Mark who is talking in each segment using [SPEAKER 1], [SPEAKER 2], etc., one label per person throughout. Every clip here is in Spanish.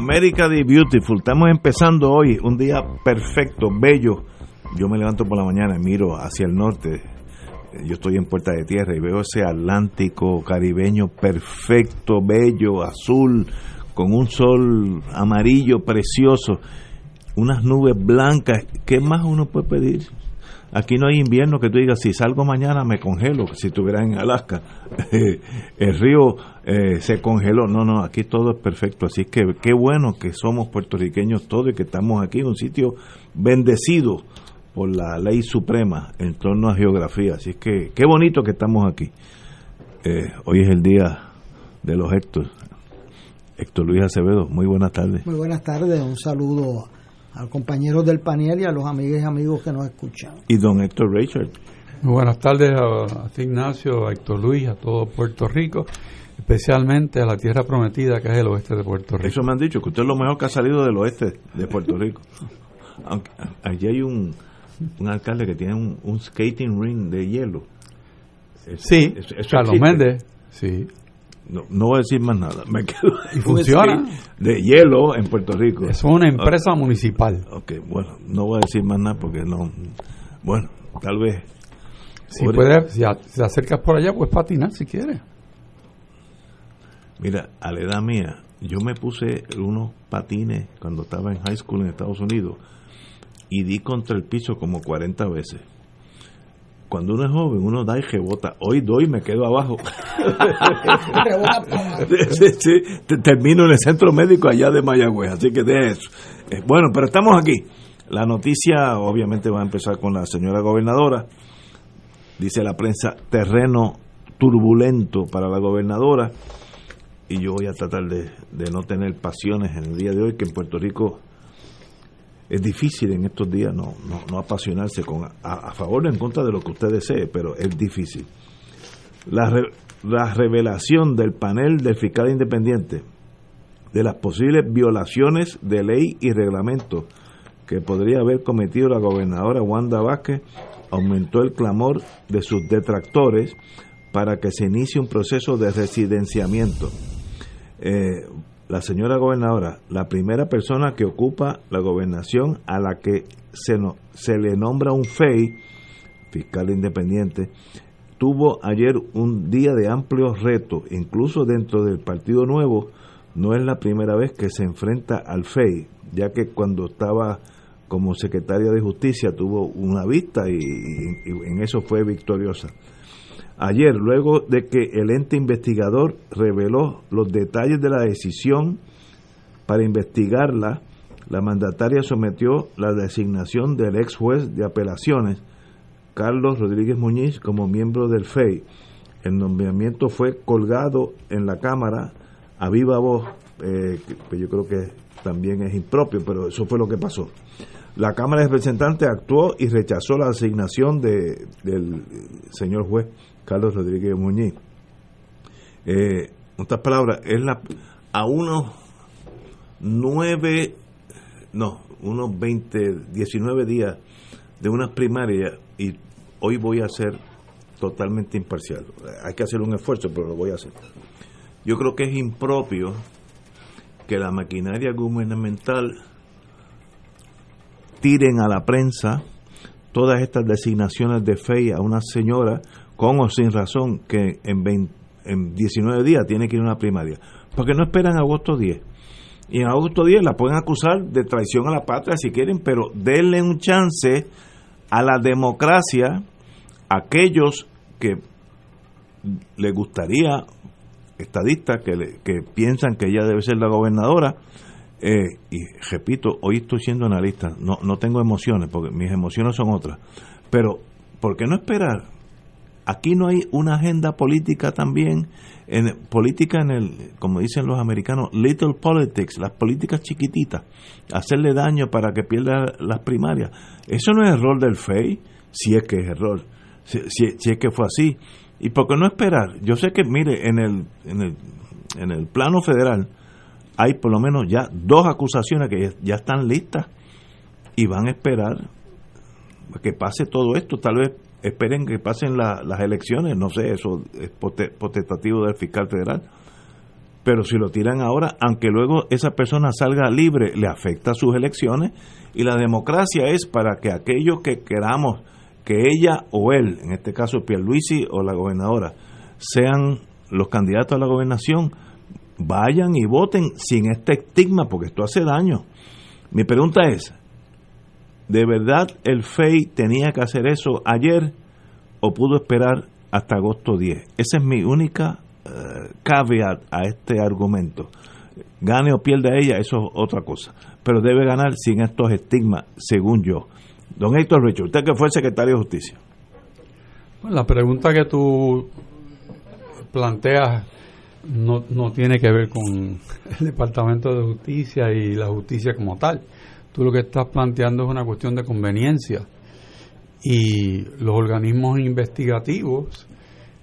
[SPEAKER 1] América the Beautiful. Estamos empezando hoy, un día perfecto, bello. Yo me levanto por la mañana y miro hacia el norte. Yo estoy en Puerta de Tierra y veo ese Atlántico caribeño perfecto, bello, azul, con un sol amarillo precioso, unas nubes blancas. ¿Qué más uno puede pedir? Aquí no hay invierno que tú digas, si salgo mañana me congelo, si estuviera en Alaska. el río eh, se congeló. No, no, aquí todo es perfecto. Así que qué bueno que somos puertorriqueños todos y que estamos aquí en un sitio bendecido por la ley suprema en torno a geografía. Así que qué bonito que estamos aquí. Eh, hoy es el día de los Héctor. Héctor Luis Acevedo, muy buenas tardes.
[SPEAKER 2] Muy buenas tardes, un saludo a los compañeros del panel y a los amigos y amigos que nos escuchan.
[SPEAKER 1] Y don Héctor Richard.
[SPEAKER 3] Muy buenas tardes a, a Ignacio, a Héctor Luis, a todo Puerto Rico especialmente a la tierra prometida que es el oeste de Puerto Rico.
[SPEAKER 1] Eso me han dicho, que usted es lo mejor que ha salido del oeste de Puerto Rico. Aunque, allí hay un, un alcalde que tiene un, un skating ring de hielo.
[SPEAKER 3] Es, sí, eso, eso Carlos existe. Méndez, sí.
[SPEAKER 1] No, no, voy a decir más nada. Me quedo
[SPEAKER 3] y funciona.
[SPEAKER 1] De hielo en Puerto Rico.
[SPEAKER 3] Es una empresa okay. municipal.
[SPEAKER 1] Ok, bueno, no voy a decir más nada porque no. Bueno, tal vez.
[SPEAKER 3] Si puedes, si, te acercas por allá, pues patinar si quieres.
[SPEAKER 1] Mira, a la edad mía, yo me puse unos patines cuando estaba en high school en Estados Unidos y di contra el piso como 40 veces. Cuando uno es joven, uno da y rebota. Hoy doy y me quedo abajo. sí, sí, termino en el centro médico allá de Mayagüez, así que de eso. Bueno, pero estamos aquí. La noticia obviamente va a empezar con la señora gobernadora. Dice la prensa, terreno turbulento para la gobernadora y yo voy a tratar de, no tener pasiones en el día de hoy, que en Puerto Rico es difícil en estos días no, no, apasionarse con a, favor o en contra de lo que usted desee, pero es difícil. La revelación del panel del fiscal independiente de las posibles violaciones de ley y reglamento que podría haber cometido la gobernadora Wanda Vázquez aumentó el clamor de sus detractores para que se inicie un proceso de residenciamiento eh, la señora gobernadora, la primera persona que ocupa la gobernación a la que se, no, se le nombra un FEI, fiscal independiente, tuvo ayer un día de amplios retos, incluso dentro del Partido Nuevo, no es la primera vez que se enfrenta al FEI, ya que cuando estaba como secretaria de Justicia tuvo una vista y, en eso fue victoriosa. Ayer, luego de que el ente investigador reveló los detalles de la decisión para investigarla, la mandataria sometió la designación del ex juez de apelaciones, Carlos Rodríguez Muñiz, como miembro del FEI. El nombramiento fue colgado en la Cámara a viva voz, eh, que yo creo que también es impropio, pero eso fue lo que pasó. La Cámara de Representantes actuó y rechazó la asignación de, del señor juez Carlos Rodríguez Muñiz. Eh, otras palabras, es la, a unos nueve, no, unos 20, 19 días de unas primarias y hoy voy a ser totalmente imparcial. Hay que hacer un esfuerzo, pero lo voy a hacer. Yo creo que es impropio que la maquinaria gubernamental tiren a la prensa todas estas designaciones de fe a una señora con o sin razón, que en, 20, en 19 días tiene que ir a una primaria. Porque no esperan agosto 10. Y en agosto 10 la pueden acusar de traición a la patria si quieren, pero denle un chance a la democracia, aquellos que le gustaría, estadistas que, que piensan que ella debe ser la gobernadora, eh, y repito, hoy estoy siendo analista, no, no tengo emociones, porque mis emociones son otras, pero ¿por qué no esperar? Aquí no hay una agenda política también, en política en el, como dicen los americanos, little politics, las políticas chiquititas, hacerle daño para que pierda las primarias. Eso no es error del FEI, si es que es error, si, si, es que fue así. ¿Y por qué no esperar? Yo sé que, mire, en el, en el, en el plano federal, hay por lo menos ya dos acusaciones que ya están listas y van a esperar que pase todo esto. Tal vez esperen que pasen las elecciones, no sé, eso es potestativo del fiscal federal. Pero si lo tiran ahora, aunque luego esa persona salga libre, le afecta sus elecciones. Y la democracia es para que aquellos que queramos que ella o él, en este caso Pierluisi o la gobernadora, sean los candidatos a la gobernación, vayan y voten sin este estigma, porque esto hace daño. Mi pregunta es, ¿de verdad el FEI tenía que hacer eso ayer o pudo esperar hasta agosto 10? Esa es mi única uh, caveat a este argumento. Gane o pierda ella, eso es otra cosa. Pero debe ganar sin estos estigmas, según yo. Don Héctor Richard, usted que fue secretario de Justicia.
[SPEAKER 3] la pregunta que tú planteas no, no tiene que ver con el Departamento de Justicia y la justicia como tal. Tú lo que estás planteando es una cuestión de conveniencia y los organismos investigativos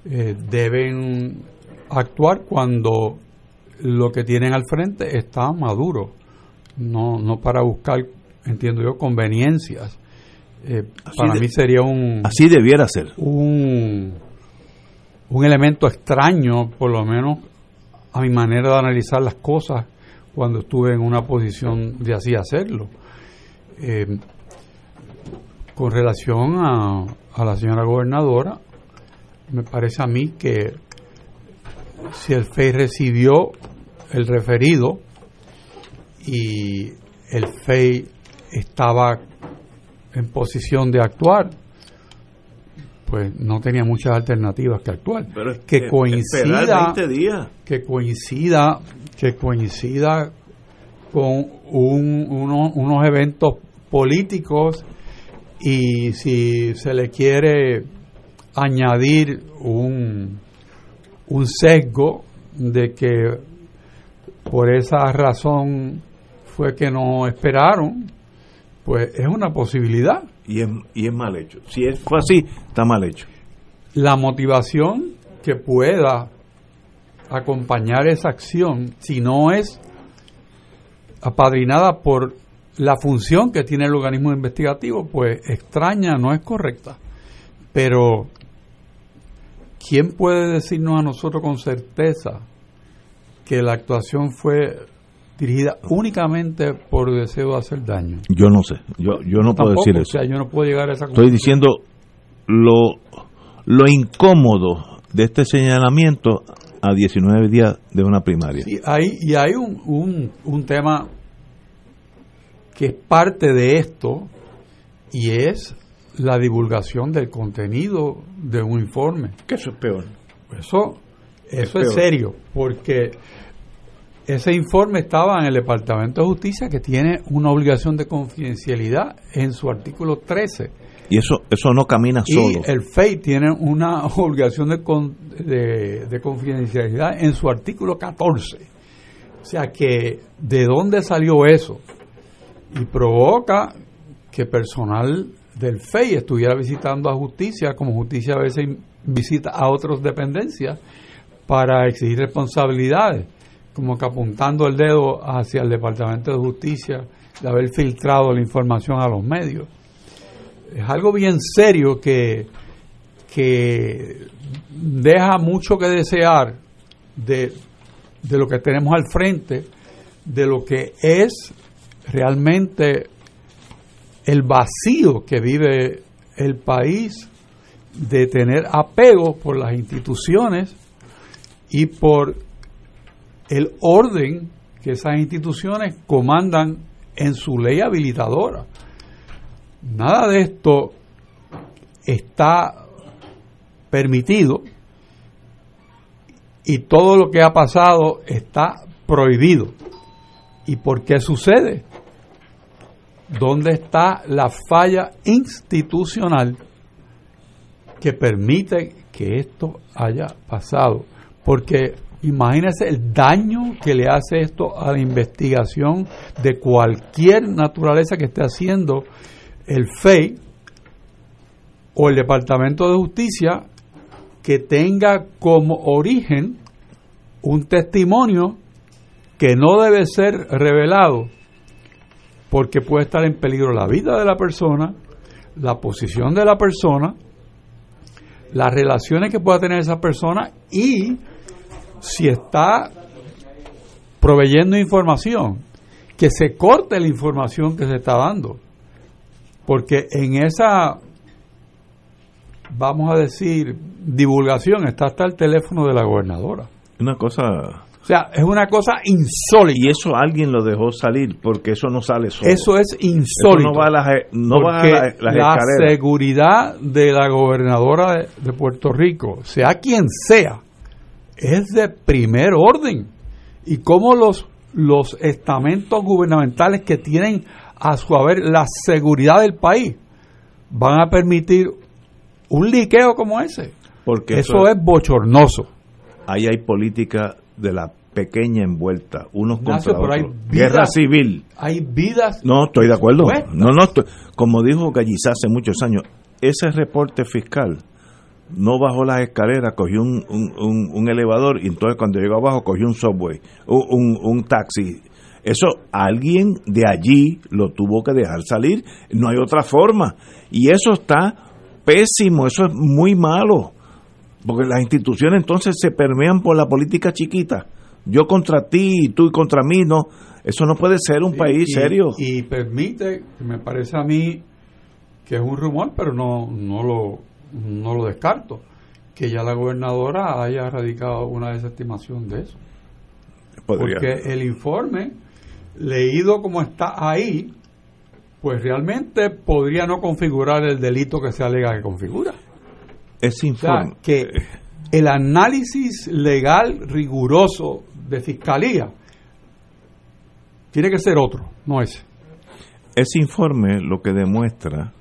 [SPEAKER 3] eh, deben actuar cuando lo que tienen al frente está maduro, no, no para buscar, entiendo yo, conveniencias. Eh, para mí sería un...
[SPEAKER 1] Así debiera ser.
[SPEAKER 3] Un, un elemento extraño, por lo menos a mi manera de analizar las cosas cuando estuve en una posición de así hacerlo. Eh, con relación a, a la señora gobernadora, me parece a mí que si el FEI recibió el referido y el FEI estaba en posición de actuar, pues no tenía muchas alternativas que actuar. que, coincida que coincida que coincida con unos eventos políticos y si se le quiere añadir un, un sesgo de que por esa razón fue que no esperaron, pues es una posibilidad
[SPEAKER 1] y es, y es mal hecho. Si es, fue así, está mal hecho.
[SPEAKER 3] La motivación que pueda acompañar esa acción, si no es apadrinada por la función que tiene el organismo investigativo, pues extraña, no es correcta. Pero, ¿quién puede decirnos a nosotros con certeza que la actuación fue dirigida únicamente por deseo de hacer daño.
[SPEAKER 1] Yo no sé, yo, yo no puedo decir eso.
[SPEAKER 3] O sea, yo no puedo llegar a esa
[SPEAKER 1] Estoy diciendo lo, lo incómodo de este señalamiento a 19 días de una primaria.
[SPEAKER 3] Sí, hay, y hay un, un, un tema que es parte de esto y es la divulgación del contenido de un informe.
[SPEAKER 1] Que eso es peor.
[SPEAKER 3] Eso, eso es serio, porque ese informe estaba en el Departamento de Justicia que tiene una obligación de confidencialidad en su artículo 13.
[SPEAKER 1] Y eso eso no camina solo.
[SPEAKER 3] Y el FEI tiene una obligación de, de, confidencialidad en su artículo 14. O sea que, ¿de dónde salió eso? Y provoca que personal del FEI estuviera visitando a justicia, como justicia a veces visita a otras dependencias, para exigir responsabilidades como que apuntando el dedo hacia el Departamento de Justicia de haber filtrado la información a los medios. Es algo bien serio que, que deja mucho que desear de, de lo que tenemos al frente, de lo que es realmente el vacío que vive el país de tener apego por las instituciones y por el orden que esas instituciones comandan en su ley habilitadora. Nada de esto está permitido y todo lo que ha pasado está prohibido. ¿Y por qué sucede? ¿Dónde está la falla institucional que permite que esto haya pasado? Porque imagínese el daño que le hace esto a la investigación de cualquier naturaleza que esté haciendo el FEI o el Departamento de Justicia que tenga como origen un testimonio que no debe ser revelado porque puede estar en peligro la vida de la persona, la posición de la persona, las relaciones que pueda tener esa persona y si está proveyendo información, que se corte la información que se está dando. Porque en esa, vamos a decir, divulgación está hasta el teléfono de la gobernadora.
[SPEAKER 1] Una cosa
[SPEAKER 3] o sea, es una cosa insólita.
[SPEAKER 1] Y eso alguien lo dejó salir, porque eso no sale solo.
[SPEAKER 3] Eso es insólito.
[SPEAKER 1] no va a las, no va
[SPEAKER 3] a la seguridad de la gobernadora de, de, Puerto Rico, sea quien sea, es de primer orden. Y cómo los, los estamentos gubernamentales que tienen a su haber la seguridad del país van a permitir un liqueo como ese. Porque eso, es bochornoso.
[SPEAKER 1] Ahí hay política de la pequeña envuelta, unos contra otros. Guerra civil.
[SPEAKER 3] Hay vidas.
[SPEAKER 1] No, estoy de acuerdo. No, no, como dijo Gallizá hace muchos años, ese reporte fiscal no bajó las escaleras, cogió un, un, elevador y entonces cuando llegó abajo cogió un subway, un, un taxi. Eso alguien de allí lo tuvo que dejar salir, no hay otra forma. Y eso está pésimo, eso es muy malo, porque las instituciones entonces se permean por la política chiquita. Yo contra ti y tú contra mí, no. Eso no puede ser un país serio.
[SPEAKER 3] Y permite, me parece a mí que es un rumor, pero no, no lo no lo descarto, que ya la gobernadora haya radicado una desestimación de eso. Porque el informe, leído como está ahí, pues realmente podría no configurar el delito que se alega que configura.
[SPEAKER 1] Ese informe.
[SPEAKER 3] que el análisis legal riguroso de fiscalía tiene que ser otro, no ese.
[SPEAKER 1] Ese informe lo que demuestra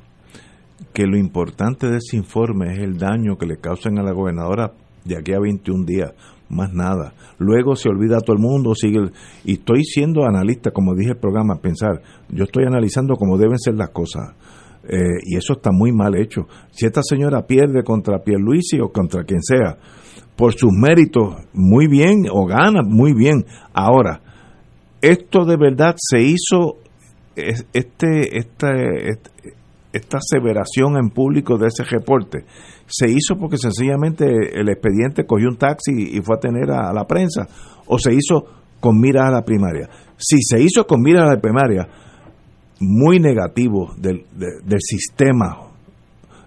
[SPEAKER 1] que lo importante de ese informe es el daño que le causan a la gobernadora de aquí a 21 días, más nada. Luego se olvida a todo el mundo, sigue. y estoy siendo analista, como dije el programa, pensar, yo estoy analizando cómo deben ser las cosas. Eh, y eso está muy mal hecho. Si esta señora pierde contra Pierluisi o contra quien sea, por sus méritos, muy bien, o gana, muy bien. Ahora, esto de verdad se hizo, este, este, esta aseveración en público de ese reporte se hizo porque sencillamente el expediente cogió un taxi y fue a tener a, la prensa o se hizo con miras a la primaria. Si se hizo con miras a la primaria, muy negativo del, del sistema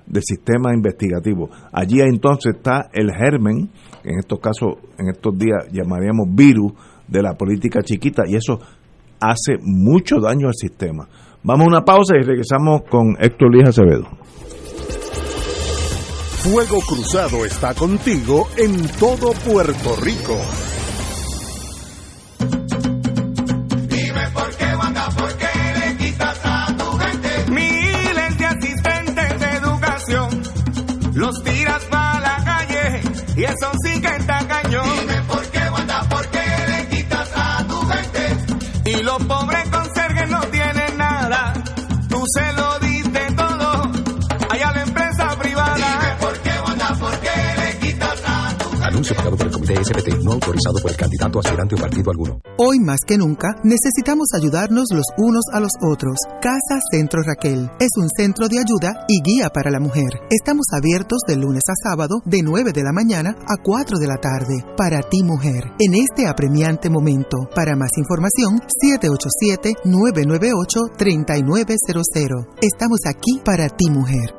[SPEAKER 1] del sistema investigativo. Allí entonces está el germen, en estos casos, en estos días llamaríamos virus de la política chiquita y eso hace mucho daño al sistema. Vamos a una pausa y regresamos con Héctor Luis Acevedo.
[SPEAKER 4] Fuego Cruzado está contigo en todo Puerto Rico.
[SPEAKER 5] Dime por qué, Wanda, por qué le quitas a tu gente miles de asistentes de educación. Los tiras para la calle y eso sí que está cañón. Dime por qué, Wanda, por qué le quitas a tu gente y los pobres conserjes no tienen nada. Tú se lo
[SPEAKER 6] Anuncio por el Comité SPT, no autorizado por el candidato aspirante o partido alguno.
[SPEAKER 7] Hoy más que nunca necesitamos ayudarnos los unos a los otros. Casa Centro Raquel es un centro de ayuda y guía para la mujer. Estamos abiertos de lunes a sábado de 9 de la mañana a 4 de la tarde. Para ti mujer, en este apremiante momento. Para más información, 787-998-3900. Estamos aquí para ti mujer.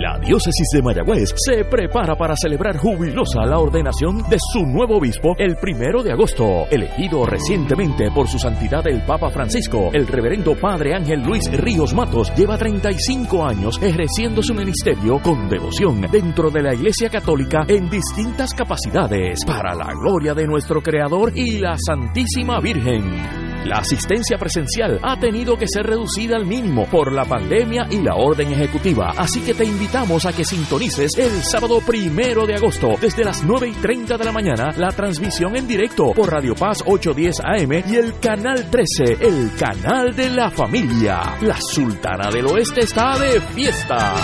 [SPEAKER 8] La diócesis de Mayagüez se prepara para celebrar jubilosa la ordenación de su nuevo obispo el primero de agosto, elegido recientemente por su santidad el Papa Francisco. El reverendo Padre Ángel Luis Ríos Matos lleva 35 años ejerciendo su ministerio con devoción dentro de la Iglesia Católica en distintas capacidades para la gloria de nuestro Creador y la Santísima Virgen. La asistencia presencial ha tenido que ser reducida al mínimo por la pandemia y la orden ejecutiva, así que te invitamos a que sintonices el sábado primero de agosto desde las 9 y 30 de la mañana la transmisión en directo por Radio Paz 810 AM y el Canal 13, el canal de la familia. La Sultana del Oeste está de fiesta.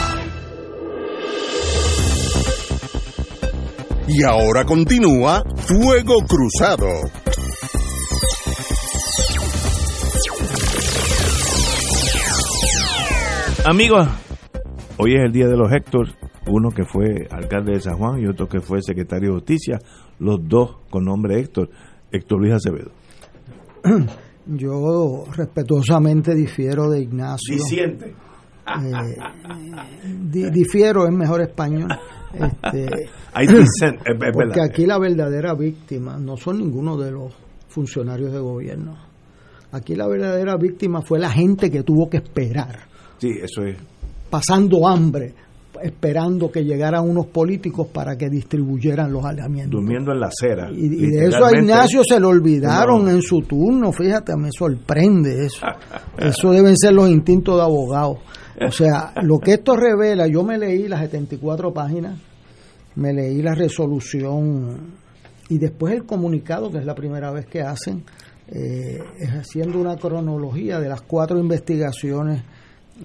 [SPEAKER 4] Y ahora continúa Fuego Cruzado.
[SPEAKER 1] Amigos, hoy es el día de los Héctor, uno que fue alcalde de San Juan y otro que fue secretario de Justicia, los dos con nombre Héctor, Héctor Luis Acevedo.
[SPEAKER 2] Yo respetuosamente difiero de Ignacio.
[SPEAKER 1] Disiente.
[SPEAKER 2] Eh, di- difiero en mejor español. Este, porque aquí la verdadera víctima no son ninguno de los funcionarios de gobierno. Aquí la verdadera víctima fue la gente que tuvo que esperar,
[SPEAKER 1] Sí, eso es.
[SPEAKER 2] pasando hambre, esperando que llegaran unos políticos para que distribuyeran los alimentos.
[SPEAKER 1] Durmiendo en la acera.
[SPEAKER 2] Y, y de eso a. Ignacio se lo olvidaron
[SPEAKER 1] No.
[SPEAKER 2] en su turno, fíjate, me sorprende eso. Eso deben ser los instintos de abogado. O sea, lo que esto revela, yo me leí las 74 páginas, me leí la resolución y después el comunicado, que es la primera vez que hacen, eh, es haciendo una cronología de las cuatro investigaciones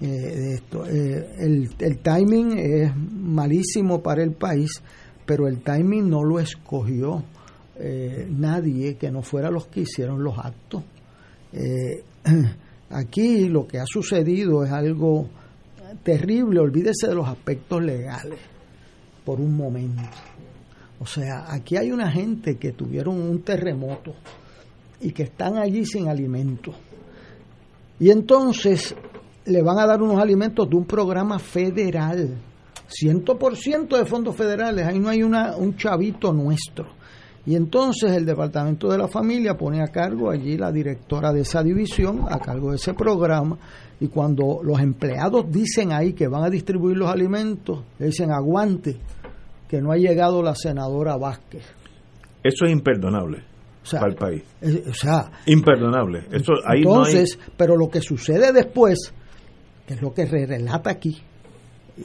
[SPEAKER 2] eh, esto. Eh, el, el timing es malísimo para el país, pero el timing no lo escogió eh, nadie que no fuera los que hicieron los actos. Aquí lo que ha sucedido es algo terrible, olvídese de los aspectos legales por un momento. O sea, aquí hay una gente que tuvieron un terremoto y que están allí sin alimento. Y entonces le van a dar unos alimentos de un programa federal, 100% de fondos federales, ahí no hay una, un chavito nuestro. Y entonces el Departamento de la Familia pone a cargo allí la directora de esa división, a cargo de ese programa, y cuando los empleados dicen ahí que van a distribuir los alimentos, le dicen aguante, que no ha llegado la senadora Vázquez.
[SPEAKER 1] Eso es imperdonable
[SPEAKER 2] O sea,
[SPEAKER 1] para el país.
[SPEAKER 2] es- o sea,
[SPEAKER 1] Imperdonable. Eso, ahí
[SPEAKER 2] entonces, pero lo que sucede después, que es lo que re- relata aquí,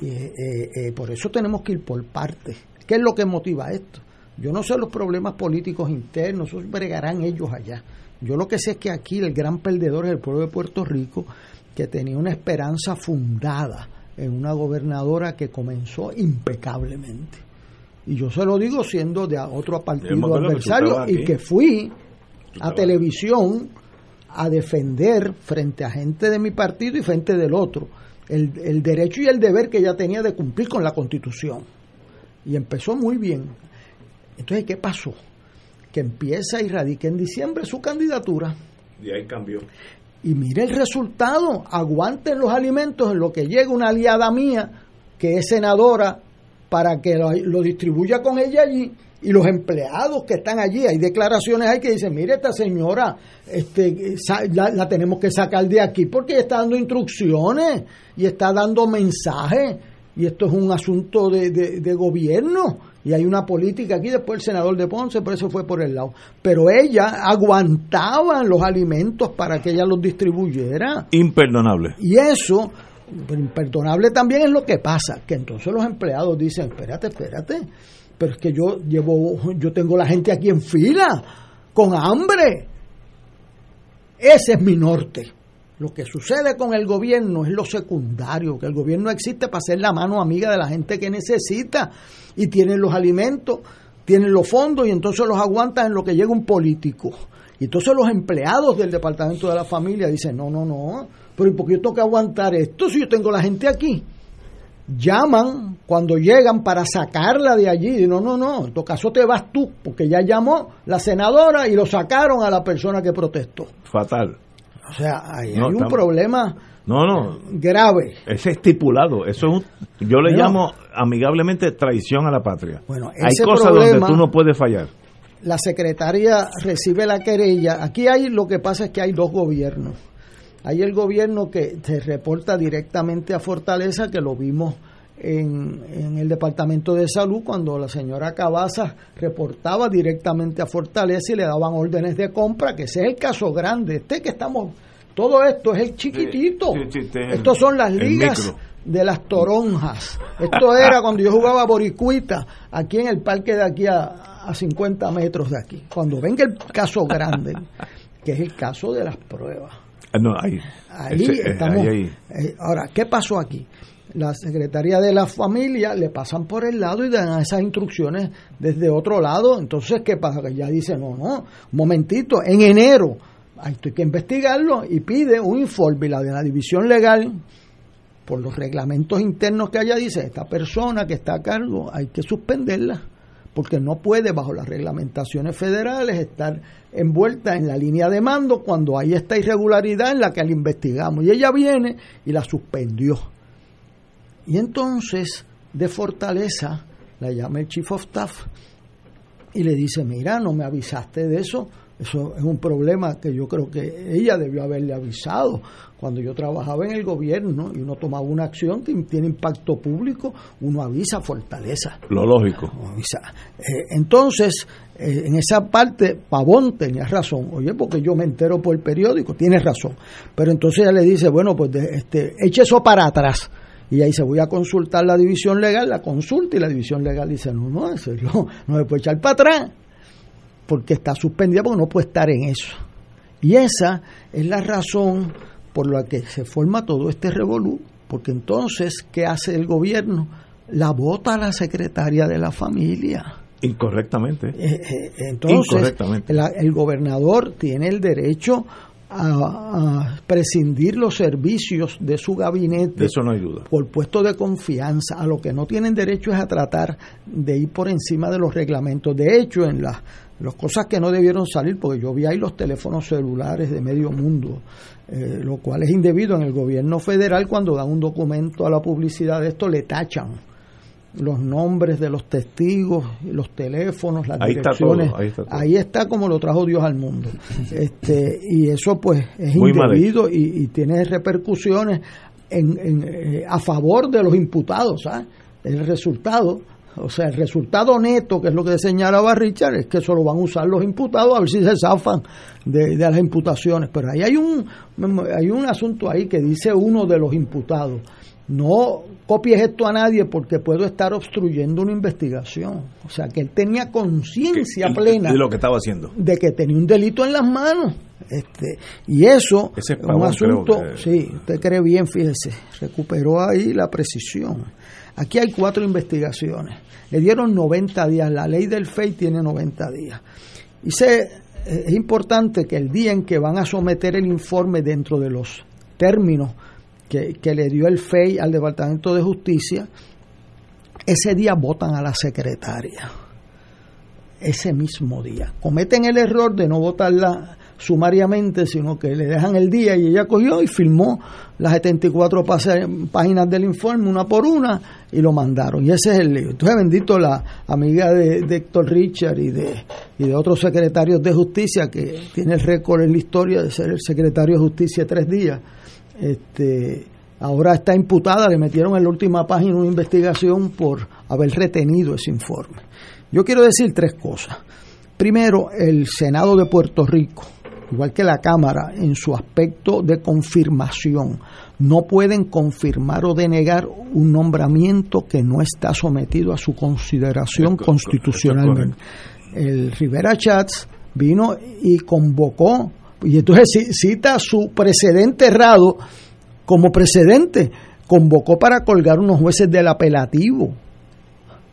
[SPEAKER 2] eh, eh, eh, por eso tenemos que ir por partes. ¿Qué es lo que motiva esto? Yo no sé los problemas políticos internos, esos bregarán ellos allá. Yo lo que sé es que aquí el gran perdedor es el pueblo de Puerto Rico, que tenía una esperanza fundada en una gobernadora que comenzó impecablemente. Y yo se lo digo siendo de otro partido
[SPEAKER 1] que
[SPEAKER 2] adversario y que fui a televisión a defender frente a gente de mi partido y frente del otro el, el derecho y el deber que ella tenía de cumplir con la constitución. Y empezó muy bien. Entonces, ¿qué pasó? Que empieza y radica en diciembre su candidatura.
[SPEAKER 1] Y ahí cambió.
[SPEAKER 2] Y mire el resultado, aguanten los alimentos en lo que llega una aliada mía, que es senadora, para que lo, lo distribuya con ella allí. Y los empleados que están allí, hay declaraciones ahí que dicen, mire esta señora, este, la, la tenemos que sacar de aquí porque ella está dando instrucciones y está dando mensajes. Y esto es un asunto de, de- de gobierno. Y hay una política aquí, después el senador de Ponce, por eso fue por el lado. Pero ella aguantaba los alimentos para que ella los distribuyera.
[SPEAKER 1] Imperdonable.
[SPEAKER 2] Y eso, imperdonable también es lo que pasa, que entonces los empleados dicen, espérate, espérate, pero es que yo llevo, yo tengo la gente aquí en fila, con hambre. Ese es mi norte. Lo que sucede con el gobierno es lo secundario, que el gobierno existe para ser la mano amiga de la gente que necesita y tienen los alimentos, tienen los fondos y entonces los aguantan en lo que llega un político. Y entonces los empleados del Departamento de la Familia dicen, no, no, no, pero ¿y por qué yo tengo que aguantar esto si yo tengo la gente aquí? Llaman cuando llegan para sacarla de allí. Y no, no, no, en todo caso te vas tú, porque ya llamó la senadora y lo sacaron a la persona que protestó.
[SPEAKER 1] Fatal.
[SPEAKER 2] O sea, ahí
[SPEAKER 1] No,
[SPEAKER 2] hay un
[SPEAKER 1] estamos-
[SPEAKER 2] problema
[SPEAKER 1] No, no,
[SPEAKER 2] grave.
[SPEAKER 1] es estipulado. Eso es un- yo le llamo amigablemente traición a la patria.
[SPEAKER 2] Bueno,
[SPEAKER 1] Hay cosas
[SPEAKER 2] problema-
[SPEAKER 1] donde tú no puedes fallar.
[SPEAKER 2] la secretaria recibe la querella. Aquí hay lo que pasa es que hay dos gobiernos. Hay el gobierno que se reporta directamente a Fortaleza, que lo vimos en, en el Departamento de Salud cuando la señora Cabazas reportaba directamente a Fortaleza y le daban órdenes de compra, que ese es el caso grande. Este que estamos, todo esto es el chiquitito.
[SPEAKER 1] Sí, sí, este
[SPEAKER 2] Estos son las ligas de las toronjas. Esto era cuando yo jugaba boricuita, aquí en el parque de aquí a, a 50 metros de aquí. Cuando venga el caso grande, que es el caso de las pruebas.
[SPEAKER 1] Ah, No, ahí.
[SPEAKER 2] Ahí
[SPEAKER 1] Ese- eh,
[SPEAKER 2] estamos.
[SPEAKER 1] ahí, ahí.
[SPEAKER 2] eh, ahora, ¿qué pasó aquí? La Secretaría de la Familia le pasan por el lado y dan esas instrucciones desde otro lado. Entonces, ¿qué pasa? Que ya dice, no, no, un momentito, en enero, hay que investigarlo y pide un informe. Y la de la División Legal, por los reglamentos internos que haya, dice, esta persona que está a cargo hay que suspenderla porque no puede bajo las reglamentaciones federales estar envuelta en la línea de mando cuando hay esta irregularidad en la que la investigamos. Y ella viene y la suspendió. Y entonces, de Fortaleza, la llama el Chief of Staff y le dice, mira, no me avisaste de eso. Eso es un problema que yo creo que ella debió haberle avisado. Cuando yo trabajaba en el gobierno y uno tomaba una acción que tiene impacto público, uno avisa Fortaleza.
[SPEAKER 1] Lo lógico.
[SPEAKER 2] avisa. Eh, entonces, eh, en esa parte, Pavón tenía razón. Oye, porque yo me entero por el periódico, tiene razón. Pero entonces ella le dice, bueno, pues de- este, eche eso para atrás. Y ahí se voy a consultar la división legal, la consulta y la división legal dice, no, no, en serio, no me puede echar para atrás porque está suspendida porque no puede estar en eso. Y esa es la razón por la que se forma todo este revolú, porque entonces, ¿qué hace el gobierno? La vota a la secretaria de la familia.
[SPEAKER 1] Incorrectamente.
[SPEAKER 2] Eh, eh, entonces,
[SPEAKER 1] Incorrectamente.
[SPEAKER 2] la- el gobernador tiene el derecho a, a prescindir los servicios de su gabinete
[SPEAKER 1] De eso no hay duda.
[SPEAKER 2] por puesto de confianza. A lo que no tienen derecho es a tratar de ir por encima de los reglamentos. De hecho, en las las cosas que no debieron salir, porque yo vi ahí los teléfonos celulares de medio mundo, eh, lo cual es indebido en el gobierno federal cuando dan un documento a la publicidad de esto, le tachan los nombres de los testigos, los teléfonos, las
[SPEAKER 1] Ahí está todo, ahí está todo.
[SPEAKER 2] Ahí está como lo trajo Dios al mundo. Este, y eso pues es
[SPEAKER 1] Muy
[SPEAKER 2] indebido y, y tiene repercusiones en, en, eh, a favor de los imputados. ¿sabes? El resultado, o sea, el resultado neto, que es lo que señalaba Richard, es que eso lo van a usar los imputados a ver si se zafan de, de las imputaciones. Pero ahí hay un, hay un asunto ahí que dice uno de los imputados. No copies esto a nadie porque puedo estar obstruyendo una investigación. O sea, que él tenía conciencia plena
[SPEAKER 1] De lo que estaba haciendo.
[SPEAKER 2] de que tenía un delito en las manos. Este, y eso
[SPEAKER 1] Ese
[SPEAKER 2] es un
[SPEAKER 1] Pavón
[SPEAKER 2] asunto,
[SPEAKER 1] que-
[SPEAKER 2] sí, usted cree bien, fíjese, recuperó ahí la precisión. Aquí hay cuatro investigaciones. Le dieron 90 días, la ley del FEI tiene 90 días. Y se, es importante que el día en que van a someter el informe dentro de los términos que, que le dio el FEI al Departamento de Justicia, ese día votan a la secretaria ese mismo día. Cometen el error de no votarla sumariamente, sino que le dejan el día y ella cogió y filmó las 74 pase- páginas del informe una por una y lo mandaron. Y ese es el lío. Entonces, bendito la amiga de, de Héctor Richard y de, y de otros secretarios de justicia que tiene el récord en la historia de ser el secretario de justicia tres días. Este, ahora está imputada, le metieron en la última página una investigación por haber retenido ese informe. Yo quiero decir tres cosas. Primero, el Senado de Puerto Rico, igual que la Cámara, en su aspecto de confirmación, no pueden confirmar o denegar un nombramiento que no está sometido a su consideración
[SPEAKER 1] Es
[SPEAKER 2] constitucionalmente. El Rivera Chats vino y convocó, y entonces ci- cita su precedente errado como precedente, convocó para colgar unos jueces del apelativo.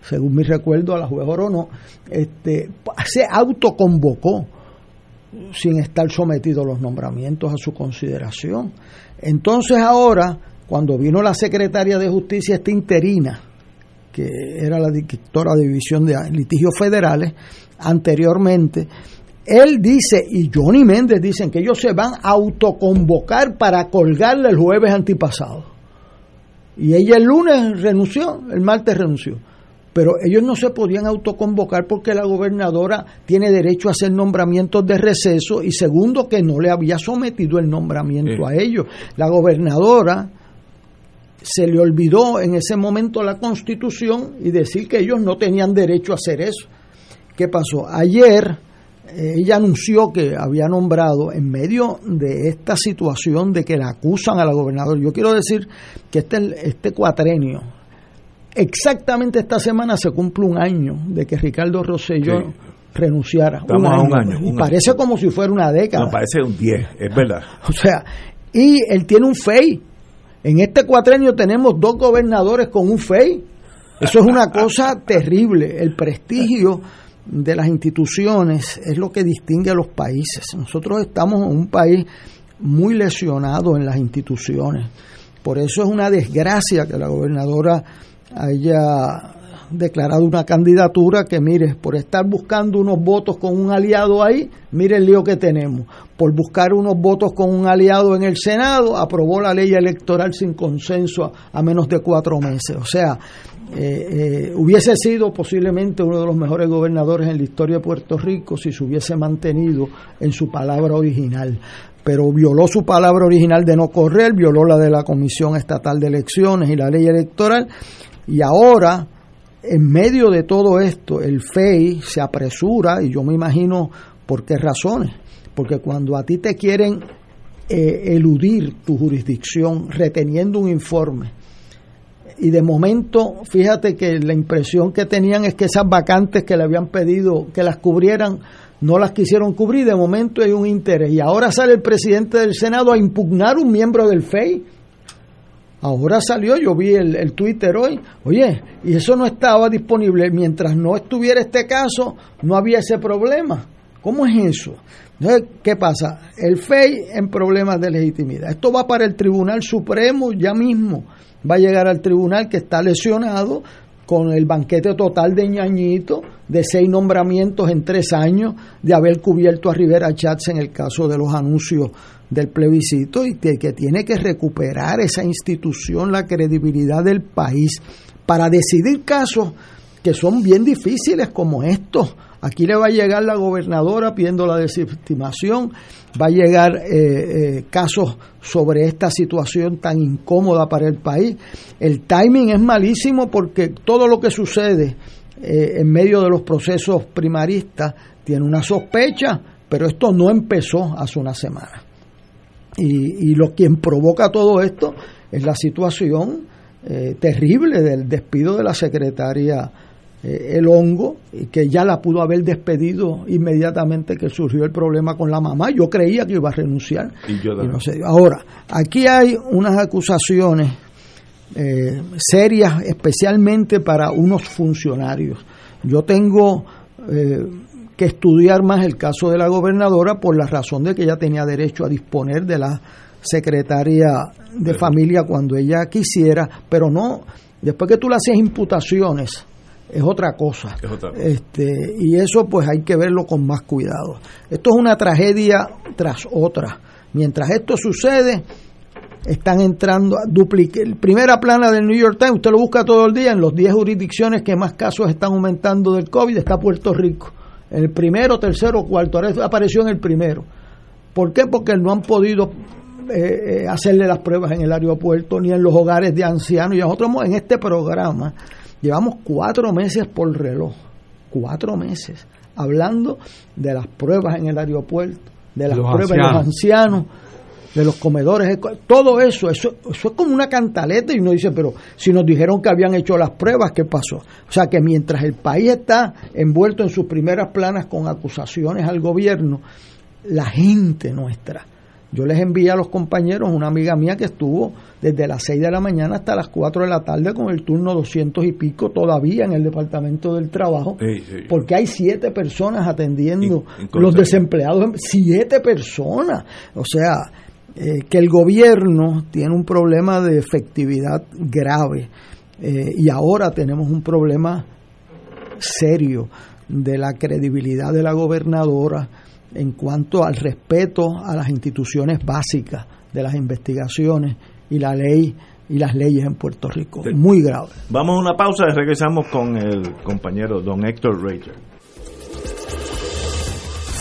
[SPEAKER 2] Según mi recuerdo, a la juez Orono, este, se autoconvocó sin estar sometidos los nombramientos a su consideración. Entonces ahora, cuando vino la secretaria de Justicia esta interina, que era la directora de División de Litigios Federales, anteriormente, él dice, y Johnny Méndez dicen que ellos se van a autoconvocar para colgarle el jueves antipasado. Y ella el lunes renunció, el martes renunció. Pero ellos no se podían autoconvocar porque la gobernadora tiene derecho a hacer nombramientos de receso y segundo que no le había sometido el nombramiento a ellos. La gobernadora se le olvidó en ese momento la constitución y decir que ellos no tenían derecho a hacer eso. ¿Qué pasó? Ayer eh, ella anunció que había nombrado en medio de esta situación de que la acusan a la gobernadora. Yo quiero decir que este, este cuatrenio, exactamente esta semana se cumple un año de que Ricardo Rosselló renunciara.
[SPEAKER 1] Estamos a un año.
[SPEAKER 2] Y
[SPEAKER 1] un
[SPEAKER 2] parece
[SPEAKER 1] año.
[SPEAKER 2] como si fuera una década.
[SPEAKER 1] No, parece un 10, es verdad.
[SPEAKER 2] O sea, y él tiene un FEI. En este cuatrenio tenemos dos gobernadores con un FEI. Eso es una cosa terrible. El prestigio de las instituciones es lo que distingue a los países. Nosotros estamos en un país muy lesionado en las instituciones. Por eso es una desgracia que la gobernadora haya declarado una candidatura que, mire, por estar buscando unos votos con un aliado ahí, mire el lío que tenemos. Por buscar unos votos con un aliado en el Senado, aprobó la ley electoral sin consenso a, menos de cuatro meses. O sea, eh, eh, hubiese sido posiblemente uno de los mejores gobernadores en la historia de Puerto Rico si se hubiese mantenido en su palabra original. Pero violó su palabra original de no correr, violó la de la Comisión Estatal de Elecciones y la ley electoral. Y ahora, en medio de todo esto, el FEI se apresura, y yo me imagino por qué razones. Porque cuando a ti te quieren eh, eludir tu jurisdicción reteniendo un informe, y de momento, fíjate que la impresión que tenían es que esas vacantes que le habían pedido que las cubrieran, no las quisieron cubrir, de momento hay un interés. Y ahora sale el presidente del Senado a impugnar un miembro del FEI. Ahora salió, yo vi el, el Twitter hoy, oye, y eso no estaba disponible. Mientras no estuviera este caso, no había ese problema. ¿Cómo es eso? Entonces, ¿qué pasa? El FEI en problemas de legitimidad. Esto va para el Tribunal Supremo ya mismo. Va a llegar al tribunal que está lesionado con el banquete total de ñañito, de seis nombramientos en tres años, de haber cubierto a Rivera Chats en el caso de los anuncios del plebiscito y de que tiene que recuperar esa institución la credibilidad del país para decidir casos que son bien difíciles como estos. Aquí le va a llegar la gobernadora pidiendo la desestimación, va a llegar eh, eh, casos sobre esta situación tan incómoda para el país. El timing es malísimo porque todo lo que sucede eh, en medio de los procesos primaristas tiene una sospecha, pero esto no empezó hace una semana. Y, y lo quien provoca todo esto es la situación eh, terrible del despido de la secretaria eh, El Hongo, y que ya la pudo haber despedido inmediatamente que surgió el problema con la mamá. Yo creía que iba a renunciar.
[SPEAKER 1] Y yo
[SPEAKER 2] y no dio. Ahora, aquí hay unas acusaciones eh, serias, especialmente para unos funcionarios. Yo tengo eh, que estudiar más el caso de la gobernadora por la razón de que ella tenía derecho a disponer de la secretaria de familia cuando ella quisiera, pero no, después que tú le haces imputaciones, es otra cosa.
[SPEAKER 1] Es otra cosa.
[SPEAKER 2] Este, y eso pues hay que verlo con más cuidado. Esto es una tragedia tras otra. Mientras esto sucede, están entrando a duplicar. Primera plana del New York Times, usted lo busca todo el día, en los 10 jurisdicciones que más casos están aumentando del COVID está Puerto Rico. El primero, tercero, cuarto, ahora apareció en el primero. ¿Por qué? Porque no han podido eh, eh, hacerle las pruebas en el aeropuerto ni en los hogares de ancianos. Y nosotros en este programa llevamos cuatro meses por reloj, cuatro meses, hablando de las pruebas en el aeropuerto, de las
[SPEAKER 3] Los
[SPEAKER 2] pruebas de los
[SPEAKER 3] ancianos.
[SPEAKER 2] De los comedores, todo eso, eso, eso es como una cantaleta y uno dice, pero si nos dijeron que habían hecho las pruebas, ¿qué pasó? O sea que mientras el país está envuelto en sus primeras planas con acusaciones al gobierno, la gente nuestra Yo les envié a los compañeros una amiga mía que estuvo desde las 6 de la mañana hasta las 4 de la tarde con el turno 200 y pico todavía en el Departamento del Trabajo, porque hay siete personas atendiendo los desempleados, siete personas. O sea, eh, que el gobierno tiene un problema de efectividad grave eh, y ahora tenemos un problema serio de la credibilidad de la gobernadora en cuanto al respeto a las instituciones básicas de las investigaciones y la ley y las leyes en Puerto Rico. Muy grave.
[SPEAKER 1] Vamos a una pausa y regresamos con el compañero don Héctor Rager.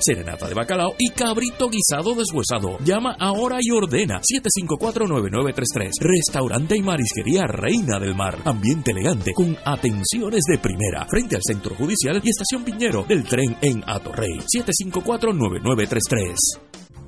[SPEAKER 8] serenata de bacalao y cabrito guisado deshuesado. Llama ahora y ordena 754-9933. Restaurante y marisquería Reina del Mar. Ambiente elegante con atenciones de primera. Frente al Centro Judicial y Estación Piñero del tren en Atorrey. 754-9933.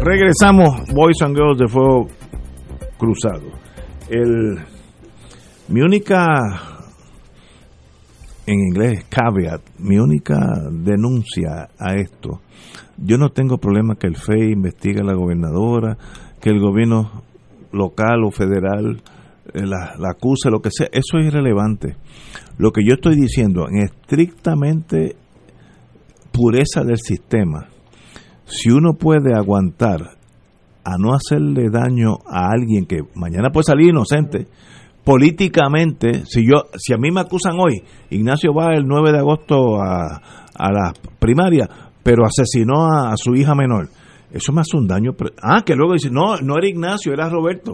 [SPEAKER 1] Regresamos, Boys and Girls de Fuego Cruzado. El, mi única, en inglés, caveat, mi única denuncia a esto, yo no tengo problema que el FEI investigue a la gobernadora, que el gobierno local o federal eh, la, la acuse, lo que sea, eso es irrelevante. Lo que yo estoy diciendo, en estrictamente pureza del sistema, si uno puede aguantar a no hacerle daño a alguien que mañana puede salir inocente, políticamente, si yo si a mí me acusan hoy, Ignacio va el 9 de agosto a, a la primaria, pero asesinó a, su hija menor. Eso me hace un daño. Ah, que luego dice, no, no era Ignacio, era Roberto,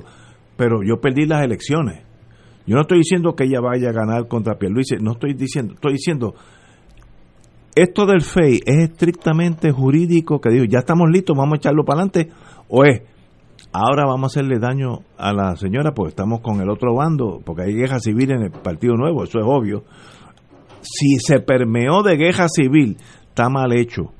[SPEAKER 1] pero yo perdí las elecciones. Yo no estoy diciendo que ella vaya a ganar contra Pierluisi, no estoy diciendo, estoy diciendo esto del FEI es estrictamente jurídico, que digo, ya estamos listos, vamos a echarlo para adelante, o es, ahora vamos a hacerle daño a la señora porque estamos con el otro bando, porque hay guerra civil en el Partido Nuevo, eso es obvio. Si se permeó de guerra civil, está mal hecho.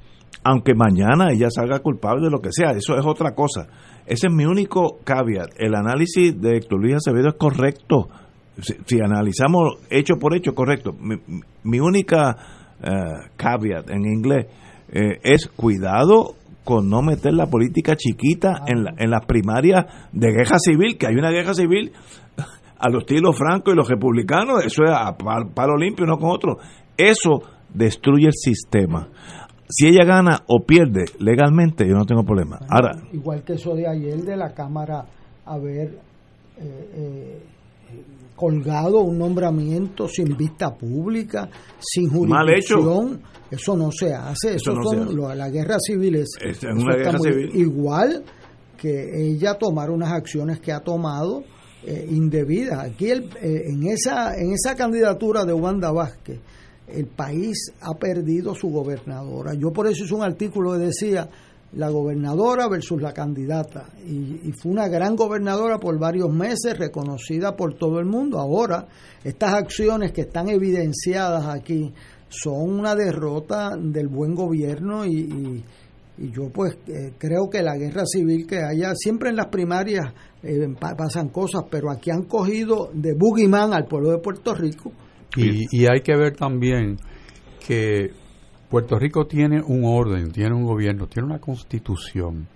[SPEAKER 1] Aunque mañana ella salga culpable de lo que sea, eso es otra cosa. Ese es mi único caveat. El análisis de Héctor Luis Acevedo es correcto. Si, analizamos hecho por hecho, correcto. Mi, mi única uh, caveat en inglés, eh, es cuidado con no meter la política chiquita en, la, en las primarias de guerra civil, que hay una guerra civil a los estilos Franco y los republicanos, eso es a pal- palo limpio, no con otro. Eso destruye el sistema. Si ella gana o pierde legalmente, yo no tengo problema. Ahora,
[SPEAKER 2] Igual que eso de ayer de la Cámara haber eh, eh, colgado un nombramiento sin vista pública, sin jurisdicción. Eso no se hace.
[SPEAKER 1] Eso
[SPEAKER 2] Eso,
[SPEAKER 1] no se
[SPEAKER 2] son
[SPEAKER 1] hace.
[SPEAKER 2] lo- la guerra civil es,
[SPEAKER 1] una guerra
[SPEAKER 2] muy-
[SPEAKER 1] civil.
[SPEAKER 2] Igual que ella tomar unas acciones que ha tomado eh, indebidas. Aquí el- eh, en esa en esa candidatura de Wanda Vázquez el país ha perdido su gobernadora. Yo por eso hice un artículo que decía la gobernadora versus la candidata. Y, y fue una gran gobernadora por varios meses, reconocida por todo el mundo. Ahora, estas acciones que están evidenciadas aquí son una derrota del buen gobierno y, y- y yo pues eh, creo que la guerra civil que haya, siempre en las primarias eh, pa- pasan cosas, pero aquí han cogido de boogeyman al pueblo de Puerto Rico.
[SPEAKER 3] Y, y hay que ver también que Puerto Rico tiene un orden, tiene un gobierno, tiene una constitución.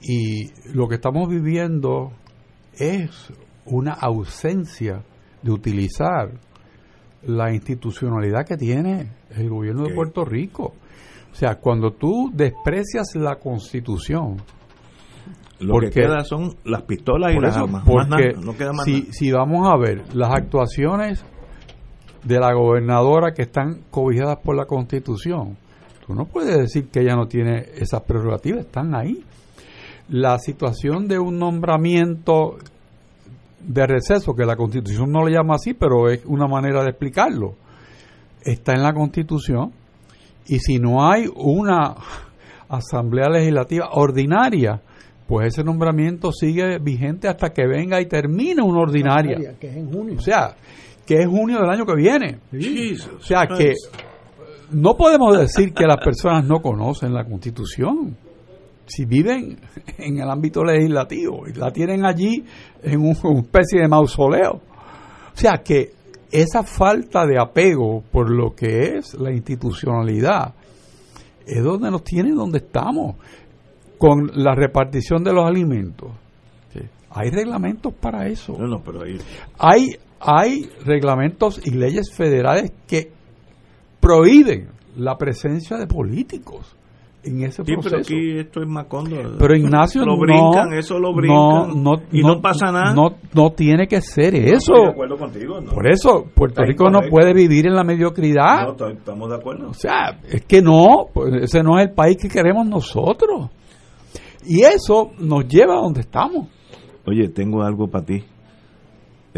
[SPEAKER 3] Y lo que estamos viviendo es una ausencia de utilizar la institucionalidad que tiene el gobierno de. Puerto Rico. O sea, cuando tú desprecias la constitución,
[SPEAKER 1] lo
[SPEAKER 3] Porque-
[SPEAKER 1] que queda son las pistolas y las armas. Más
[SPEAKER 3] porque
[SPEAKER 1] nada, no queda más
[SPEAKER 3] si,
[SPEAKER 1] nada.
[SPEAKER 3] si vamos a ver las actuaciones de la gobernadora que están cobijadas por la constitución, tú no puedes decir que ella no tiene esas prerrogativas, están ahí. La situación de un nombramiento de receso, que la constitución no le llama así, pero es una manera de explicarlo, está en la constitución y si no hay una asamblea legislativa ordinaria, pues ese nombramiento sigue vigente hasta que venga y termine una ordinaria.
[SPEAKER 2] Que es en junio.
[SPEAKER 3] O sea, que es junio del año que viene.
[SPEAKER 1] Jesus
[SPEAKER 3] O sea que no podemos decir que las personas no conocen la constitución. Si viven en el ámbito legislativo y la tienen allí en un- una especie de mausoleo. O sea que esa falta de apego por lo que es la institucionalidad es donde nos tiene donde estamos con la repartición de los alimentos. Sí. Hay reglamentos para eso.
[SPEAKER 1] No, no, pero ahí.
[SPEAKER 3] Hay, hay reglamentos y leyes federales que prohíben la presencia de políticos en ese
[SPEAKER 1] Sí,
[SPEAKER 3] proceso.
[SPEAKER 1] pero aquí esto es Macondo.
[SPEAKER 3] Pero Ignacio
[SPEAKER 1] lo
[SPEAKER 3] no-
[SPEAKER 1] brincan, eso lo brincan.
[SPEAKER 3] no, no,
[SPEAKER 1] y no, pasa nada.
[SPEAKER 3] No, no tiene que ser
[SPEAKER 1] No,
[SPEAKER 3] eso.
[SPEAKER 1] estoy de acuerdo contigo. No.
[SPEAKER 3] Por eso Puerto
[SPEAKER 1] Está
[SPEAKER 3] Rico no puede vivir en la mediocridad.
[SPEAKER 1] No, estoy- estamos de acuerdo.
[SPEAKER 3] O sea, es que no, pues, ese no es el país que queremos nosotros. Y eso nos lleva a donde estamos.
[SPEAKER 1] Oye, tengo algo para ti.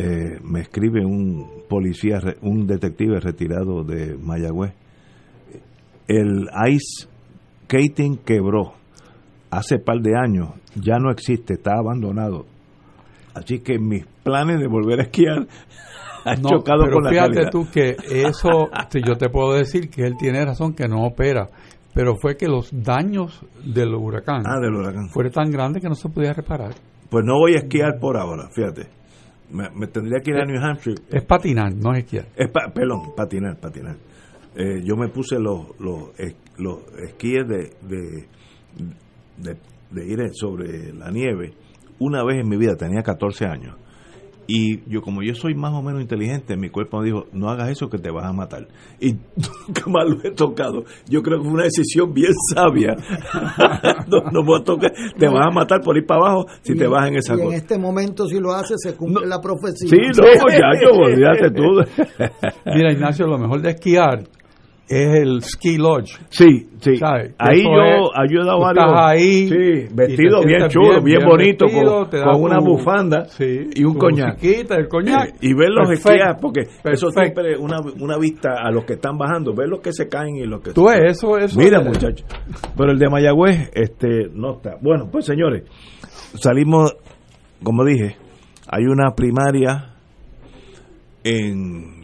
[SPEAKER 1] Eh, me escribe un policía, un detective retirado de Mayagüez. El ice skating quebró hace par de años, ya no existe, está abandonado. Así que mis planes de volver a esquiar han
[SPEAKER 3] No,
[SPEAKER 1] chocado
[SPEAKER 3] pero
[SPEAKER 1] con la
[SPEAKER 3] fíjate
[SPEAKER 1] realidad.
[SPEAKER 3] tú que eso, sí, yo te puedo decir que él tiene razón que no opera, pero fue que los daños del huracán
[SPEAKER 1] Ah, del huracán.
[SPEAKER 3] fueron tan grandes que no se podía reparar.
[SPEAKER 1] Pues no voy a esquiar por ahora, fíjate. Me, me tendría que ir a New Hampshire.
[SPEAKER 3] Es patinar, no es esquiar.
[SPEAKER 1] Es pa- perdón, patinar, patinar. Eh, yo me puse los, los, los esquíes de, de, de, de ir sobre la nieve una vez en mi vida, tenía 14 años. Y yo, como yo soy más o menos inteligente, mi cuerpo me dijo, no hagas eso que te vas a matar. Y nunca más lo he tocado. Yo creo que fue una decisión bien sabia. no, no voy a tocar, te vas a matar por ir para abajo si
[SPEAKER 2] Y-
[SPEAKER 1] te vas en esa
[SPEAKER 2] y en este momento, si lo hace, se cumple la profecía.
[SPEAKER 1] Sí, no, muchacho, olvídate tú.
[SPEAKER 3] Mira, Ignacio, lo mejor de esquiar es el ski lodge.
[SPEAKER 1] Sí, sí.
[SPEAKER 3] ¿sabes?
[SPEAKER 1] Ahí
[SPEAKER 3] Eso
[SPEAKER 1] yo
[SPEAKER 3] tú
[SPEAKER 1] a varios.
[SPEAKER 3] estás ahí
[SPEAKER 1] Sí,
[SPEAKER 3] y
[SPEAKER 1] vestido bien chulo, bien, bonito,
[SPEAKER 3] vestido,
[SPEAKER 1] con, con una
[SPEAKER 3] tu-
[SPEAKER 1] bufanda
[SPEAKER 3] sí,
[SPEAKER 1] y un coñac.
[SPEAKER 3] el coñac.
[SPEAKER 1] Y ver los esquías, porque eso siempre una, una vista a los que están bajando, ver los que se caen y los que
[SPEAKER 3] Tú eso, eso.
[SPEAKER 1] Mira, muchachos. Pero el de Mayagüez, este, no está. Bueno, pues señores, salimos, como dije, hay una primaria en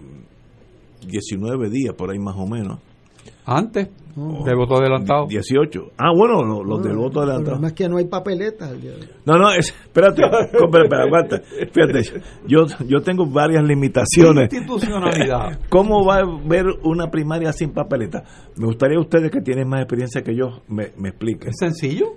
[SPEAKER 1] 19 días, por ahí más o menos.
[SPEAKER 3] Antes, de voto adelantado.
[SPEAKER 1] 18. Ah, bueno, los, del voto
[SPEAKER 2] El
[SPEAKER 1] adelantado.
[SPEAKER 2] es que no hay papeletas.
[SPEAKER 1] No, no, es, espérate. Fíjate, yo, yo tengo varias limitaciones.
[SPEAKER 3] Institucionalidad.
[SPEAKER 1] ¿Cómo va a ver una primaria sin papeleta? Me gustaría ustedes que tienen más experiencia que yo me, me expliquen.
[SPEAKER 3] Es sencillo.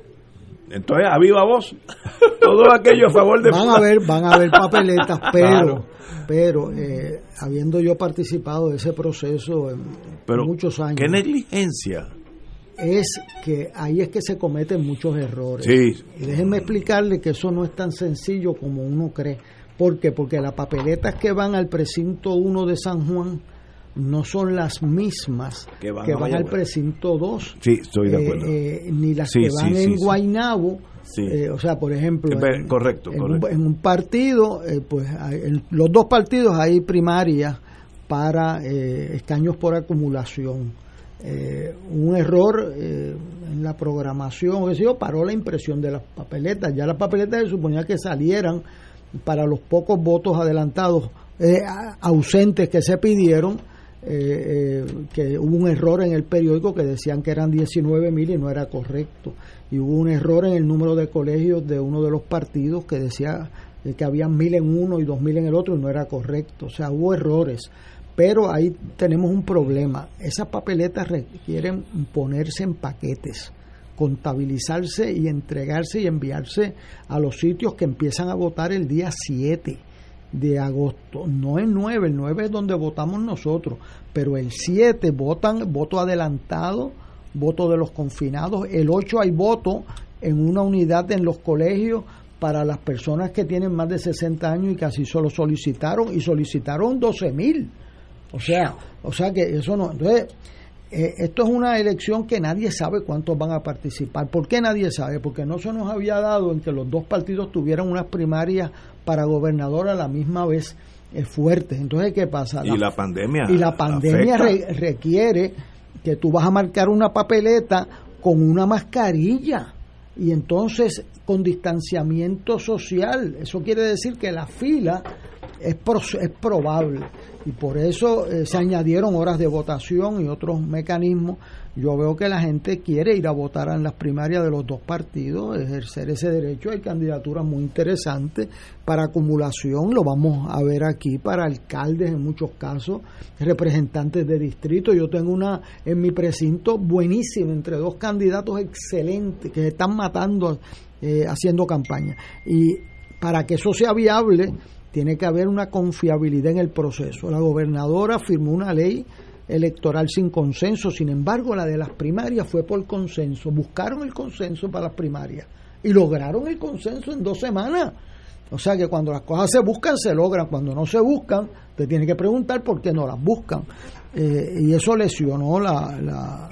[SPEAKER 1] Entonces, a viva voz, todo aquello a favor de...
[SPEAKER 2] Van a ver, van a ver papeletas, pero, pero eh, habiendo yo participado de ese proceso en
[SPEAKER 1] Pero,
[SPEAKER 2] muchos años,
[SPEAKER 1] ¿Qué negligencia?
[SPEAKER 2] es que ahí es que se cometen muchos errores.
[SPEAKER 1] Sí.
[SPEAKER 2] Y déjenme explicarle que eso no es tan sencillo como uno cree. ¿Por qué? Porque las papeletas que van al precinto 1 de San Juan no son las mismas
[SPEAKER 1] Que van
[SPEAKER 2] que
[SPEAKER 1] a
[SPEAKER 2] van al precinto 2.
[SPEAKER 1] Sí, estoy de
[SPEAKER 2] Eh,
[SPEAKER 1] acuerdo.
[SPEAKER 2] eh, ni las
[SPEAKER 1] Sí,
[SPEAKER 2] que van
[SPEAKER 1] sí,
[SPEAKER 2] en
[SPEAKER 1] sí.
[SPEAKER 2] Guaynabo.
[SPEAKER 1] Sí.
[SPEAKER 2] eh, o sea, por ejemplo,
[SPEAKER 1] Eh,
[SPEAKER 2] en,
[SPEAKER 1] correcto,
[SPEAKER 2] en un-
[SPEAKER 1] correcto.
[SPEAKER 2] en un partido, eh, pues hay- en los dos partidos hay primarias para eh, escaños por acumulación. Eh, un error eh, en la programación, sé yo, paró la impresión de las papeletas. Ya las papeletas se suponía que salieran para los pocos votos adelantados eh, ausentes que se pidieron. Eh, eh, que hubo un error en el periódico que decían que eran 19 mil y no era correcto. Y hubo un error en el número de colegios de uno de los partidos que decía eh, que había mil en uno y dos mil en el otro y no era correcto. O sea, hubo errores. Pero ahí tenemos un problema. Esas papeletas requieren ponerse en paquetes, contabilizarse y entregarse y enviarse a los sitios que empiezan a votar el día 7 de agosto. No el 9, el 9 es donde votamos nosotros, pero el 7 votan voto adelantado, voto de los confinados, el 8 hay voto en una unidad en los colegios para las personas que tienen más de 60 años y casi solo solicitaron y solicitaron 12 mil. O sea, o sea que eso no. Entonces, eh, esto es una elección que nadie sabe cuántos van a participar. ¿Por qué nadie sabe? Porque no se nos había dado en que los dos partidos tuvieran unas primarias para gobernador a la misma vez eh, fuertes. Entonces, ¿qué pasa?
[SPEAKER 1] Y la pandemia
[SPEAKER 2] y la pandemia re- requiere que tú vas a marcar una papeleta con una mascarilla y entonces con distanciamiento social. Eso quiere decir que la fila es, pro- es probable y por eso eh, se añadieron horas de votación y otros mecanismos. Yo veo que la gente quiere ir a votar en las primarias de los dos partidos, ejercer ese derecho. Hay candidaturas muy interesantes para acumulación, lo vamos a ver aquí, para alcaldes en muchos casos, representantes de distrito. Yo tengo una en mi precinto buenísima entre dos candidatos excelentes que se están matando eh, haciendo campaña. Y para que eso sea viable, tiene que haber una confiabilidad en el proceso. La gobernadora firmó una ley electoral sin consenso, sin embargo la de las primarias fue por consenso, buscaron el consenso para las primarias y lograron el consenso en dos semanas. O sea que cuando las cosas se buscan, se logran, cuando no se buscan, te tiene que preguntar por qué no las buscan. Eh, y eso lesionó la, la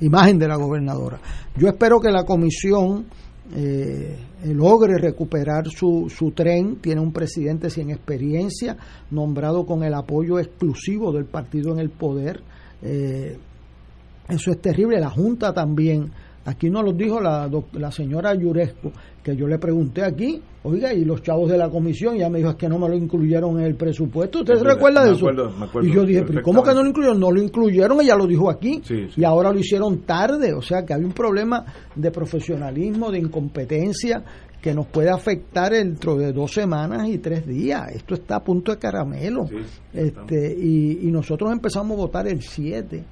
[SPEAKER 2] imagen de la gobernadora. Yo espero que la comisión eh, logre recuperar su, su tren. Tiene un presidente sin experiencia, nombrado con el apoyo exclusivo del partido en el poder. Eh, eso es terrible. La Junta también. Aquí nos lo dijo la, la señora Yuresco, que yo le pregunté aquí, oiga, y los chavos de la comisión, ya me dijo, es que no me lo incluyeron en el presupuesto. ¿Usted se recuerda
[SPEAKER 1] me
[SPEAKER 2] de eso?
[SPEAKER 1] acuerdo, me acuerdo
[SPEAKER 2] y yo dije, pero ¿cómo que no lo incluyeron? No lo incluyeron, ella lo dijo aquí.
[SPEAKER 1] Sí, sí.
[SPEAKER 2] Y ahora lo hicieron tarde, o sea que hay un problema de profesionalismo, de incompetencia que nos puede afectar dentro de dos semanas y tres días. Esto está a punto de caramelo.
[SPEAKER 1] Sí,
[SPEAKER 2] este y, y nosotros empezamos a votar el 7.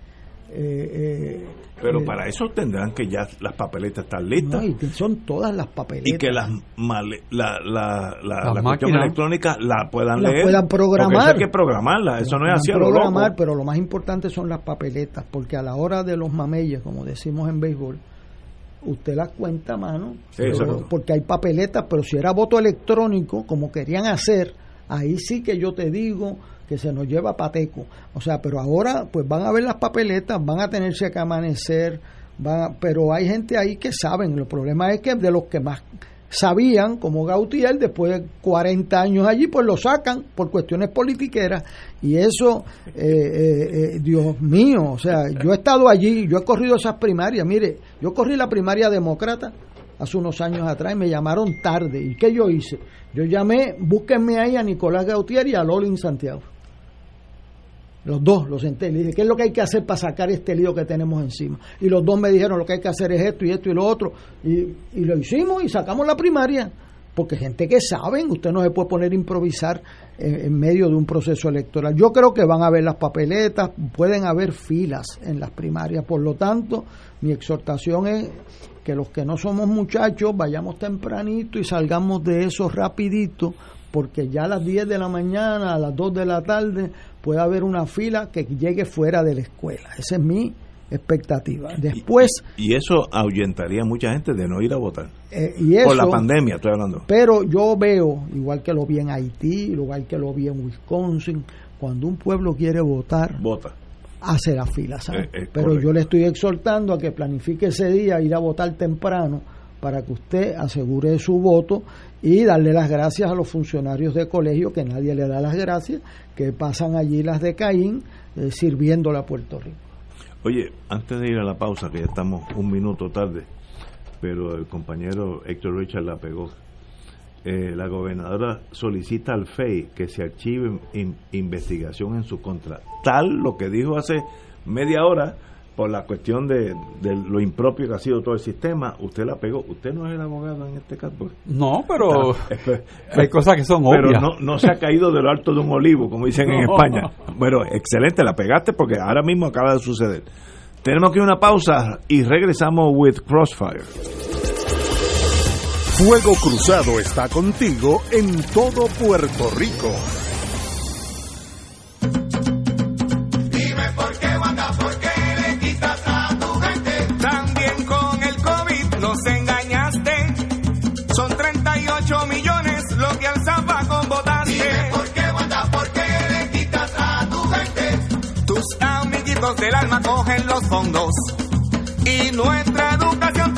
[SPEAKER 2] Eh, eh,
[SPEAKER 1] Pero
[SPEAKER 2] eh,
[SPEAKER 1] para eso tendrán que ya las papeletas estar listas.
[SPEAKER 2] no, y que son todas las papeletas.
[SPEAKER 1] y que las male- la, la, la, cuestión
[SPEAKER 3] máquinas.
[SPEAKER 1] electrónica la puedan
[SPEAKER 2] Las
[SPEAKER 1] leer.
[SPEAKER 2] puedan programar.
[SPEAKER 1] Eso hay que programarla, eso no es así
[SPEAKER 2] programar,
[SPEAKER 1] loco.
[SPEAKER 2] pero lo más importante son las papeletas, porque a la hora de los mameyes, como decimos en béisbol, usted las cuenta a mano, pero- porque hay papeletas, pero si era voto electrónico, como querían hacer, ahí sí que yo te digo que se nos lleva pateco. O sea, pero ahora pues van a ver las papeletas, van a tenerse que amanecer, van pero hay gente ahí que saben. El problema es que de los que más sabían, como Gautier, después de 40 años allí, pues lo sacan por cuestiones politiqueras. Y eso, eh, eh, eh, Dios mío, o sea, yo he estado allí, yo he corrido esas primarias. Mire, yo corrí la primaria demócrata hace unos años atrás y me llamaron tarde. ¿Y qué yo hice? Yo llamé, búsquenme ahí a Nicolás Gautier y a Lolin Santiago. Los dos los senté le dije, ¿qué es lo que hay que hacer para sacar este lío que tenemos encima? Y los dos me dijeron, lo que hay que hacer es esto y esto y lo otro. Y, y lo hicimos y sacamos la primaria. Porque gente que saben, usted no se puede poner a improvisar en, en medio de un proceso electoral. Yo creo que van a haber las papeletas, pueden haber filas en las primarias. Por lo tanto, mi exhortación es que los que no somos muchachos vayamos tempranito y salgamos de eso rapidito, porque ya a las 10 de la mañana, a las 2 de la tarde, puede haber una fila que llegue fuera de la escuela. Esa es mi expectativa. Después...
[SPEAKER 1] Y, eso ahuyentaría a mucha gente de no ir a votar.
[SPEAKER 2] Eh, y eso,
[SPEAKER 1] Por la pandemia, estoy hablando.
[SPEAKER 2] Pero yo veo, igual que lo vi en Haití, igual que lo vi en Wisconsin, cuando un pueblo quiere votar,
[SPEAKER 1] vota
[SPEAKER 2] hace la fila, ¿sabes? Eh, eh, Pero yo le estoy exhortando a que planifique ese día, ir a votar temprano, para que usted asegure su voto y darle las gracias a los funcionarios de colegio, que nadie le da las gracias, que pasan allí las de Caín eh, a Puerto Rico.
[SPEAKER 1] Oye, antes de ir a la pausa, que ya estamos un minuto tarde, pero el compañero Héctor Richard la pegó. Eh, la gobernadora solicita al FEI que se archive investigación en su contra. Tal lo que dijo hace media hora por la cuestión de, lo impropio que ha sido todo el sistema, usted la pegó. Usted no es el abogado en este caso.
[SPEAKER 3] No, pero hay cosas que son obvias.
[SPEAKER 1] Pero no, no se ha caído de lo alto de un olivo, como dicen en España. Bueno, excelente, la pegaste porque ahora mismo acaba de suceder. Tenemos que ir a una pausa y regresamos with Crossfire.
[SPEAKER 4] Fuego Cruzado está contigo en todo Puerto Rico.
[SPEAKER 5] Del alma cogen los fondos. Y nuestra educación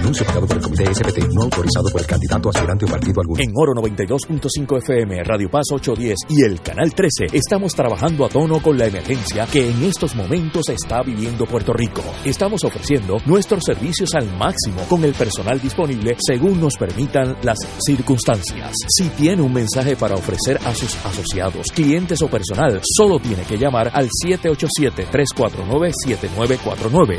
[SPEAKER 6] Anuncio pagado por el Comité SPT, no autorizado por el candidato aspirante o partido alguno.
[SPEAKER 8] En Oro 92.5 FM, Radio Paz 810 y el Canal 13 estamos trabajando a tono con la emergencia que en estos momentos está viviendo Puerto Rico. Estamos ofreciendo nuestros servicios al máximo con el personal disponible según nos permitan las circunstancias. Si tiene un mensaje para ofrecer a sus asociados, clientes o personal, solo tiene que llamar al 787-349-7949.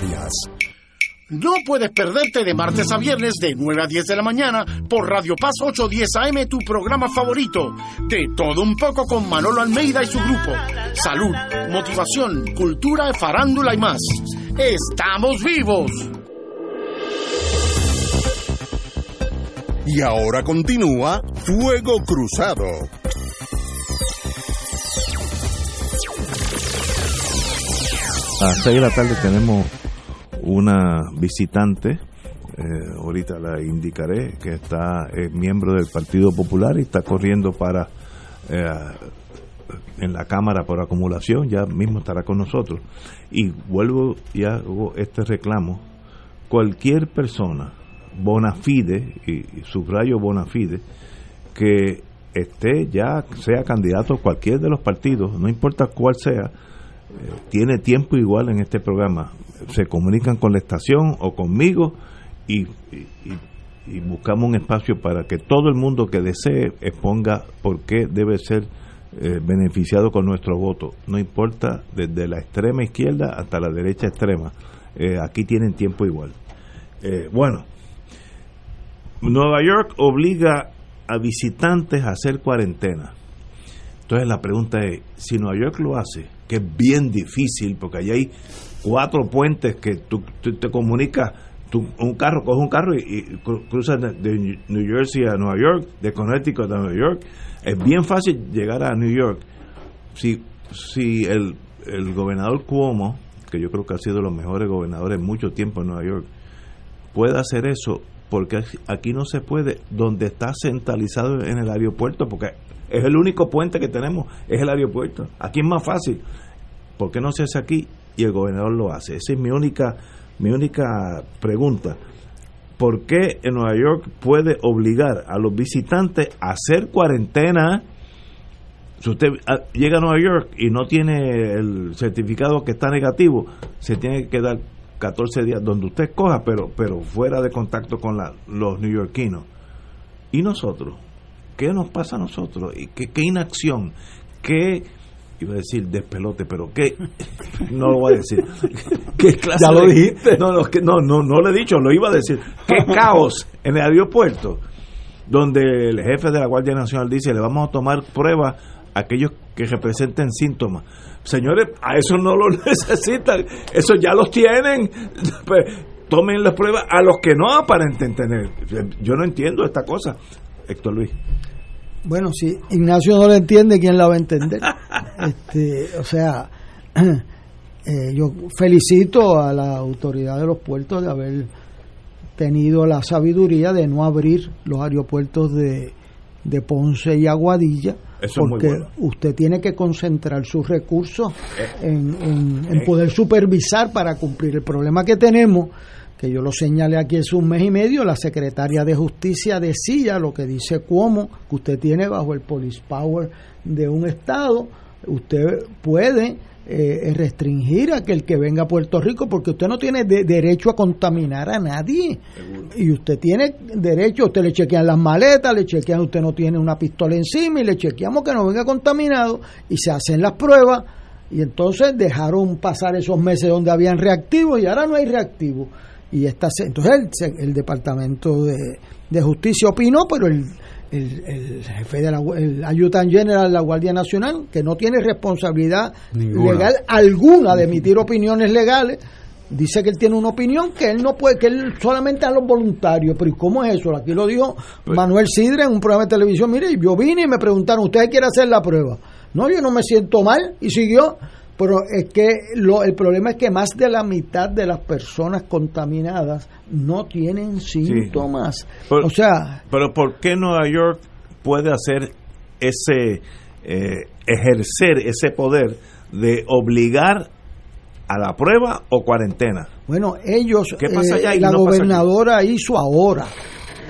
[SPEAKER 9] No puedes perderte de martes a viernes de 9 a 10 de la mañana por Radio Paz 810 AM, tu programa favorito. De todo un poco con Manolo Almeida y su grupo. Salud, motivación, cultura, farándula y más. ¡Estamos vivos!
[SPEAKER 4] Y ahora continúa Fuego Cruzado.
[SPEAKER 1] A las 6 de la tarde tenemos una visitante, eh, ahorita la indicaré, que está es miembro del Partido Popular y está corriendo para eh, en la Cámara por acumulación, ya mismo estará con nosotros. Y vuelvo y hago este reclamo. Cualquier persona, bona fide, y subrayo bona fide, que esté ya, sea candidato a cualquier de los partidos, no importa cuál sea, eh, tiene tiempo igual en este programa. Se comunican con la estación o conmigo y, y, buscamos un espacio para que todo el mundo que desee exponga por qué debe ser eh, beneficiado con nuestro voto. No importa desde la extrema izquierda hasta la derecha extrema. Eh, aquí tienen tiempo igual. bueno, Nueva York obliga a visitantes a hacer cuarentena. Entonces la pregunta es, si Nueva York lo hace, que es bien difícil, porque allí hay cuatro puentes que tú, te comunicas, tú, un carro, coges un carro y, cruzas de, New Jersey a Nueva York, de Connecticut a Nueva York, es bien fácil llegar a New York. Si, si el, el gobernador Cuomo, que yo creo que ha sido de los mejores gobernadores en mucho tiempo en Nueva York, puede hacer eso porque aquí no se puede donde está centralizado en el aeropuerto porque es el único puente que tenemos es el aeropuerto. Aquí es más fácil. ¿por qué no se hace aquí y el gobernador lo hace? esa es mi única mi única pregunta ¿por qué en Nueva York puede obligar a los visitantes a hacer cuarentena si usted ah, llega a Nueva York y no tiene el certificado que está negativo, se tiene que quedar 14 días donde usted escoja, pero, pero fuera de contacto con la, los neoyorquinos. ¿Y nosotros? ¿Qué nos pasa a nosotros? ¿Y qué, qué inacción? ¿Qué, iba a decir despelote, pero qué, no lo voy a decir. ¿Qué clase
[SPEAKER 3] Ya lo
[SPEAKER 1] de-
[SPEAKER 3] dijiste.
[SPEAKER 1] No, no, no, no lo he dicho, lo iba a decir. ¿Qué caos en el aeropuerto? Donde el jefe de la Guardia Nacional dice, le vamos a tomar pruebas a aquellos que representen síntomas. Señores, a eso no lo necesitan, eso ya los tienen. Pues, Tomen las pruebas a los que no aparenten tener. Yo no entiendo esta cosa, Héctor Luis.
[SPEAKER 2] Bueno, si Ignacio no lo entiende, ¿quién la va a entender? Este, o sea, eh, yo felicito a la autoridad de los puertos de haber tenido la sabiduría de no abrir los aeropuertos de, de Ponce y Aguadilla,
[SPEAKER 1] Eso
[SPEAKER 2] porque
[SPEAKER 1] bueno.
[SPEAKER 2] usted tiene que concentrar sus recursos en, en- en
[SPEAKER 1] eh.
[SPEAKER 2] poder supervisar para cumplir el problema que tenemos que yo lo señalé aquí hace un mes y medio, la secretaria de Justicia decía lo que dice Cuomo, que usted tiene bajo el police power de un Estado, usted puede eh, restringir a que el que venga a Puerto Rico, porque usted no tiene de- derecho a contaminar a nadie. Y usted tiene derecho, usted le chequean las maletas, le chequean, usted no tiene una pistola encima y le chequeamos que no venga contaminado y se hacen las pruebas. Y entonces dejaron pasar esos meses donde habían reactivos y ahora no hay reactivos. Y esta, entonces el, el Departamento de, de Justicia opinó, pero el, el, el jefe de la el Ayutan General de la Guardia Nacional, que no tiene responsabilidad
[SPEAKER 3] Ninguna.
[SPEAKER 2] legal alguna de emitir opiniones legales, dice que él tiene una opinión que él no puede, que él solamente a los voluntarios. Pero ¿y cómo es eso? Aquí lo dijo Manuel Sidre en un programa de televisión. Mire, yo vine y me preguntaron, ¿usted quiere hacer la prueba? No, yo no me siento mal y siguió. Pero es que lo, el problema es que más de la mitad de las personas contaminadas no tienen síntomas.
[SPEAKER 1] Pero-
[SPEAKER 2] o sea,
[SPEAKER 1] Pero ¿por qué Nueva York puede hacer ese, eh, ejercer ese poder de obligar a la prueba o cuarentena?
[SPEAKER 2] Bueno, ellos,
[SPEAKER 1] ¿Qué pasa
[SPEAKER 2] eh,
[SPEAKER 1] allá y
[SPEAKER 2] la
[SPEAKER 1] no pasa aquí?
[SPEAKER 2] gobernadora hizo ahora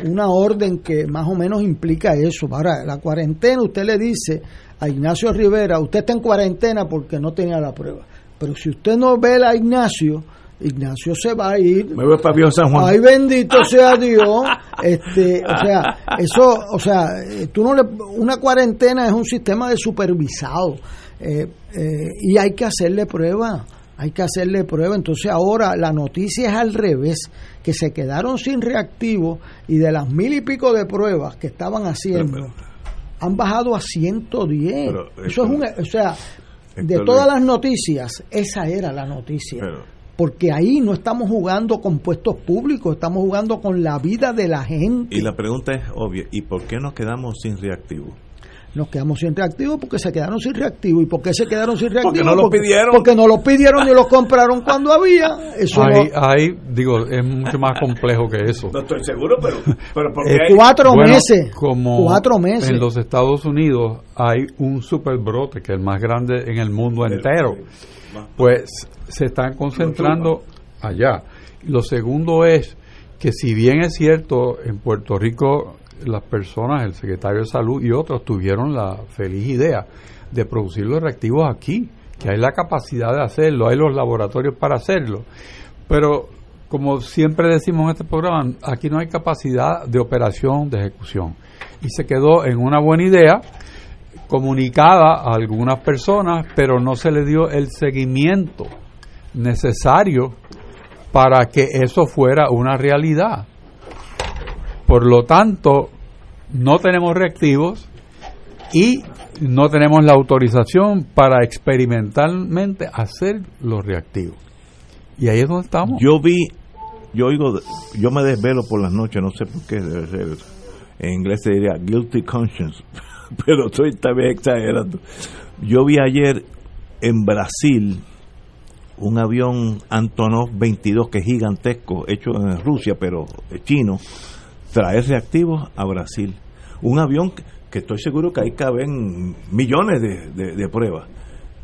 [SPEAKER 2] una orden que más o menos implica eso. Ahora, la cuarentena, usted le dice a Ignacio Rivera, usted está en cuarentena porque no tenía la prueba. Pero si usted no ve a Ignacio, Ignacio se va a ir.
[SPEAKER 1] Me voy para San Juan.
[SPEAKER 2] Ay, bendito sea Dios. Este, o sea, eso, o sea, eh, tú no le, una cuarentena es un sistema de supervisado eh, eh, y hay que hacerle prueba. Hay que hacerle prueba. Entonces ahora la noticia es al revés, que se quedaron sin reactivos y de las mil y pico de pruebas que estaban haciendo, han bajado a 110.
[SPEAKER 1] Pero,
[SPEAKER 2] Eso es un, o sea, de todas las noticias, esa era la noticia
[SPEAKER 1] Pero-
[SPEAKER 2] porque ahí no estamos jugando con puestos públicos, estamos jugando con la vida de la gente.
[SPEAKER 1] Y la pregunta es obvia, ¿y por qué nos quedamos sin reactivo?
[SPEAKER 2] Nos quedamos sin reactivos porque se quedaron sin reactivos. ¿Y por qué se quedaron sin reactivos?
[SPEAKER 1] Porque no los pidieron.
[SPEAKER 2] Porque no los pidieron ni los compraron cuando había. Eso
[SPEAKER 3] Ahí,
[SPEAKER 2] no-
[SPEAKER 3] ahí, digo, es mucho más complejo que eso.
[SPEAKER 1] No estoy seguro, pero, pero porque
[SPEAKER 2] Eh,
[SPEAKER 1] hay-
[SPEAKER 2] cuatro
[SPEAKER 3] Bueno,
[SPEAKER 2] meses.
[SPEAKER 3] Como
[SPEAKER 2] Cuatro meses.
[SPEAKER 3] En los Estados Unidos hay un superbrote que es el más grande en el mundo entero. Pues se están concentrando allá. Lo segundo es que si bien es cierto, en Puerto Rico las personas, el secretario de Salud y otros tuvieron la feliz idea de producir los reactivos aquí, que hay la capacidad de hacerlo, hay los laboratorios para hacerlo. Pero como siempre decimos en este programa, aquí no hay capacidad de operación, de ejecución. Y se quedó en una buena idea, comunicada a algunas personas, pero no se le dio el seguimiento necesario para que eso fuera una realidad. Por lo tanto, no tenemos reactivos y no tenemos la autorización para experimentalmente hacer los reactivos. Y ahí es donde estamos.
[SPEAKER 1] Yo vi, yo oigo, yo me desvelo por las noches, no sé por qué, debe ser, en inglés se diría guilty conscience, pero estoy también exagerando. Yo vi ayer en Brasil un avión Antonov 22 que es gigantesco, hecho en Rusia, pero chino, traer reactivos a Brasil. Un avión que, que estoy seguro que ahí caben millones de, de, pruebas.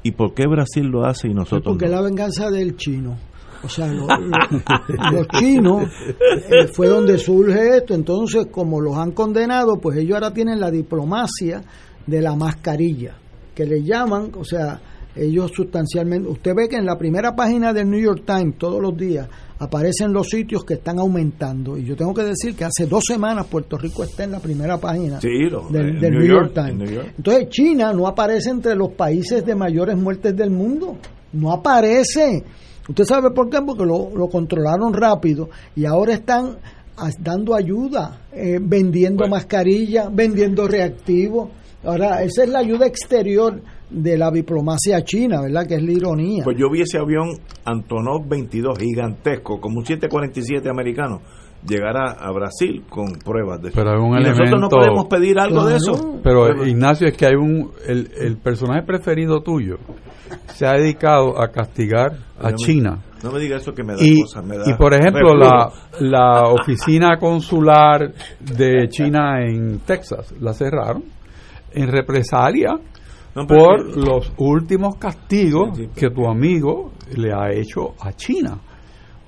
[SPEAKER 1] ¿Y por qué Brasil lo hace y nosotros
[SPEAKER 2] Porque
[SPEAKER 1] no?
[SPEAKER 2] la venganza del chino. O sea, lo- lo- los chinos eh, fue donde surge esto. Entonces, como los han condenado, pues ellos ahora tienen la diplomacia de la mascarilla, que le llaman, o sea, ellos sustancialmente. Usted ve que en la primera página del New York Times, todos los días, aparecen los sitios que están aumentando. Y yo tengo que decir que hace dos semanas Puerto Rico está en la primera página
[SPEAKER 1] Sí, lo-
[SPEAKER 2] del,
[SPEAKER 1] New
[SPEAKER 2] New,
[SPEAKER 1] York,
[SPEAKER 2] Times.
[SPEAKER 1] York.
[SPEAKER 2] Entonces China no aparece entre los países de mayores muertes del mundo. No aparece. ¿Usted sabe por qué? Porque lo, lo controlaron rápido y ahora están dando ayuda, eh, vendiendo mascarillas, vendiendo reactivos. Ahora, esa es la ayuda exterior de la diplomacia china, ¿verdad? Que es la ironía.
[SPEAKER 1] Pues yo vi ese avión Antonov 22 gigantesco, como un 747 americano, llegar a, a Brasil con pruebas de eso.
[SPEAKER 3] Pero hay un
[SPEAKER 1] y nosotros no
[SPEAKER 3] elemento-
[SPEAKER 1] podemos pedir algo de eso.
[SPEAKER 3] Pero Ignacio, es que hay un. El, el personaje preferido tuyo se ha dedicado a castigar a
[SPEAKER 1] No me-
[SPEAKER 3] China.
[SPEAKER 1] No me diga eso que me da
[SPEAKER 3] Y,
[SPEAKER 1] cosas, me da
[SPEAKER 3] y por ejemplo, la, la oficina consular de China en Texas la cerraron en represalia
[SPEAKER 1] No,
[SPEAKER 3] por los últimos castigos
[SPEAKER 1] Sí, sí,
[SPEAKER 3] que tu amigo le ha hecho a China.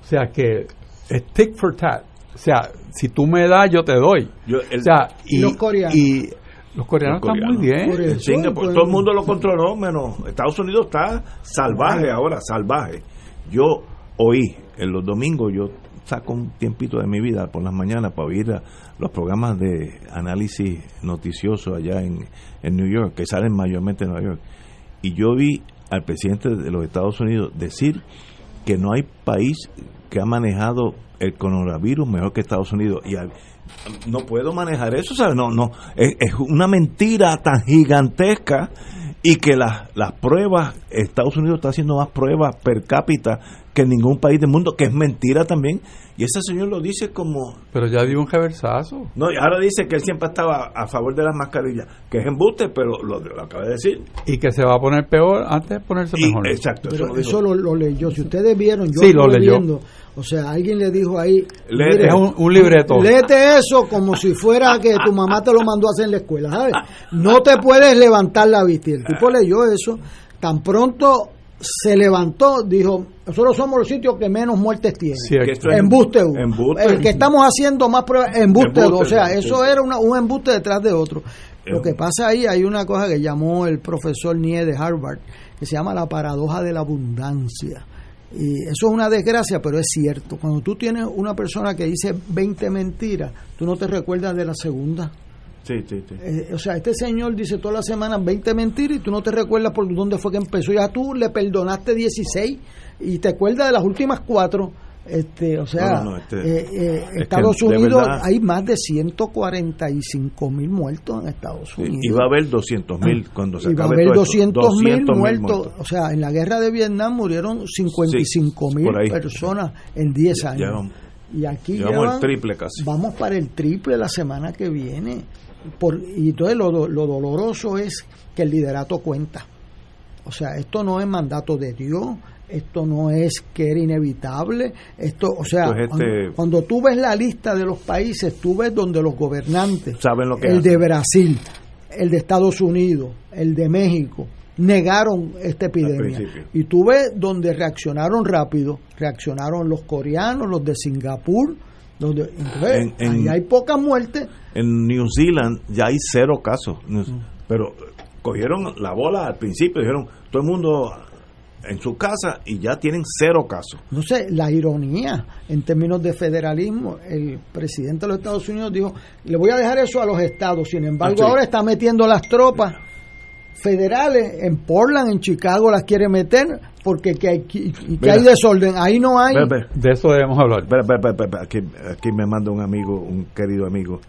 [SPEAKER 3] O sea que es tick for tat. O sea, si tú me das, yo te doy.
[SPEAKER 1] Yo- el-
[SPEAKER 3] o sea, y,
[SPEAKER 2] los coreanos?
[SPEAKER 3] y los coreanos
[SPEAKER 1] Los
[SPEAKER 3] están muy bien.
[SPEAKER 2] Pues,
[SPEAKER 1] todo el mundo lo controló, menos Estados Unidos está salvaje ahora, salvaje. Yo oí, en los domingos, yo saco un tiempito de mi vida por las mañanas para oír los programas de análisis noticioso allá en, en New York, que salen mayormente en Nueva York. Y yo vi al presidente de los Estados Unidos decir que no hay país que ha manejado el coronavirus mejor que Estados Unidos. Y no puedo manejar eso, ¿sabes? No, no, es, es una mentira tan gigantesca y que las, las pruebas, Estados Unidos está haciendo más pruebas per cápita que ningún país del mundo, que es mentira también. Y ese señor lo dice como...
[SPEAKER 3] Pero ya dio un reversazo.
[SPEAKER 1] No, y ahora dice que él siempre estaba a favor de las mascarillas, que es embuste, pero lo, lo acaba de decir.
[SPEAKER 3] Y que se va a poner peor antes de ponerse
[SPEAKER 1] Y-
[SPEAKER 3] mejor.
[SPEAKER 1] exacto, eso
[SPEAKER 2] Pero
[SPEAKER 1] lo dijo.
[SPEAKER 2] eso lo, lo leyó. Si ustedes vieron, yo
[SPEAKER 3] Sí, lo leyó.
[SPEAKER 2] viendo. O sea, alguien le dijo ahí.
[SPEAKER 1] Léete.
[SPEAKER 2] mire,
[SPEAKER 3] un, un libreto.
[SPEAKER 2] Léete eso como si fuera que tu mamá te lo mandó a hacer en la escuela, ¿sabes? No te puedes levantar la vista. Y el tipo leyó eso. Tan pronto se levantó, dijo, nosotros somos los sitios que menos muertes tienen.
[SPEAKER 1] Es
[SPEAKER 2] Embuste uno.
[SPEAKER 1] embuste.
[SPEAKER 2] El que estamos haciendo más pruebas, embuste,
[SPEAKER 1] Embuste,
[SPEAKER 2] dos. O sea,
[SPEAKER 1] sí,
[SPEAKER 2] eso
[SPEAKER 1] sí.
[SPEAKER 2] era una- un embuste detrás de otro. Lo que
[SPEAKER 1] un-
[SPEAKER 2] pasa ahí, hay una cosa que llamó el profesor Nie de Harvard, que se llama la paradoja de la abundancia. Y eso es una desgracia, pero es cierto. Cuando tú tienes una persona que dice 20 mentiras, tú no te recuerdas de la segunda.
[SPEAKER 1] Sí, sí, sí.
[SPEAKER 2] Eh, o sea, este señor dice todas las semanas 20 mentiras y tú no te recuerdas por dónde fue que empezó. Ya tú le perdonaste 16 y te acuerdas de las últimas cuatro. Este, o sea,
[SPEAKER 1] No, no, no, este-
[SPEAKER 2] eh, eh, Estados Unidos
[SPEAKER 1] verdad-
[SPEAKER 2] hay más de 145 mil muertos en Estados Unidos.
[SPEAKER 1] y va a haber 200 mil cuando se
[SPEAKER 2] Y va a
[SPEAKER 1] acabe
[SPEAKER 2] haber
[SPEAKER 1] todo esto.
[SPEAKER 2] 200 mil
[SPEAKER 1] 200.000
[SPEAKER 2] muertos. O sea, en la guerra de Vietnam murieron 55 mil personas en 10
[SPEAKER 1] Ya-
[SPEAKER 2] años.
[SPEAKER 1] ya vamos-
[SPEAKER 2] y aquí
[SPEAKER 1] llevamos
[SPEAKER 2] llevan-
[SPEAKER 1] el triple casi.
[SPEAKER 2] Vamos para el triple la semana que viene. Por, y entonces lo, lo doloroso es que el liderato cuenta. O sea, esto no es mandato de Dios, esto no es que era inevitable, esto, o sea, cuando,
[SPEAKER 1] este-
[SPEAKER 2] cuando tú ves la lista de los países, tú ves donde los gobernantes,
[SPEAKER 1] Saben lo que
[SPEAKER 2] el de. Brasil, el de Estados Unidos, el de México, negaron esta epidemia. Y tú ves donde reaccionaron rápido, reaccionaron los coreanos, los de Singapur, los de- entonces,
[SPEAKER 1] En- en-
[SPEAKER 2] ahí hay pocas muertes.
[SPEAKER 1] En New Zealand ya hay cero casos.
[SPEAKER 2] Mm.
[SPEAKER 1] Pero cogieron la bola al principio, dijeron todo el mundo en su casa y ya tienen cero casos.
[SPEAKER 2] No sé, la ironía en términos de federalismo, el presidente de los Estados Unidos dijo, le voy a dejar eso a los estados, sin embargo
[SPEAKER 1] Ah, sí.
[SPEAKER 2] ahora está metiendo las tropas federales en Portland, en Chicago las quiere meter porque que hay, que
[SPEAKER 1] Mira.
[SPEAKER 2] hay desorden, ahí no hay...
[SPEAKER 1] Ve, ve,
[SPEAKER 3] De eso debemos hablar.
[SPEAKER 1] ve, ve, ve, ve, ve, Aquí, aquí me manda un amigo, un querido amigo.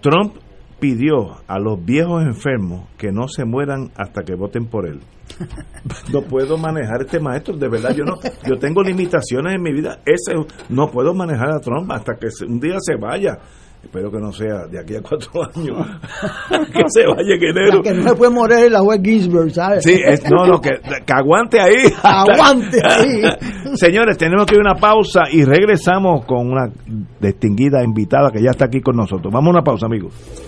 [SPEAKER 1] Trump pidió a los viejos enfermos que no se mueran hasta que voten por él. No puedo manejar este maestro, de verdad, yo no, yo tengo limitaciones en mi vida. Ese no puedo manejar a Trump hasta que un día se vaya. espero que no sea de aquí a cuatro años, que se vaya en enero.
[SPEAKER 2] que no se puede morir la juez Ginsburg, ¿sabes?
[SPEAKER 1] Sí, es, no, no, que, que aguante ahí.
[SPEAKER 2] Aguante ahí.
[SPEAKER 1] Señores, tenemos que ir a una pausa y regresamos con una distinguida invitada que ya está aquí con nosotros. Vamos a una pausa, amigos.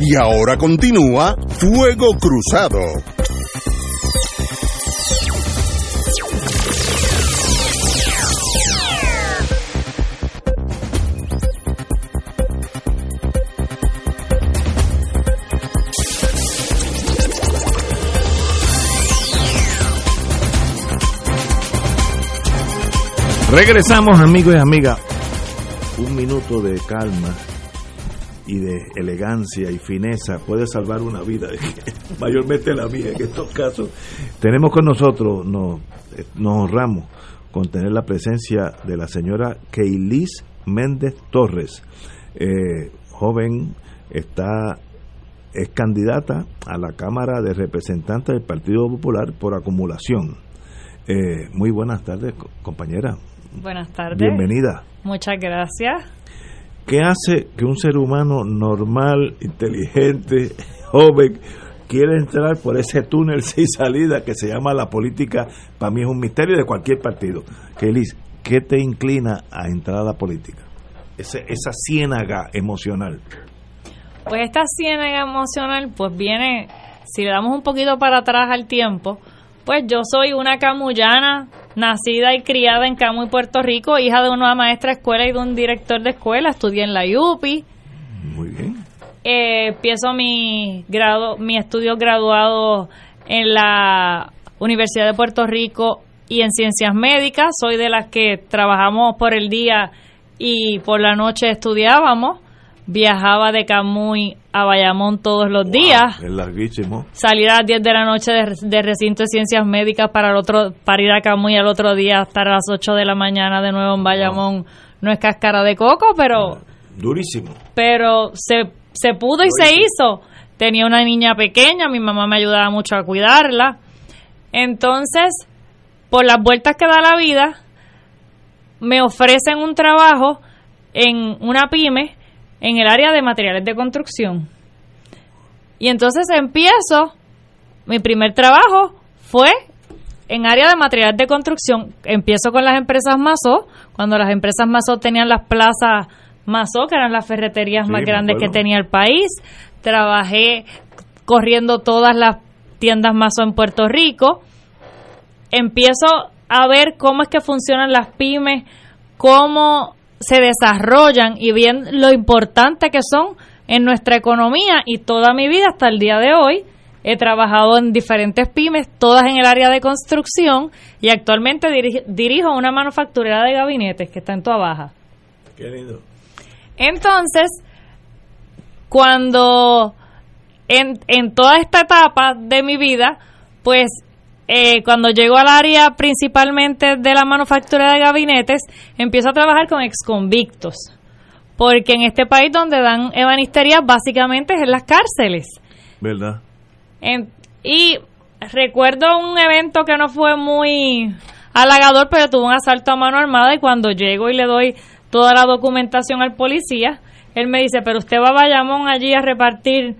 [SPEAKER 4] Y ahora continúa Fuego Cruzado.
[SPEAKER 1] Regresamos, amigos y amigas. Un minuto de calma y de elegancia y fineza puede salvar una vida, mayormente la mía en estos casos. Tenemos con nosotros, nos, nos honramos con tener la presencia de la señora Keilis Méndez Torres, eh, joven, está es candidata a la Cámara de Representantes del Partido Popular por acumulación. Eh, muy buenas tardes, co- compañera.
[SPEAKER 10] Buenas tardes.
[SPEAKER 1] Bienvenida.
[SPEAKER 10] Muchas gracias.
[SPEAKER 1] ¿Qué hace que un ser humano normal, inteligente, joven, quiera entrar por ese túnel sin salida que se llama la política? Para mí es un misterio de cualquier partido. Kelis, ¿qué te inclina a entrar a la política? Esa ciénaga emocional.
[SPEAKER 10] Pues esta ciénaga emocional, pues viene, si le damos un poquito para atrás al tiempo, pues yo soy una camullana, nacida y criada en Camuy, Puerto Rico, hija de una maestra de escuela y de un director de escuela, estudié en la UPI.
[SPEAKER 1] Muy bien.
[SPEAKER 10] Eh, empiezo mi grado, mi estudios graduados en la Universidad de Puerto Rico y en ciencias médicas. Soy de las que trabajamos por el día y por la noche estudiábamos. Viajaba de Camuy a Bayamón todos los días.
[SPEAKER 1] Es larguísimo.
[SPEAKER 10] Salir a las 10 de la noche de, de recinto de ciencias médicas para el otro para ir a Camuy al otro día estar a las 8 de la mañana de nuevo en Bayamón. No es cáscara de coco, pero
[SPEAKER 1] Durísimo.
[SPEAKER 10] pero se, se pudo y se hizo. Tenía una niña pequeña, mi mamá me ayudaba mucho a cuidarla. Entonces, por las vueltas que da la vida, me ofrecen un trabajo en una pyme en el área de materiales de construcción. Y entonces empiezo, mi primer trabajo fue en área de materiales de construcción. Empiezo con las empresas Mazo, cuando las empresas Mazo tenían las plazas Mazo, que eran las ferreterías más grandes que tenía el país. Trabajé corriendo todas las tiendas Mazo en Puerto Rico. Empiezo a ver cómo es que funcionan las pymes, cómo se desarrollan y bien lo importante que son en nuestra economía y toda mi vida hasta el día de hoy he trabajado en diferentes pymes, todas en el área de construcción y actualmente dirijo una manufacturera de gabinetes que está en Toa Baja.
[SPEAKER 1] Qué lindo.
[SPEAKER 10] Entonces, cuando en, en toda esta etapa de mi vida, pues eh, cuando llego al área principalmente de la manufactura de gabinetes, empiezo a trabajar con exconvictos. Porque en este país donde dan ebanistería básicamente es en las cárceles.
[SPEAKER 1] ¿Verdad?
[SPEAKER 10] y recuerdo un evento que no fue muy halagador, pero tuvo un asalto a mano armada y cuando llego y le doy toda la documentación al policía, él me dice, pero usted va a Bayamón allí a repartir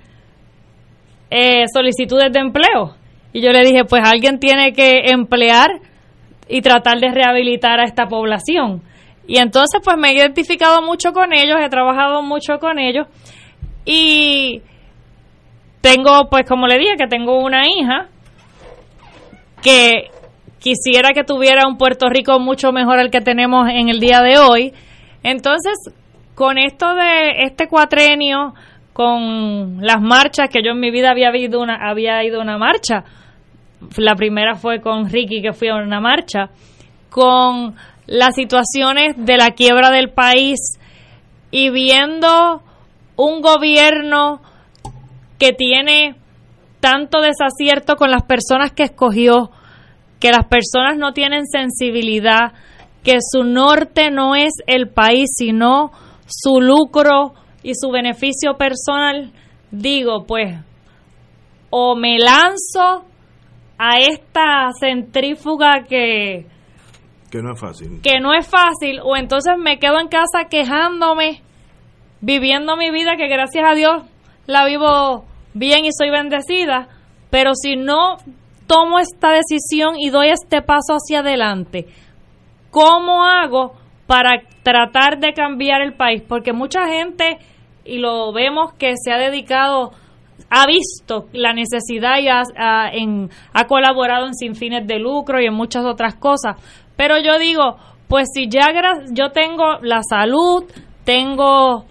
[SPEAKER 10] eh, solicitudes de empleo. Y yo le dije, pues alguien tiene que emplear y tratar de rehabilitar a esta población. Y entonces pues me he identificado mucho con ellos, he trabajado mucho con ellos y tengo pues como le dije que tengo una hija que quisiera que tuviera un Puerto Rico mucho mejor al que tenemos en el día de hoy. Entonces, con esto de este cuatrenio, con las marchas que yo en mi vida había ido una había ido una marcha, la primera fue con Ricky que fui a una marcha, con las situaciones de la quiebra del país y viendo un gobierno que tiene tanto desacierto con las personas que escogió, que las personas no tienen sensibilidad, que su norte no es el país, sino su lucro y su beneficio personal, digo, pues, o me lanzo a esta centrífuga que
[SPEAKER 1] que no es fácil.
[SPEAKER 10] Que no es fácil o entonces me quedo en casa quejándome, viviendo mi vida que gracias a Dios la vivo bien y soy bendecida, pero si no tomo esta decisión y doy este paso hacia adelante, ¿cómo hago para tratar de cambiar el país? Porque mucha gente, y lo vemos que se ha dedicado ha visto la necesidad y ha, en, ha colaborado en sin fines de lucro y en muchas otras cosas. Pero yo digo, pues si ya yo tengo la salud, tengo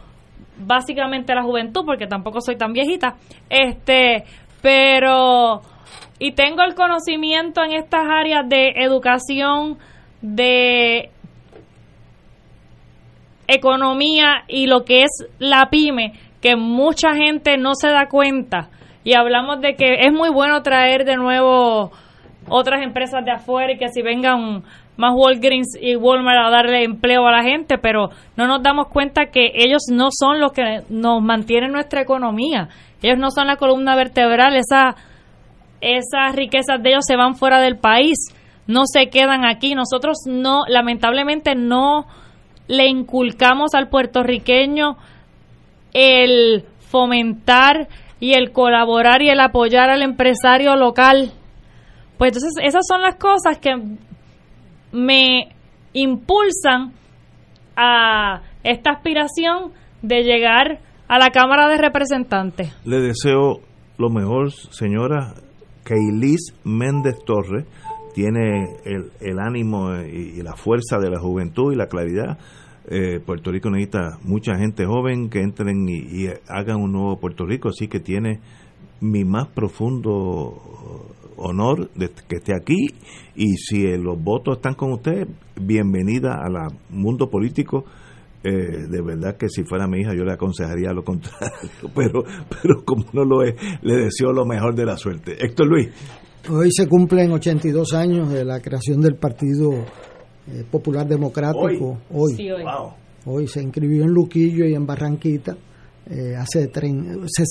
[SPEAKER 10] básicamente la juventud, porque tampoco soy tan viejita, este, pero y tengo el conocimiento en estas áreas de educación, de economía y lo que es la pyme, que mucha gente no se da cuenta y hablamos de que es muy bueno traer de nuevo otras empresas de afuera y que si vengan más Walgreens y Walmart a darle empleo a la gente, pero no nos damos cuenta que ellos no son los que nos mantienen nuestra economía. Ellos no son la columna vertebral, esa, esas riquezas de ellos se van fuera del país, no se quedan aquí. Nosotros no, lamentablemente no le inculcamos al puertorriqueño el fomentar y el colaborar y el apoyar al empresario local. Pues entonces esas son las cosas que me impulsan a esta aspiración de llegar a la Cámara de Representantes.
[SPEAKER 1] Le deseo lo mejor, señora Keilis Méndez Torres. Tiene el, el ánimo y, la fuerza de la juventud y la claridad eh, Puerto Rico necesita mucha gente joven que entren y, hagan un nuevo Puerto Rico, así que tiene mi más profundo honor de que esté aquí y si los votos están con usted, bienvenida al mundo político. Eh, de verdad que si fuera mi hija yo le aconsejaría lo contrario, pero, pero como no lo es, le deseo lo mejor de la suerte. Héctor Luis.
[SPEAKER 2] Hoy se cumplen 82 años de la creación del Partido eh, Popular Democrático hoy. hoy. se inscribió en Luquillo y en Barranquita eh, hace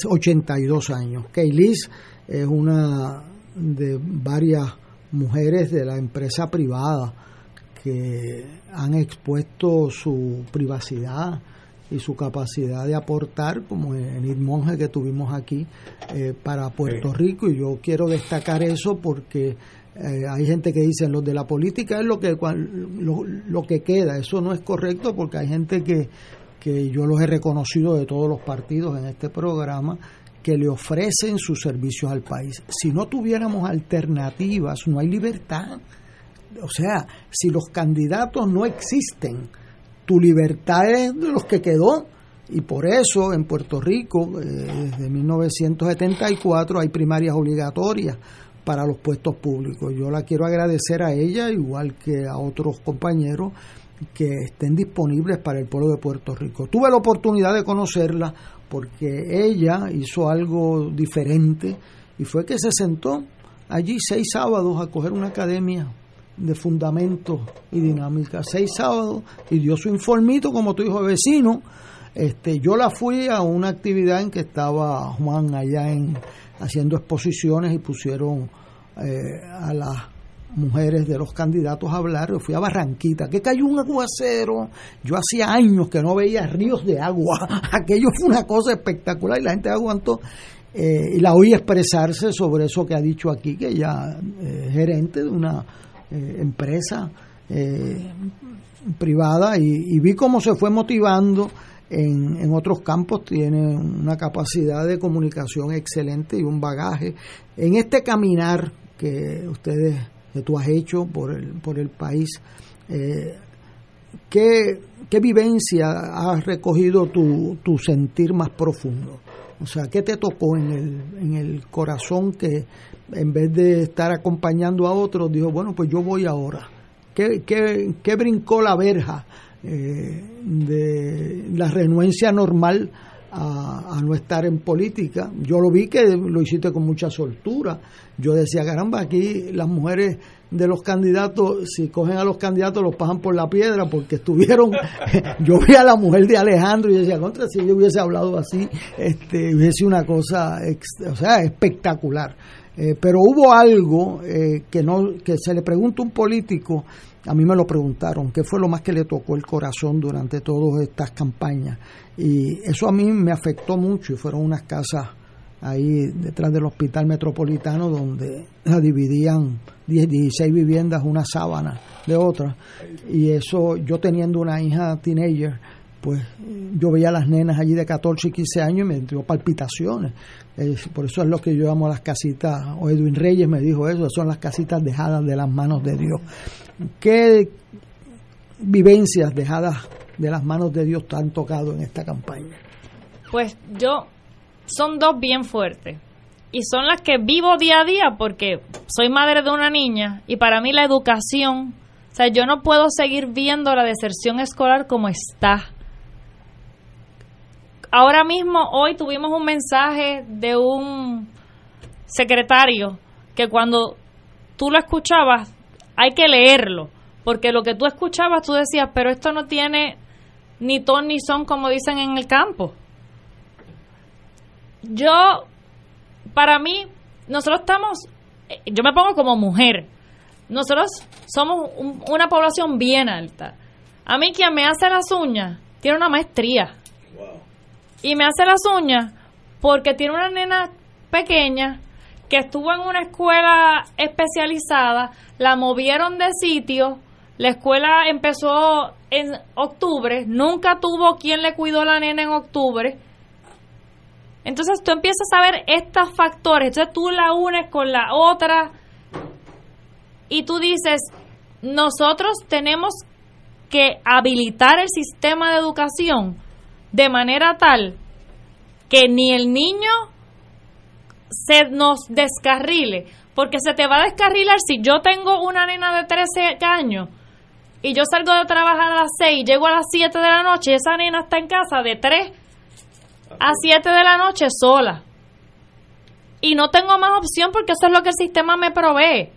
[SPEAKER 2] 82 años. Keilis es una de varias mujeres de la empresa privada que han expuesto su privacidad y su capacidad de aportar, como Enid Monge que tuvimos aquí, eh, para Puerto Rico. Y yo quiero destacar eso porque eh, hay gente que dice los de la política es lo que lo, lo, que queda. Eso no es correcto porque hay gente que, que yo los he reconocido de todos los partidos en este programa que le ofrecen sus servicios al país. Si no tuviéramos alternativas, no hay libertad. O sea, si los candidatos no existen, tu libertad es de los que quedó. Y por eso en Puerto Rico, eh, desde 1974, hay primarias obligatorias para los puestos públicos. Yo la quiero agradecer a ella, igual que a otros compañeros que estén disponibles para el pueblo de Puerto Rico. Tuve la oportunidad de conocerla porque ella hizo algo diferente y fue que se sentó allí seis sábados a coger una academia de fundamentos y dinámica. Seis sábados y dio su informito como tu hijo vecino. Este, yo la fui a una actividad en que estaba Juan allá en haciendo exposiciones y pusieron eh, a las mujeres de los candidatos a hablar. Yo fui a Barranquita, que cayó un aguacero. Yo hacía años que no veía ríos de agua. Aquello fue una cosa espectacular y la gente aguantó. Eh, y la oí expresarse sobre eso que ha dicho aquí, que ella es gerente de una eh, empresa eh, privada y, vi cómo se fue motivando en, en, otros campos, tiene una capacidad de comunicación excelente y un bagaje. En este caminar que ustedes, que tú has hecho por el, por el país, eh, ¿qué, ¿qué, vivencia has recogido tu, tu sentir más profundo? O sea, ¿qué te tocó en el, en el corazón que en vez de estar acompañando a otros, dijo, bueno, pues yo voy ahora. ¿Qué, qué, brincó la verja eh, de la renuencia normal a, no estar en política? Yo lo vi que lo hiciste con mucha soltura. Yo decía, caramba, aquí las mujeres de los candidatos, si cogen a los candidatos, los pasan por la piedra porque estuvieron. yo vi a la mujer de Alejandro y decía, contra, si yo hubiese hablado así, este, hubiese una cosa, o sea, espectacular. Eh, pero hubo algo eh, que no que se le pregunta a un político, a mí me lo preguntaron, qué fue lo más que le tocó el corazón durante todas estas campañas. Y eso a mí me afectó mucho y fueron unas casas ahí detrás del hospital metropolitano donde la dividían 10, 16 viviendas una sábana de otra. Y eso yo teniendo una hija teenager, pues yo veía a las nenas allí de 14 y 15 años y me dio palpitaciones por eso es lo que yo amo las casitas, o Edwin Reyes me dijo eso, son las casitas dejadas de las manos de Dios. ¿Qué vivencias dejadas de las manos de Dios te han tocado en esta campaña?
[SPEAKER 10] Pues yo, son dos bien fuertes. Y son las que vivo día a día porque soy madre de una niña y para mí la educación, o sea, yo no puedo seguir viendo la deserción escolar como está ahora mismo, hoy tuvimos un mensaje de un secretario que cuando tú lo escuchabas, hay que leerlo, porque lo que tú escuchabas, tú decías, pero esto no tiene ni ton ni son como dicen en el campo. Yo, para mí, nosotros estamos, yo me pongo como mujer, nosotros somos una población bien alta. A mí quien me hace las uñas tiene una maestría y me hace las uñas porque tiene una nena pequeña que estuvo en una escuela especializada, la movieron de sitio, la escuela empezó en octubre, nunca tuvo quien le cuidó la nena en octubre. Entonces tú empiezas a ver estos factores, entonces tú la unes con la otra y tú dices, nosotros tenemos que habilitar el sistema de educación de manera tal que ni el niño se nos descarrile, porque se te va a descarrilar si yo tengo una nena de 13 años y yo salgo de trabajar a las 6 y llego a las 7 de la noche y esa nena está en casa de 3 a 7 de la noche sola. Y no tengo más opción porque eso es lo que el sistema me provee.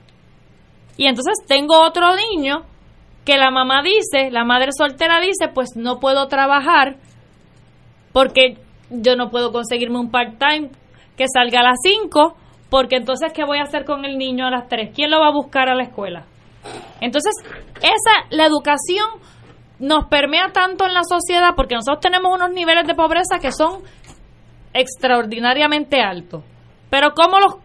[SPEAKER 10] Y entonces tengo otro niño que la mamá dice, la madre soltera dice, pues no puedo trabajar porque yo no puedo conseguirme un part-time que salga a las 5 porque entonces, ¿qué voy a hacer con el niño a las 3? ¿Quién lo va a buscar a la escuela? Entonces, esa, la educación nos permea tanto en la sociedad porque nosotros tenemos unos niveles de pobreza que son extraordinariamente altos. Pero ¿cómo los,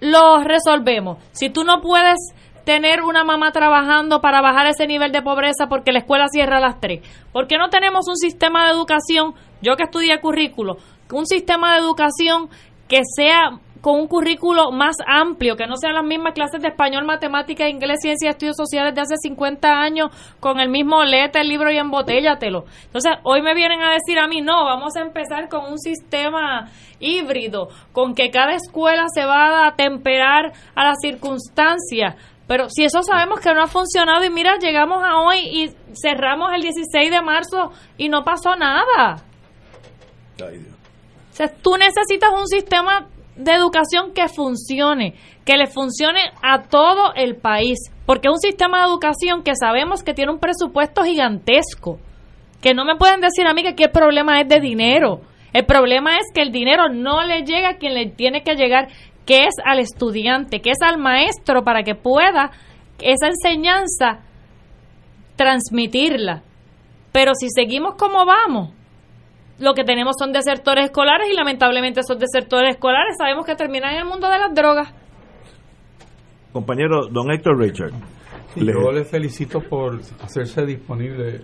[SPEAKER 10] los resolvemos? Si tú no puedes tener una mamá trabajando para bajar ese nivel de pobreza porque la escuela cierra a las 3. ¿Por qué no tenemos un sistema de educación, yo que estudié currículo, un sistema de educación que sea con un currículo más amplio, que no sean las mismas clases de español, matemática, inglés, ciencia estudios sociales de hace 50 años con el mismo léete el libro y embotéllatelo. Entonces, hoy me vienen a decir a mí, no, vamos a empezar con un sistema híbrido, con que cada escuela se va a temperar a las circunstancias. Pero si eso sabemos que no ha funcionado y mira, llegamos a hoy y cerramos el 16 de marzo y no pasó nada. O sea, tú necesitas un sistema de educación que funcione, que le funcione a todo el país, porque es un sistema de educación que sabemos que tiene un presupuesto gigantesco, que no me pueden decir a mí que el problema es de dinero, el problema es que el dinero no le llega a quien le tiene que llegar, que es al estudiante, que es al maestro para que pueda esa enseñanza transmitirla. Pero si seguimos como vamos, lo que tenemos son desertores escolares y lamentablemente esos desertores escolares sabemos que terminan en el mundo de las drogas.
[SPEAKER 1] Compañero don Héctor Richard.
[SPEAKER 3] Yo le felicito por hacerse disponible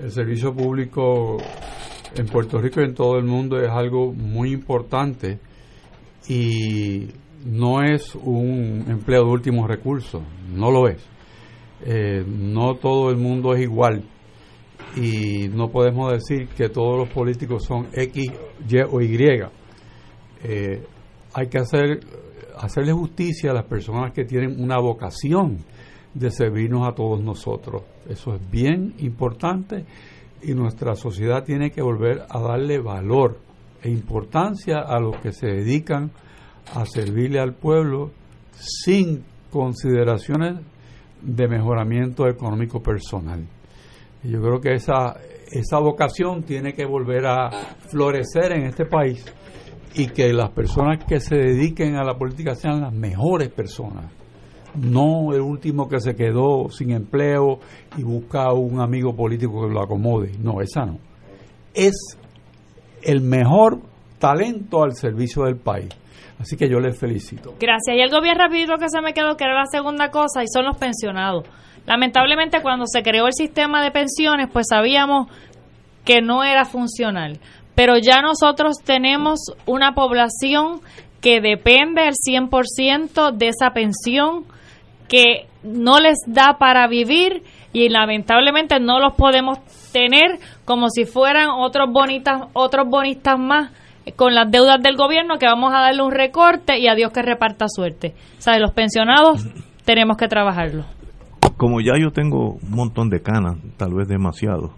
[SPEAKER 3] el servicio público en Puerto Rico y en todo el mundo es algo muy importante y no es un empleo de último recurso, no lo es. Eh, no todo el mundo es igual y no podemos decir que todos los políticos son X, Y o Y. Eh, hay que hacer, hacerle justicia a las personas que tienen una vocación de servirnos a todos nosotros. Eso es bien importante y nuestra sociedad tiene que volver a darle valor e importancia a los que se dedican a servirle al pueblo sin consideraciones de mejoramiento económico personal. Yo creo que esa, esa vocación tiene que volver a florecer en este país y que las personas que se dediquen a la política sean las mejores personas, no el último que se quedó sin empleo y busca un amigo político que lo acomode. No, esa no. Es el mejor talento al servicio del país. Así que yo les felicito.
[SPEAKER 10] Gracias. Y algo bien rapidito que se me quedó, que era la segunda cosa, y son los pensionados. Lamentablemente cuando se creó el sistema de pensiones, pues sabíamos que no era funcional. Pero ya nosotros tenemos una población que depende al 100% de esa pensión, que no les da para vivir y lamentablemente no los podemos tener como si fueran otros bonitas otros bonistas más con las deudas del gobierno que vamos a darle un recorte y a Dios que reparta suerte. O sea, los pensionados tenemos que trabajarlo
[SPEAKER 1] como ya yo tengo un montón de canas, tal vez demasiado,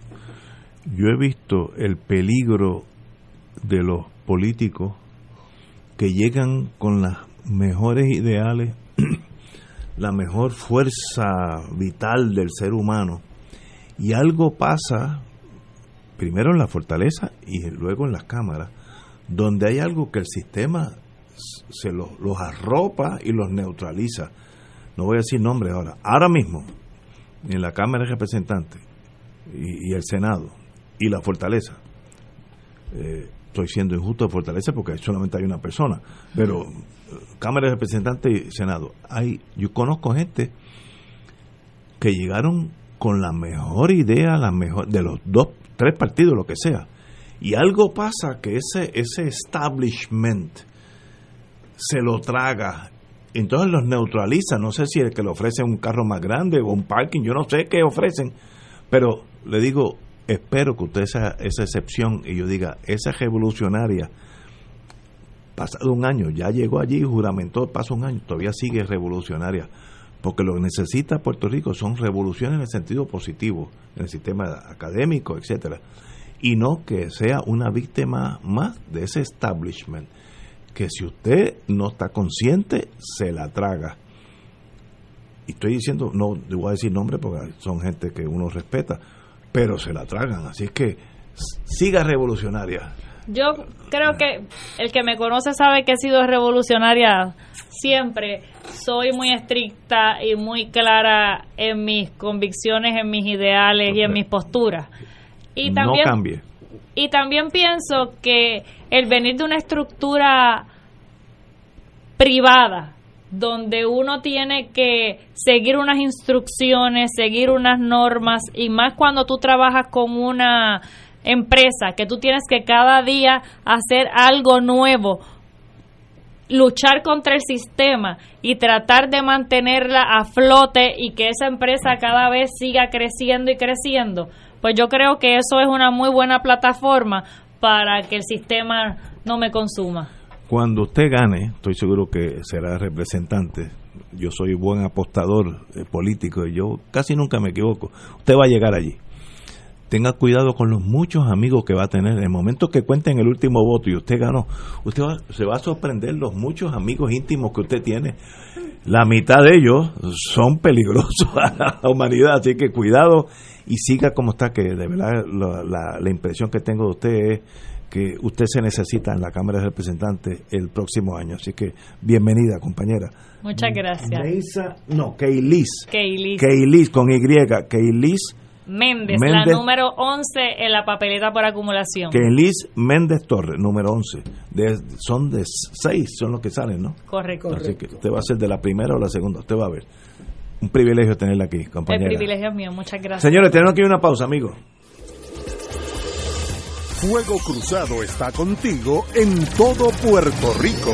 [SPEAKER 1] yo he visto el peligro de los políticos que llegan con las mejores ideales, la mejor fuerza vital del ser humano, y algo pasa, primero en la fortaleza y luego en las cámaras, donde hay algo que el sistema se los, los arropa y los neutraliza. No voy a decir nombre ahora, ahora mismo, en la Cámara de Representantes y, el Senado y la Fortaleza, eh, estoy siendo injusto de Fortaleza porque solamente hay una persona, pero Cámara de Representantes y Senado, hay, yo conozco gente que llegaron con la mejor idea, la mejor de los dos, tres partidos, lo que sea, y algo pasa que ese ese establishment se lo traga. Entonces los neutraliza. No sé si el que le ofrece un carro más grande o un parking, yo no sé qué ofrecen, pero le digo, espero que usted sea esa excepción y yo diga, esa revolucionaria, pasado un año, ya llegó allí, juramentó, pasó un año, todavía sigue revolucionaria, porque lo que necesita Puerto Rico son revoluciones en el sentido positivo, en el sistema académico, etcétera, y no que sea una víctima más de ese establishment que si usted no está consciente, se la traga. Y estoy diciendo, no voy a decir nombre porque son gente que uno respeta, pero se la tragan. Así es que siga revolucionaria.
[SPEAKER 10] Yo creo que el que me conoce sabe que he sido revolucionaria siempre. Soy muy estricta y muy clara en mis convicciones, en mis ideales y en mis posturas. Y también,
[SPEAKER 1] no cambie.
[SPEAKER 10] Y también pienso que el venir de una estructura privada, donde uno tiene que seguir unas instrucciones, seguir unas normas, y más cuando tú trabajas con una empresa, que tú tienes que cada día hacer algo nuevo, luchar contra el sistema y tratar de mantenerla a flote y que esa empresa cada vez siga creciendo y creciendo, pues yo creo que eso es una muy buena plataforma para que el sistema no me consuma.
[SPEAKER 1] Cuando usted gane, estoy seguro que será representante. Yo soy buen apostador eh, político y yo casi nunca me equivoco. Usted va a llegar allí. Tenga cuidado con los muchos amigos que va a tener. En el momento que cuenten el último voto y usted ganó, usted se va a sorprender los muchos amigos íntimos que usted tiene. La mitad de ellos son peligrosos a la humanidad, así que cuidado y siga como está, que de verdad la, la impresión que tengo de usted es que usted se necesita en la Cámara de Representantes el próximo año. Así que bienvenida, compañera.
[SPEAKER 10] Muchas gracias.
[SPEAKER 1] Meisa, no, Keilis.
[SPEAKER 10] Keilis.
[SPEAKER 1] Keilis con Y. Keilis
[SPEAKER 10] Méndez, la número 11 en la papeleta por acumulación.
[SPEAKER 1] Keilis Méndez Torres, número 11. De, son de 6, son los que salen, ¿no?
[SPEAKER 10] Correcto.
[SPEAKER 1] Así que usted va a ser de la primera o la segunda, usted va a ver. Un privilegio tenerla aquí, compañera.
[SPEAKER 10] El privilegio es mío, muchas gracias.
[SPEAKER 1] Señores, tenemos aquí una pausa, amigos.
[SPEAKER 4] Fuego Cruzado está contigo en todo Puerto Rico.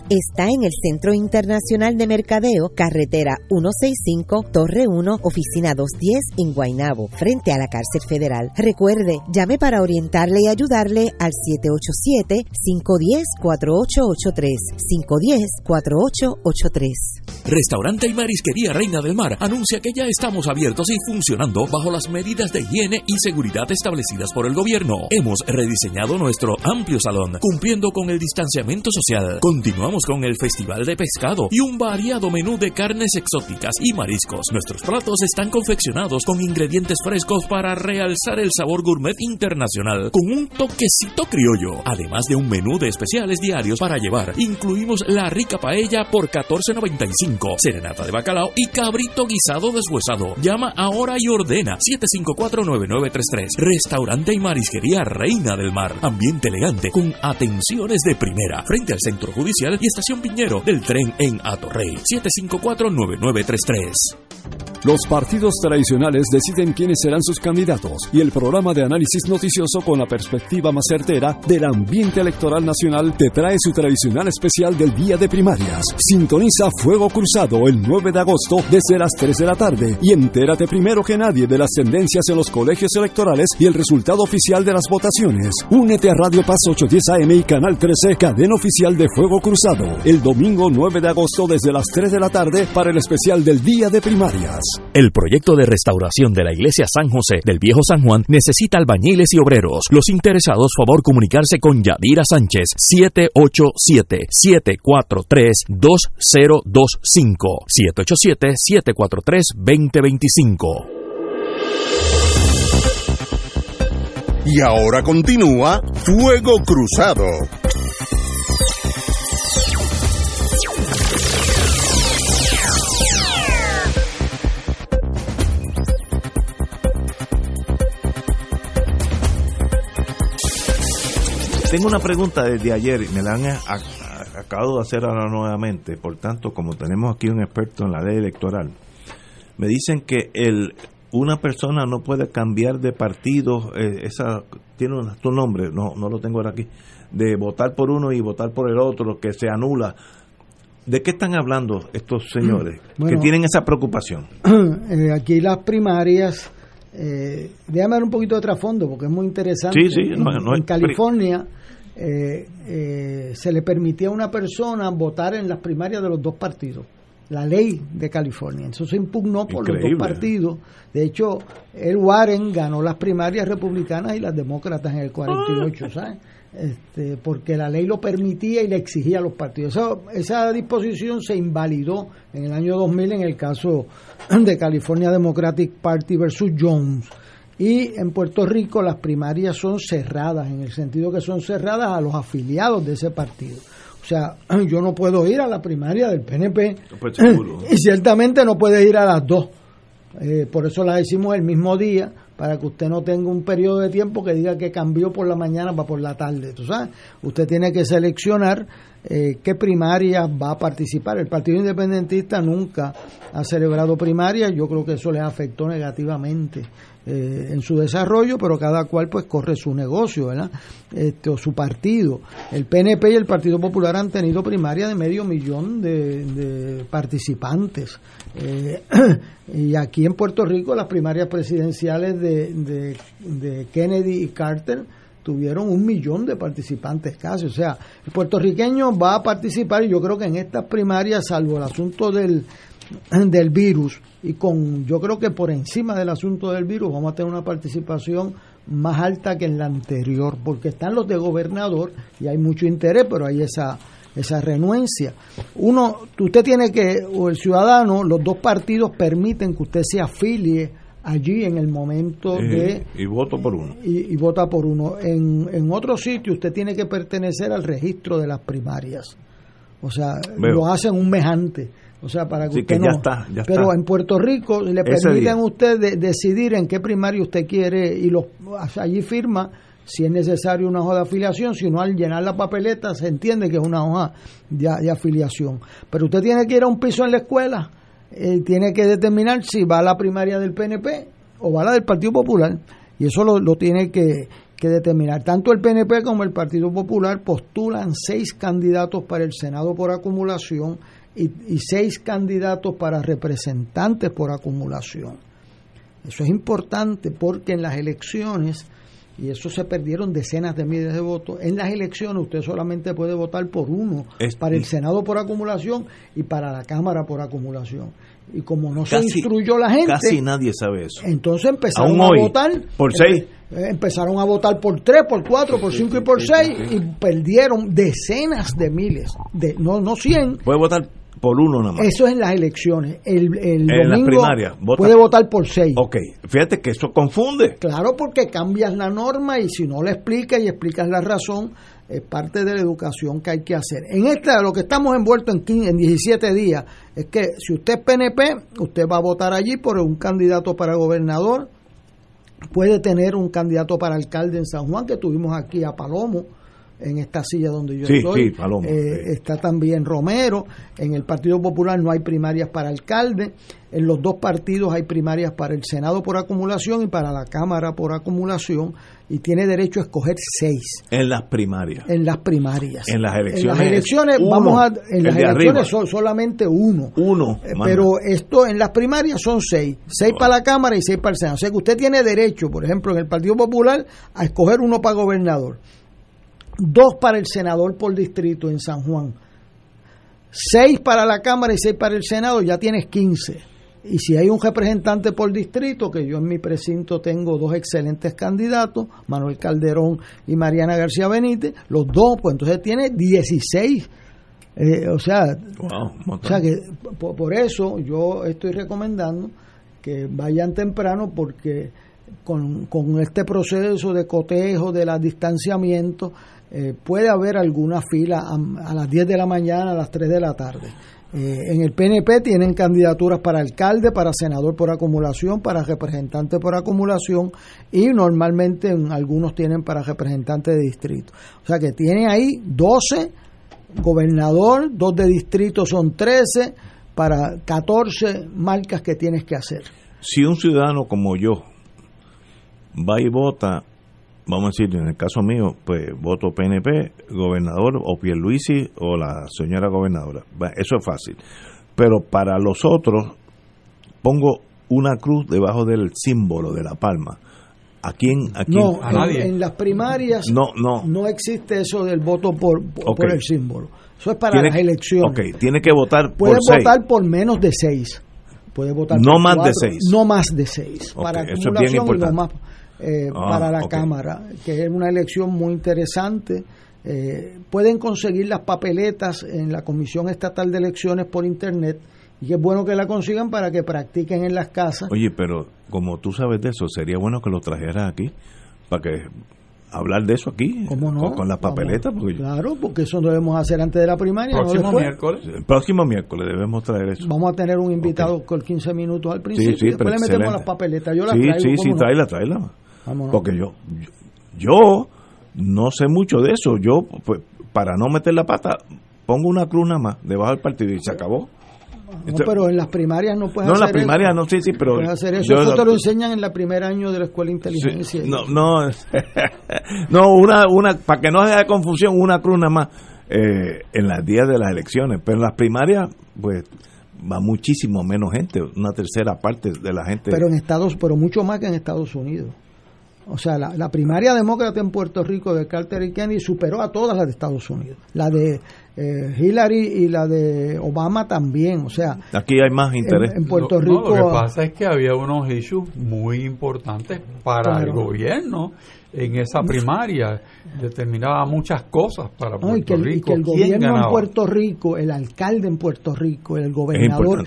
[SPEAKER 11] está en el Centro Internacional de Mercadeo, carretera 165, Torre 1, oficina 210 en Guaynabo, frente a la cárcel federal. Recuerde, llame para orientarle y ayudarle al 787-510-4883, 510-4883.
[SPEAKER 8] Restaurante y Marisquería Reina del Mar anuncia que ya estamos abiertos y funcionando bajo las medidas de higiene y seguridad establecidas por el gobierno. Hemos rediseñado nuestro amplio salón, cumpliendo con el distanciamiento social. Continuamos con el Festival de Pescado y un variado menú de carnes exóticas y mariscos. Nuestros platos están confeccionados con ingredientes frescos para realzar el sabor gourmet internacional con un toquecito criollo. Además de un menú de especiales diarios para llevar, incluimos la rica paella por 14.95, serenata de bacalao y cabrito guisado deshuesado. Llama ahora y ordena 754-9933. Restaurante y marisquería Reina del Mar. Ambiente elegante con atenciones de primera frente al centro judicial y estación Piñero del tren en Atorrey. 754-9933.
[SPEAKER 12] Los partidos tradicionales deciden quiénes serán sus candidatos y el programa de análisis noticioso con la perspectiva más certera del ambiente electoral nacional te trae su tradicional especial del día de primarias. Sintoniza Fuego Cruzado el 9 de agosto desde las 3 de la tarde y entérate primero que nadie de las tendencias en los colegios electorales y el resultado oficial de las votaciones. Únete a Radio Paz 810 AM y Canal 13, cadena oficial de Fuego Cruzado, el domingo 9 de agosto desde las 3 de la tarde para el especial del día de primarias.
[SPEAKER 8] El proyecto de restauración de la iglesia San José del Viejo San Juan necesita albañiles y obreros. Los interesados, favor comunicarse con Yadira Sánchez 787-743-2025. 787-743-2025.
[SPEAKER 4] Y ahora continúa Fuego Cruzado.
[SPEAKER 1] Tengo una pregunta desde ayer y me la han acabado de hacer ahora nuevamente. Por tanto, como tenemos aquí un experto en la ley electoral, me dicen que el una persona no puede cambiar de partido, eh, esa tiene un, tu nombre, no, no lo tengo ahora aquí, de votar por uno y votar por el otro, que se anula. ¿De qué están hablando estos señores
[SPEAKER 2] Bueno.
[SPEAKER 1] que tienen esa preocupación?
[SPEAKER 2] Eh, aquí las primarias Eh, déjame dar un poquito de trasfondo porque es muy interesante.
[SPEAKER 1] Sí, sí,
[SPEAKER 2] en,
[SPEAKER 1] no, no,
[SPEAKER 2] en California eh, se le permitía a una persona votar en las primarias de los dos partidos. La ley de California. Eso se impugnó por los dos partidos. De hecho, el Warren ganó las primarias republicanas y las demócratas en el 48, ¿sabes? Este, porque la ley lo permitía y le exigía a los partidos. Esa, esa disposición se invalidó en el año 2000 en el caso de California Democratic Party versus Jones. Y en Puerto Rico las primarias son cerradas, en el sentido que son cerradas a los afiliados de ese partido. O sea, yo no puedo ir a la primaria del PNP
[SPEAKER 1] Pues
[SPEAKER 2] y ciertamente no puede ir a las dos. Eh, por eso las hicimos el mismo día, para que usted no tenga un periodo de tiempo que diga que cambió por la mañana para por la tarde. ¿tú sabes? Usted tiene que seleccionar eh, qué primarias va a participar. El Partido Independentista nunca ha celebrado primarias, yo creo que eso les afectó negativamente eh, en su desarrollo, pero cada cual pues corre su negocio, ¿verdad? Este, o su partido. El PNP y el Partido Popular han tenido primarias de medio millón de, de participantes. Eh, y aquí en Puerto Rico las primarias presidenciales de, de, de Kennedy y Carter tuvieron un millón de participantes casi. O sea, el puertorriqueño va a participar y yo creo que en estas primarias, salvo el asunto del, del virus, y con yo creo que por encima del asunto del virus vamos a tener una participación más alta que en la anterior, porque están los de gobernador y hay mucho interés, pero hay esa esa renuencia. Uno, usted tiene que, o el ciudadano, los dos partidos permiten que usted se afilie allí en el momento de
[SPEAKER 1] y voto por uno.
[SPEAKER 2] y, y vota por uno. En, en otro sitio usted tiene que pertenecer al registro de las primarias. O sea,
[SPEAKER 1] Veo.
[SPEAKER 2] lo hacen un mejante. O sea, para que
[SPEAKER 1] Así
[SPEAKER 2] usted
[SPEAKER 1] que ya
[SPEAKER 2] no-
[SPEAKER 1] está, ya
[SPEAKER 2] Pero
[SPEAKER 1] está.
[SPEAKER 2] en Puerto Rico le permiten a usted de- decidir en qué primaria usted quiere y los allí firma si es necesario una hoja de afiliación, si no al llenar la papeleta se entiende que es una hoja de, de afiliación. Pero usted tiene que ir a un piso en la escuela, eh, tiene que determinar si va a la primaria del PNP o va a la del Partido Popular. Y eso lo, lo tiene que, que determinar. Tanto el PNP como el Partido Popular postulan seis candidatos para el Senado por acumulación y, y seis candidatos para representantes por acumulación. Eso es importante porque en las elecciones, y eso se perdieron decenas de miles de votos, en las elecciones usted solamente puede votar por uno,
[SPEAKER 1] Es-
[SPEAKER 2] para el Senado por acumulación y para la Cámara por acumulación. Y como no se instruyó la gente,
[SPEAKER 1] Casi nadie sabe eso.
[SPEAKER 2] entonces empezaron
[SPEAKER 1] Aún
[SPEAKER 2] a
[SPEAKER 1] hoy,
[SPEAKER 2] votar.
[SPEAKER 1] por seis.
[SPEAKER 2] eh, Empezaron a votar por tres, por cuatro, por cinco y por seis y perdieron decenas de miles, de no no cien.
[SPEAKER 1] Puede votar por uno nada más.
[SPEAKER 2] Eso es en las elecciones. El, el
[SPEAKER 1] En las
[SPEAKER 2] domingo
[SPEAKER 1] primarias, vota-
[SPEAKER 2] puede votar por seis.
[SPEAKER 1] Ok, fíjate que eso confunde.
[SPEAKER 2] Claro, porque cambias la norma y si no la explicas y explicas la razón, es parte de la educación que hay que hacer. En esta, lo que estamos envueltos en, 15 en 17 días, es que si usted es PNP, usted va a votar allí por un candidato para gobernador, puede tener un candidato para alcalde en San Juan, que tuvimos aquí a Palomo, en esta silla donde yo
[SPEAKER 1] Sí,
[SPEAKER 2] estoy.
[SPEAKER 1] sí,
[SPEAKER 2] Eh,
[SPEAKER 1] sí.
[SPEAKER 2] Está también Romero. En el Partido Popular no hay primarias para alcalde. En los dos partidos hay primarias para el Senado por acumulación y para la Cámara por acumulación. Y tiene derecho a escoger seis
[SPEAKER 1] En las primarias.
[SPEAKER 2] en las primarias.
[SPEAKER 1] En las elecciones
[SPEAKER 2] En las elecciones,
[SPEAKER 1] uno,
[SPEAKER 2] vamos a. En las elecciones solamente uno.
[SPEAKER 1] Uno.
[SPEAKER 2] Eh. Pero esto en las primarias son seis. Seis para la Cámara y seis para el Senado. O sea que usted tiene derecho, por ejemplo, en el Partido Popular, a escoger uno para gobernador. Dos para el senador por distrito en San Juan. Seis para la Cámara y seis para el Senado, ya tienes 15. Y si hay un representante por distrito, que yo en mi precinto tengo dos excelentes candidatos, Manuel Calderón y Mariana García Benítez, los dos, pues entonces tiene 16. Eh, o sea,
[SPEAKER 1] Wow,
[SPEAKER 2] o sea que por, por eso yo estoy recomendando que vayan temprano porque con, con este proceso de cotejo, de la distanciamiento, eh, puede haber alguna fila a, las 10 de la mañana, a las 3 de la tarde. Eh, en el PNP tienen candidaturas para alcalde, para senador por acumulación, para representante por acumulación y normalmente en algunos tienen para representante de distrito. O sea que tiene ahí 12 gobernador, dos de distrito son 13, para 14 marcas que tienes que hacer.
[SPEAKER 1] Si un ciudadano como yo va y vota, vamos a decir, en el caso mío, pues voto PNP, gobernador o Pierluisi o la señora gobernadora. Eso es fácil. Pero para los otros, pongo una cruz debajo del símbolo de la palma. ¿A quién? A quién?
[SPEAKER 2] No, en, en las primarias
[SPEAKER 1] No, no.
[SPEAKER 2] no existe eso del voto por, por, el símbolo. Eso es para
[SPEAKER 1] Tiene-
[SPEAKER 2] las elecciones.
[SPEAKER 1] Ok, tiene que votar
[SPEAKER 2] Puede
[SPEAKER 1] por seis.
[SPEAKER 2] votar por menos de seis. Puede votar
[SPEAKER 1] No
[SPEAKER 2] por
[SPEAKER 1] más de seis.
[SPEAKER 2] No más de seis. Para
[SPEAKER 1] eso es bien
[SPEAKER 2] acumulación y no
[SPEAKER 1] importante.
[SPEAKER 2] más eh,
[SPEAKER 1] Ah,
[SPEAKER 2] para la. Cámara, que es una elección muy interesante. Eh, pueden conseguir las papeletas en la Comisión Estatal de Elecciones por Internet y es bueno que la consigan para que practiquen en las casas.
[SPEAKER 1] Oye, pero como tú sabes de eso, sería bueno que lo trajeras aquí para que hablar de eso aquí
[SPEAKER 2] ¿Cómo no?
[SPEAKER 1] con, con las papeletas. Porque
[SPEAKER 2] Claro, porque eso lo debemos hacer antes de la primaria.
[SPEAKER 1] próximo
[SPEAKER 2] después.
[SPEAKER 1] miércoles. El próximo miércoles debemos traer eso.
[SPEAKER 2] Vamos a tener un invitado con 15 minutos al principio.
[SPEAKER 1] sí,
[SPEAKER 2] después
[SPEAKER 1] pero
[SPEAKER 2] le metemos
[SPEAKER 1] excelente.
[SPEAKER 2] las papeletas. Yo las
[SPEAKER 1] sí,
[SPEAKER 2] traigo.
[SPEAKER 1] sí,
[SPEAKER 2] ¿cómo
[SPEAKER 1] sí,
[SPEAKER 2] no?
[SPEAKER 1] tráela, tráela.
[SPEAKER 2] Vámonos.
[SPEAKER 1] Porque yo, yo, yo no sé mucho de eso. Yo, pues, para no meter la pata, pongo una cruz nada más debajo del partido y se acabó.
[SPEAKER 2] No, pero en las primarias no puedes
[SPEAKER 1] no, en
[SPEAKER 2] hacer
[SPEAKER 1] la primaria
[SPEAKER 2] eso.
[SPEAKER 1] no, sí, sí, pero.
[SPEAKER 2] Puedes hacer eso.
[SPEAKER 1] yo-
[SPEAKER 2] Eso te lo enseñan en el primer año de la escuela de
[SPEAKER 1] Sí,
[SPEAKER 2] inteligencia.
[SPEAKER 1] no, no, no, una, una, para que no haya confusión, una cruz nada más eh, en las días de las elecciones, pero en las primarias, pues va muchísimo menos gente, una tercera parte de la gente.
[SPEAKER 2] Pero en Estados, pero mucho más que en Estados Unidos. O sea, la, la primaria demócrata en Puerto Rico de Carter y Kennedy superó a todas las de Estados Unidos. La de eh, Hillary y la de Obama también. O sea,
[SPEAKER 1] Aquí hay más interés.
[SPEAKER 2] en Puerto
[SPEAKER 3] No, no,
[SPEAKER 2] Rico-
[SPEAKER 3] lo que pasa es que había unos issues muy importantes para el gobierno en esa primaria. Determinaba muchas cosas para
[SPEAKER 2] No, y,
[SPEAKER 3] Puerto
[SPEAKER 2] que el, y
[SPEAKER 3] Rico.
[SPEAKER 2] que el
[SPEAKER 3] ¿Quién
[SPEAKER 2] gobierno en? Puerto Rico, el alcalde en Puerto Rico, el gobernador.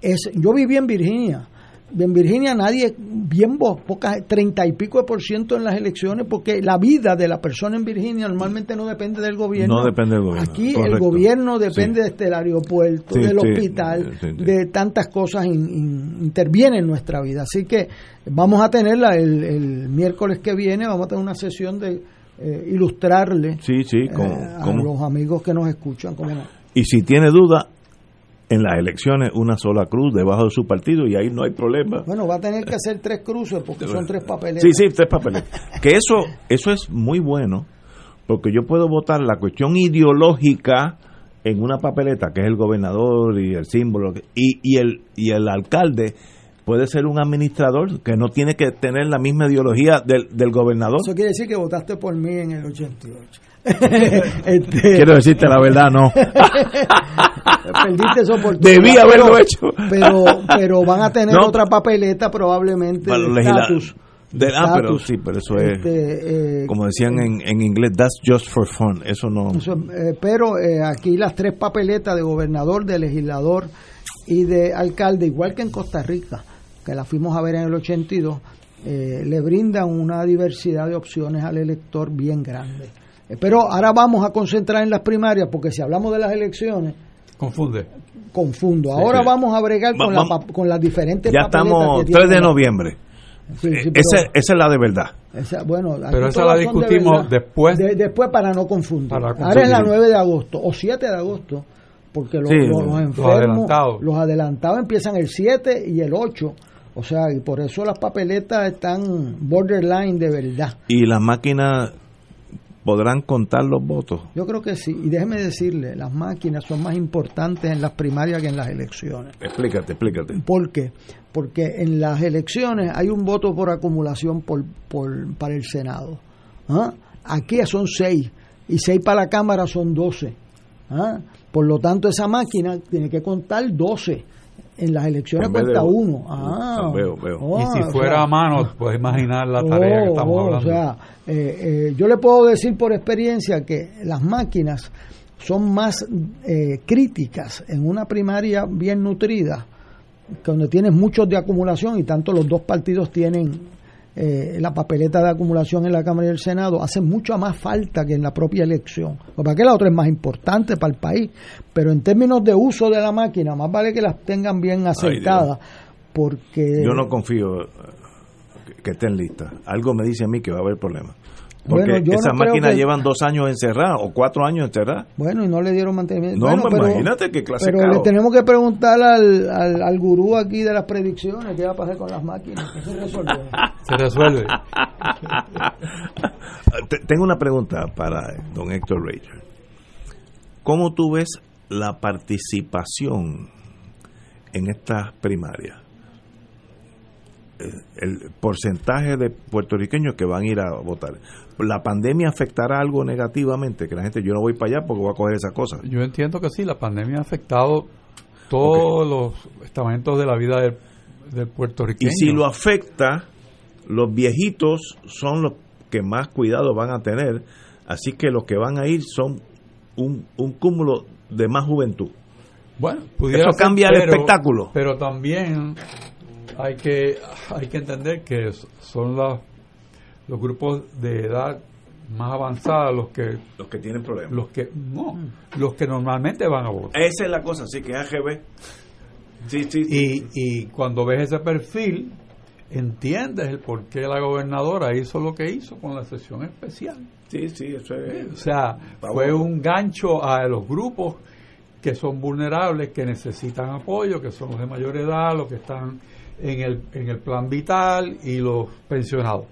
[SPEAKER 2] Es, yo viví en Virginia. En Virginia nadie, bien vos, pocas, treinta y pico de por ciento en las elecciones, porque la vida de la persona en Virginia normalmente no depende del gobierno.
[SPEAKER 1] No depende del gobierno,
[SPEAKER 2] Aquí el gobierno depende este, del aeropuerto,
[SPEAKER 1] Sí,
[SPEAKER 2] del
[SPEAKER 1] sí,
[SPEAKER 2] hospital,
[SPEAKER 1] sí, sí.
[SPEAKER 2] de tantas cosas in- in- intervienen en nuestra vida. Así que vamos a tenerla el, el miércoles que viene, vamos a tener una sesión de eh, ilustrarle
[SPEAKER 1] Sí, sí,
[SPEAKER 2] eh, a
[SPEAKER 1] como-
[SPEAKER 2] los amigos que nos escuchan, ¿cómo no?
[SPEAKER 1] Y si tiene duda, en las elecciones una sola cruz debajo de su partido y ahí no hay problema.
[SPEAKER 2] Bueno, va a tener que hacer tres cruces porque son tres papeles.
[SPEAKER 1] Sí, sí, tres papeles. Que eso, eso es muy bueno, porque yo puedo votar la cuestión ideológica en una papeleta, que es el gobernador y el símbolo, y, y, el, y el alcalde puede ser un administrador que no tiene que tener la misma ideología del, del gobernador.
[SPEAKER 2] Eso quiere decir que votaste por mí en el 88. Este,
[SPEAKER 1] Quiero decirte la verdad, no.
[SPEAKER 2] Perdiste esa oportunidad.
[SPEAKER 1] Debí haberlo
[SPEAKER 2] pero-
[SPEAKER 1] hecho.
[SPEAKER 2] Pero, pero van a tener
[SPEAKER 1] No.
[SPEAKER 2] otra papeleta probablemente
[SPEAKER 1] Para
[SPEAKER 2] de estatus.
[SPEAKER 1] de- ah, pero sí, pero eso es,
[SPEAKER 2] Este, eh,
[SPEAKER 1] como decían en, en inglés, that's just for fun. Eso no.
[SPEAKER 2] Eso, eh, pero eh, aquí las tres papeletas de gobernador, de legislador y de alcalde, igual que en Costa Rica, que la fuimos a ver en el 82, eh, le brindan una diversidad de opciones al elector bien grande. Eh, pero ahora vamos a concentrar en las primarias, porque si hablamos de las elecciones,
[SPEAKER 3] Confunde.
[SPEAKER 2] confundo. Ahora
[SPEAKER 1] sí.
[SPEAKER 2] vamos a bregar
[SPEAKER 1] Va-
[SPEAKER 2] con, la
[SPEAKER 1] vamos-
[SPEAKER 2] con las diferentes
[SPEAKER 1] Ya estamos
[SPEAKER 2] que
[SPEAKER 1] 3 de noviembre.
[SPEAKER 2] Sí, sí,
[SPEAKER 1] Eh, esa, esa es la de verdad.
[SPEAKER 2] esa- bueno,
[SPEAKER 3] Pero esa la
[SPEAKER 2] de
[SPEAKER 3] discutimos después.
[SPEAKER 2] De- después para no confundir.
[SPEAKER 3] Para
[SPEAKER 2] Ahora es la
[SPEAKER 3] confundir.
[SPEAKER 2] 9 de agosto o 7 de agosto, porque los,
[SPEAKER 3] Sí,
[SPEAKER 2] los-
[SPEAKER 3] los
[SPEAKER 2] los enfermos,
[SPEAKER 3] adelantados.
[SPEAKER 2] los adelantados empiezan el 7 y el 8. O sea, y por eso las papeletas están borderline de verdad.
[SPEAKER 1] Y las máquinas podrán contar los votos.
[SPEAKER 2] Yo creo que sí. Y déjeme decirle, las máquinas son más importantes en las primarias que en las elecciones.
[SPEAKER 1] Explícate, explícate.
[SPEAKER 2] ¿Por qué? Porque en las elecciones hay un voto por acumulación por, por- para el Senado. ¿Ah? Aquí son seis y seis para la Cámara son doce. ¿Ah? Por lo tanto, esa máquina tiene que contar doce. En las elecciones
[SPEAKER 1] En
[SPEAKER 2] cuenta
[SPEAKER 1] de-
[SPEAKER 2] uno. Ah,
[SPEAKER 1] Veo, veo.
[SPEAKER 2] Oh,
[SPEAKER 3] y si
[SPEAKER 2] o
[SPEAKER 3] fuera
[SPEAKER 2] sea,
[SPEAKER 3] a mano, puedes imaginar la tarea que
[SPEAKER 2] Oh,
[SPEAKER 3] estamos
[SPEAKER 2] oh,
[SPEAKER 3] hablando.
[SPEAKER 2] O sea, eh, eh, yo le puedo decir por experiencia que las máquinas son más eh, críticas en una primaria bien nutrida, que donde tienes muchos de acumulación y tanto los dos partidos tienen eh, la papeleta de acumulación en la Cámara y el Senado, hace mucha más falta que en la propia elección. Porque que la otra es más importante para el país, pero en términos de uso de la máquina, más vale que las tengan bien acertadas, porque...
[SPEAKER 1] Yo no confío eh, que- que estén listas. Algo me dice a mí que va a haber problemas. Porque
[SPEAKER 2] Bueno, yo no
[SPEAKER 1] esas máquinas
[SPEAKER 2] que-
[SPEAKER 1] llevan dos años encerradas o cuatro años encerradas.
[SPEAKER 2] Bueno, y no le dieron mantenimiento.
[SPEAKER 1] No,
[SPEAKER 2] Bueno,
[SPEAKER 1] hombre,
[SPEAKER 2] pero-
[SPEAKER 1] imagínate qué clase
[SPEAKER 2] Pero le tenemos que preguntar al, al, al gurú aquí de las predicciones qué va a pasar con las máquinas. ¿Qué se resolvió?
[SPEAKER 3] Se resuelve.
[SPEAKER 1] Te- Tengo una pregunta para don Héctor Rager. ¿Cómo tú ves la participación en estas primarias? El porcentaje de puertorriqueños que van a ir a votar. ¿La pandemia afectará algo negativamente? Que la gente, yo no voy para allá porque voy a coger esas cosas.
[SPEAKER 3] Yo entiendo que sí, la pandemia ha afectado todos los estamentos de la vida del, del puertorriqueño.
[SPEAKER 1] Y si lo afecta, los viejitos son los que más cuidado van a tener, así que los que van a ir son un, un cúmulo de más juventud.
[SPEAKER 3] Bueno, pudiera
[SPEAKER 1] Eso
[SPEAKER 3] ser,
[SPEAKER 1] cambia el espectáculo.
[SPEAKER 3] Pero también hay que hay que entender que son los los grupos de edad más avanzada los que
[SPEAKER 1] Los que tienen problemas.
[SPEAKER 3] los que no los que normalmente van a votar
[SPEAKER 1] Esa es la cosa, así que AGB. Sí, sí,
[SPEAKER 3] y, y cuando ves ese perfil entiendes el por qué la gobernadora hizo lo que hizo con la sesión especial
[SPEAKER 1] Sí, sí, eso es.
[SPEAKER 3] o sea fue un gancho a los grupos que son vulnerables que necesitan apoyo que son los de mayor edad los que están en el en el plan vital y los pensionados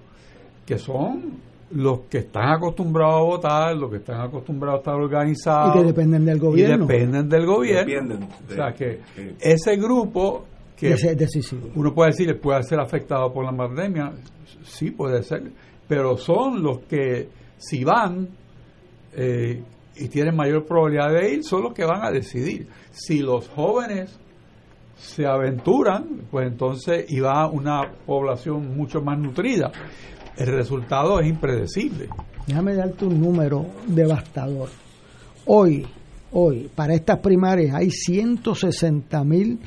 [SPEAKER 3] que son los que están acostumbrados a votar, los que están acostumbrados a estar organizados.
[SPEAKER 2] Y que dependen del gobierno.
[SPEAKER 3] Y dependen del gobierno.
[SPEAKER 1] Dependen de-
[SPEAKER 3] o sea que
[SPEAKER 1] eh,
[SPEAKER 3] ese grupo que
[SPEAKER 2] Ese decisivo.
[SPEAKER 3] uno puede decir puede ser afectado por la pandemia, sí puede ser, pero son los que si van eh, y tienen mayor probabilidad de ir, son los que van a decidir. Si los jóvenes se aventuran, pues entonces y va una población mucho más nutrida. El resultado es impredecible.
[SPEAKER 2] Déjame darte un número devastador. Hoy, hoy, para estas primarias hay 160 mil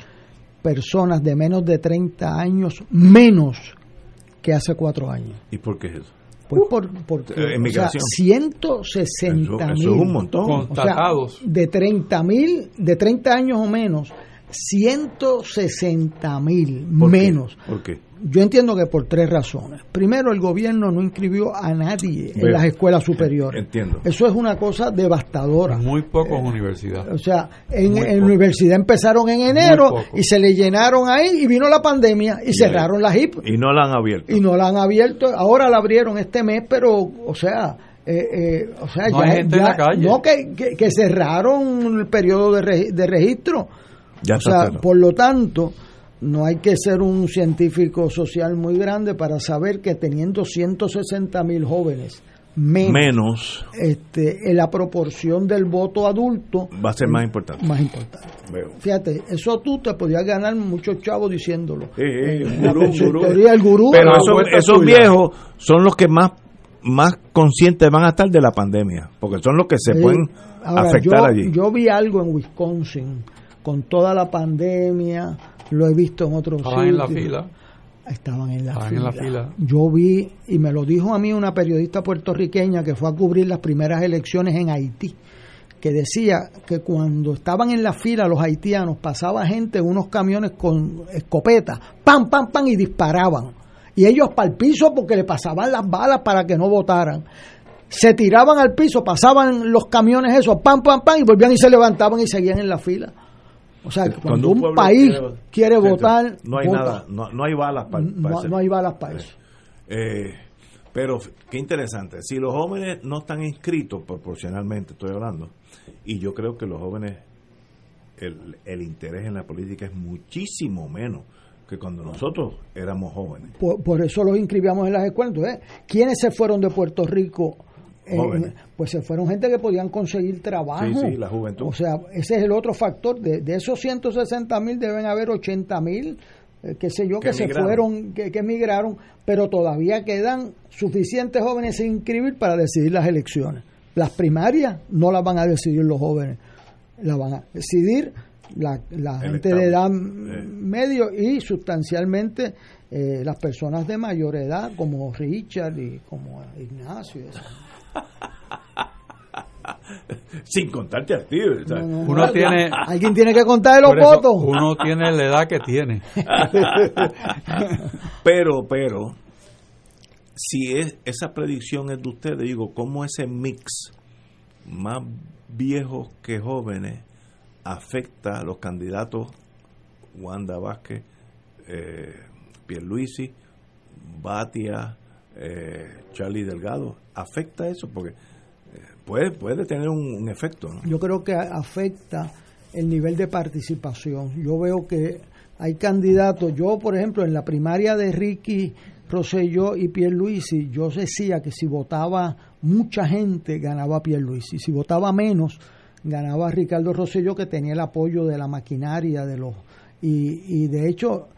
[SPEAKER 2] personas de menos de 30 años menos que hace cuatro años.
[SPEAKER 1] ¿Y por qué es eso?
[SPEAKER 2] Pues por, porque,
[SPEAKER 1] Eh,
[SPEAKER 2] o sea,
[SPEAKER 1] emigración.
[SPEAKER 2] 160
[SPEAKER 1] Eso-
[SPEAKER 2] mil.
[SPEAKER 1] eso es un montón.
[SPEAKER 2] O sea,
[SPEAKER 3] Constatados.
[SPEAKER 2] de 30 mil, de 30 años o menos, 160 mil
[SPEAKER 1] ¿Por qué?
[SPEAKER 2] menos.
[SPEAKER 1] ¿Por qué?
[SPEAKER 2] Yo entiendo que por tres razones. Primero, el gobierno no inscribió a nadie en las escuelas superiores.
[SPEAKER 1] Entiendo.
[SPEAKER 2] Eso es una cosa devastadora.
[SPEAKER 3] Muy pocos universidades.
[SPEAKER 2] O sea, en, la universidad empezaron en enero y se le llenaron ahí y vino la pandemia y, cerraron las HIP
[SPEAKER 1] Y no la han abierto.
[SPEAKER 2] y no la han abierto. Ahora la abrieron este mes, pero, o sea, eh, eh, o sea,
[SPEAKER 3] No
[SPEAKER 2] ya,
[SPEAKER 3] hay gente en
[SPEAKER 2] ya-
[SPEAKER 3] la calle.
[SPEAKER 2] no que, que, que cerraron el periodo de, de registro.
[SPEAKER 1] Ya
[SPEAKER 2] o sea, por lo tanto, no hay que ser un científico social muy grande para saber que teniendo 160 mil jóvenes menos,
[SPEAKER 1] Menos
[SPEAKER 2] este, en la proporción del voto adulto
[SPEAKER 1] va a ser más importante.
[SPEAKER 2] más importante.
[SPEAKER 1] Veo.
[SPEAKER 2] Fíjate, eso tú te podías ganar muchos chavos diciéndolo. Eh,
[SPEAKER 1] gurú,
[SPEAKER 2] la
[SPEAKER 1] gurú.
[SPEAKER 2] el gurú.
[SPEAKER 1] Pero esos, viejos son los que más más conscientes van a estar de la pandemia, porque son los que se pueden
[SPEAKER 2] Ahora,
[SPEAKER 1] afectar
[SPEAKER 2] yo,
[SPEAKER 1] allí.
[SPEAKER 2] Yo vi algo en Wisconsin con toda la pandemia, lo he visto en otros
[SPEAKER 3] Estaban en la fila.
[SPEAKER 2] Estaban en la,
[SPEAKER 3] Estaban
[SPEAKER 2] fila.
[SPEAKER 3] en la fila.
[SPEAKER 2] Yo vi, y me lo dijo a mí una periodista puertorriqueña que fue a cubrir las primeras elecciones en Haití, que decía que cuando estaban en la fila los haitianos pasaba gente en unos camiones con escopetas, pam, pam, pam, y disparaban. Y ellos para el piso porque le pasaban las balas para que no votaran. Se tiraban al piso, pasaban los camiones esos, pam, pam, pam, y volvían y se levantaban y seguían en la fila. O sea, que cuando, un, país quiere, votar,
[SPEAKER 1] no hay
[SPEAKER 2] vota.
[SPEAKER 1] nada, no, no hay balas para,
[SPEAKER 2] No, no hay balas para eso.
[SPEAKER 1] Eh, pero qué interesante, si los jóvenes no están inscritos proporcionalmente, estoy hablando, y yo creo que los jóvenes, el, el interés en la política es muchísimo menos que cuando nosotros éramos jóvenes.
[SPEAKER 2] Por, por eso los inscribíamos en las escuelas. Entonces, ¿quiénes se fueron de Puerto Rico?
[SPEAKER 1] Jóvenes.
[SPEAKER 2] pues se fueron gente que podían conseguir trabajo.
[SPEAKER 1] Sí, sí, la juventud.
[SPEAKER 2] O sea, ese es el otro factor. De, de esos 160 mil deben haber 80 mil, eh, qué sé yo,
[SPEAKER 1] Que
[SPEAKER 2] que, se fueron, que, que emigraron, pero todavía quedan suficientes jóvenes sin inscribir para decidir las elecciones. Las primarias no las van a decidir los jóvenes, las van a decidir la, gente de edad.
[SPEAKER 1] Eh.
[SPEAKER 2] medio y sustancialmente eh, las personas de mayor edad como Richard y como Ignacio. y.
[SPEAKER 1] Sin contarte a ti. o sea,
[SPEAKER 2] No, no,
[SPEAKER 3] Uno
[SPEAKER 2] no,
[SPEAKER 3] tiene-
[SPEAKER 2] alguien tiene que contar los votos.
[SPEAKER 3] Uno tiene la edad que tiene.
[SPEAKER 1] pero, pero, si es, esa predicción es de ustedes, digo, ¿cómo ese mix más viejos que jóvenes afecta a los candidatos Wanda Vázquez, eh, Pierluisi, Batia, eh, Charlie Delgado? ¿Afecta eso? Porque eh, puede, puede tener un, efecto, ¿no?
[SPEAKER 2] Yo creo que afecta el nivel de participación. Yo veo que hay candidatos. Yo, por ejemplo, en la primaria de Ricky Rosselló y Pierluisi, yo decía que si votaba mucha gente, ganaba Pierluisi. Si votaba menos, ganaba Ricardo Rosselló, que tenía el apoyo de la maquinaria, de los... Y de hecho,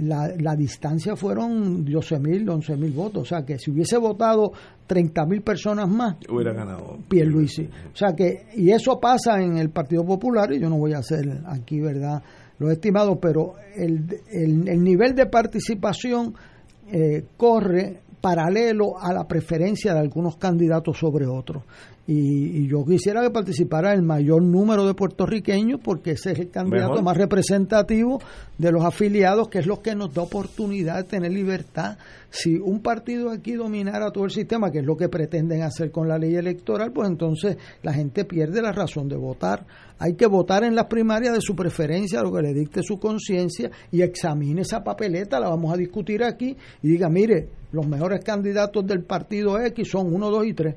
[SPEAKER 2] la, la distancia fueron 12 mil, 11 mil votos. O sea, que si hubiese votado 30 mil personas más,
[SPEAKER 1] Hubiera ganado.
[SPEAKER 2] Pierluisi. O sea que, y eso pasa en el Partido Popular, y yo no voy a hacer aquí, ¿verdad?, los estimados, pero el, el, el nivel de participación eh, corre paralelo a la preferencia de algunos candidatos sobre otros. Y, y yo quisiera que participara el mayor número de puertorriqueños porque ese es el candidato
[SPEAKER 1] Mejor.
[SPEAKER 2] más representativo de los afiliados, que es lo que nos da oportunidad de tener libertad. Si un partido aquí dominara todo el sistema, que es lo que pretenden hacer con la ley electoral, pues entonces la gente pierde la razón de votar. Hay que votar en las primarias de su preferencia, lo que le dicte su conciencia, y examine esa papeleta, la vamos a discutir aquí, y diga, mire, los mejores candidatos del partido X son 1, 2 y 3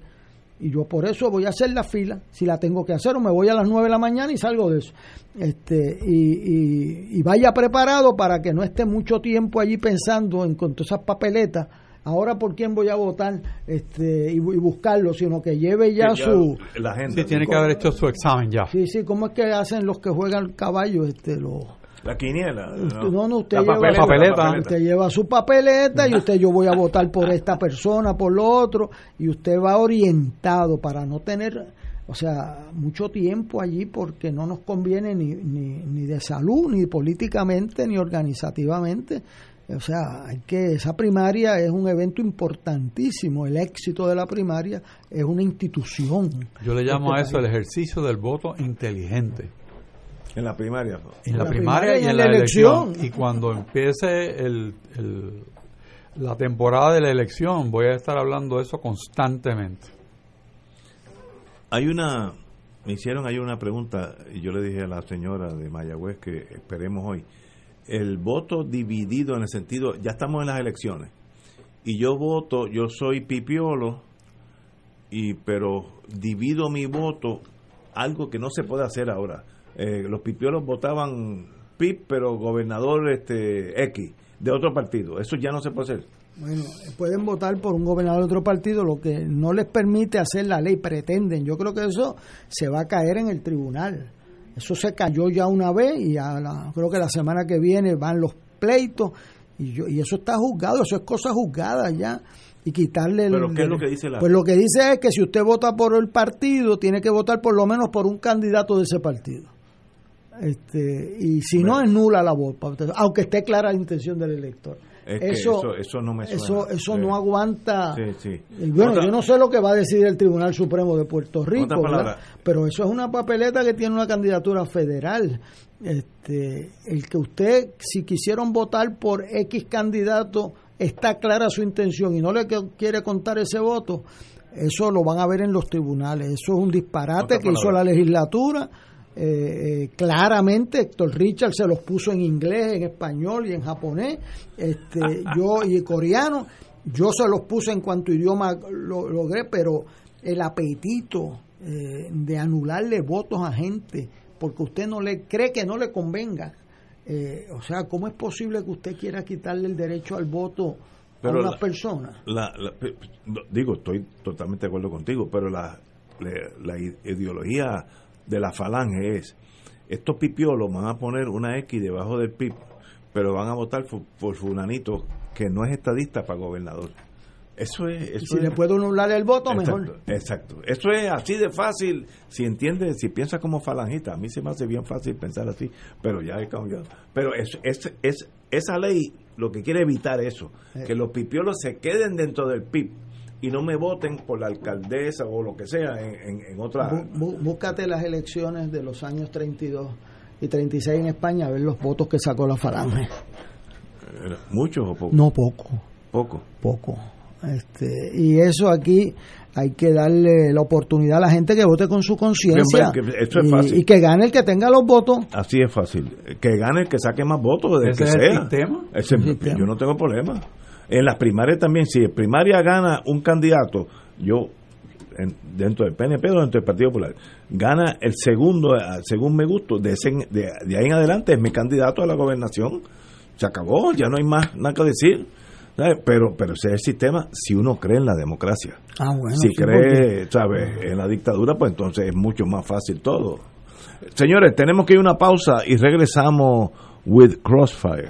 [SPEAKER 2] y yo por eso voy a hacer la fila si la tengo que hacer o me voy a las 9 de la mañana y salgo de eso este y, y, y vaya preparado para que no esté mucho tiempo allí pensando en con todas esas papeletas ahora por quién voy a votar este y, y buscarlo sino que lleve ya, su
[SPEAKER 1] la.
[SPEAKER 3] Sí, tiene que haber hecho su examen ya.
[SPEAKER 2] sí sí cómo es que hacen los que juegan caballo este los
[SPEAKER 1] La quiniela.
[SPEAKER 2] Usted- no, no, usted
[SPEAKER 1] La
[SPEAKER 2] lleva,
[SPEAKER 1] papeleta,
[SPEAKER 3] papeleta.
[SPEAKER 2] usted lleva su papeleta y usted yo voy a votar por esta persona, por lo otro, y usted va orientado para no tener, o sea, mucho tiempo allí porque no nos conviene ni, ni, ni de salud, ni políticamente, ni organizativamente. O sea, hay que esa primaria es un evento importantísimo. El éxito de la primaria es una institución.
[SPEAKER 3] Yo le llamo a eso el ejercicio del voto inteligente.
[SPEAKER 1] En la primaria.
[SPEAKER 3] En la,
[SPEAKER 2] la
[SPEAKER 3] primaria,
[SPEAKER 2] primaria
[SPEAKER 3] y en la, elección.
[SPEAKER 2] elección.
[SPEAKER 3] Y cuando empiece el, el- la temporada de la elección, voy a estar hablando de eso constantemente.
[SPEAKER 1] Hay una, me hicieron ahí una pregunta y yo le dije a la señora de Mayagüez que esperemos hoy. El voto dividido en el sentido, ya estamos en las elecciones y yo voto, yo soy pipiolo y pero divido mi voto, algo que no se puede hacer ahora. Eh, los pipiolos votaban PIP, pero gobernador este X de otro partido. Eso ya no se puede hacer.
[SPEAKER 2] Bueno, pueden votar por un gobernador de otro partido, lo que no les permite hacer la ley, pretenden. Yo creo que eso se va a caer en el tribunal. Eso se cayó ya una vez y a la- creo que la semana que viene van los pleitos y, yo, y eso está juzgado, eso es cosa juzgada ya. Y quitarle el.
[SPEAKER 1] Pero, ¿qué es lo que dice la-
[SPEAKER 2] Pues lo que dice es que si usted vota por el partido, tiene que votar por lo menos por un candidato de ese partido. Este, y si no, es nula la voto, aunque esté clara la intención del elector.
[SPEAKER 1] Es eso, eso no me suena.
[SPEAKER 2] Eso, eso
[SPEAKER 1] Sí.
[SPEAKER 2] no aguanta.
[SPEAKER 1] Sí,
[SPEAKER 2] bueno,
[SPEAKER 1] Otra-
[SPEAKER 2] yo no sé lo que va a decidir el Tribunal Supremo de Puerto Rico, pero eso es una papeleta que tiene una candidatura federal. Este, el que usted, si quisieron votar por X candidato, está clara su intención y no le quiere contar ese voto, eso lo van a ver en los tribunales. Eso es un disparate
[SPEAKER 1] Otra
[SPEAKER 2] que hizo la legislatura. Eh, eh, claramente Héctor Richard se los puso en inglés, en español y en japonés, este, yo y coreano, yo se los puse en cuanto idioma lo logré, pero el apetito eh, de anularle votos a gente porque usted no le cree que no le convenga, eh, o sea, ¿cómo es posible que usted quiera quitarle el derecho al voto
[SPEAKER 1] Pero
[SPEAKER 2] a una
[SPEAKER 1] la-
[SPEAKER 2] persona?
[SPEAKER 1] La, la- digo, estoy totalmente de acuerdo contigo, pero la, la ideología de la falange es, estos pipiolos van a poner una X debajo del PIB, pero van a votar fu- por fulanito que no es estadista para gobernador. Eso es...
[SPEAKER 2] Y
[SPEAKER 1] Eso
[SPEAKER 2] si
[SPEAKER 1] es-
[SPEAKER 2] le puedo anular el voto,
[SPEAKER 1] Exacto,
[SPEAKER 2] mejor.
[SPEAKER 1] Exacto. Eso es así de fácil. Si entiende, si piensa como falangista, a mí se me hace bien fácil pensar así, pero ya he cambiado. Pero es, es, es, esa ley lo que quiere evitar eso,
[SPEAKER 2] Eh.
[SPEAKER 1] que los pipiolos se queden dentro del PIB y no me voten por la alcaldesa o lo que sea en, en, en otra.
[SPEAKER 2] Bú- bú- Búscate las elecciones de los años 32 y 36 en España, a ver los votos que sacó la Falange.
[SPEAKER 1] ¿Muchos o pocos?
[SPEAKER 2] No poco,
[SPEAKER 1] Poco.
[SPEAKER 2] poco. Este, y eso aquí hay que darle la oportunidad a la gente que vote con su conciencia
[SPEAKER 1] es
[SPEAKER 2] y,
[SPEAKER 1] fácil.
[SPEAKER 2] y que gane el que tenga los votos.
[SPEAKER 1] Así es fácil. Que gane el que saque más votos, del
[SPEAKER 3] Ese
[SPEAKER 1] que
[SPEAKER 3] es el
[SPEAKER 1] sea.
[SPEAKER 3] sistema.
[SPEAKER 1] Ese-
[SPEAKER 2] El sistema.
[SPEAKER 1] Yo no tengo problema. En las primarias también, si en primaria gana un candidato, yo en- dentro del PNP o dentro del Partido Popular. Gana el segundo, según me gusto, de, ese, de, de ahí en adelante es mi candidato a la gobernación. Se acabó, ya no hay más nada que decir. ¿sabes? Pero, pero ese es el sistema si uno cree en la democracia.
[SPEAKER 2] Ah, bueno.
[SPEAKER 1] si
[SPEAKER 2] sí,
[SPEAKER 1] cree, ¿sabes? En la dictadura, pues entonces es mucho más fácil todo. Señores, tenemos que ir a una pausa y regresamos with Crossfire.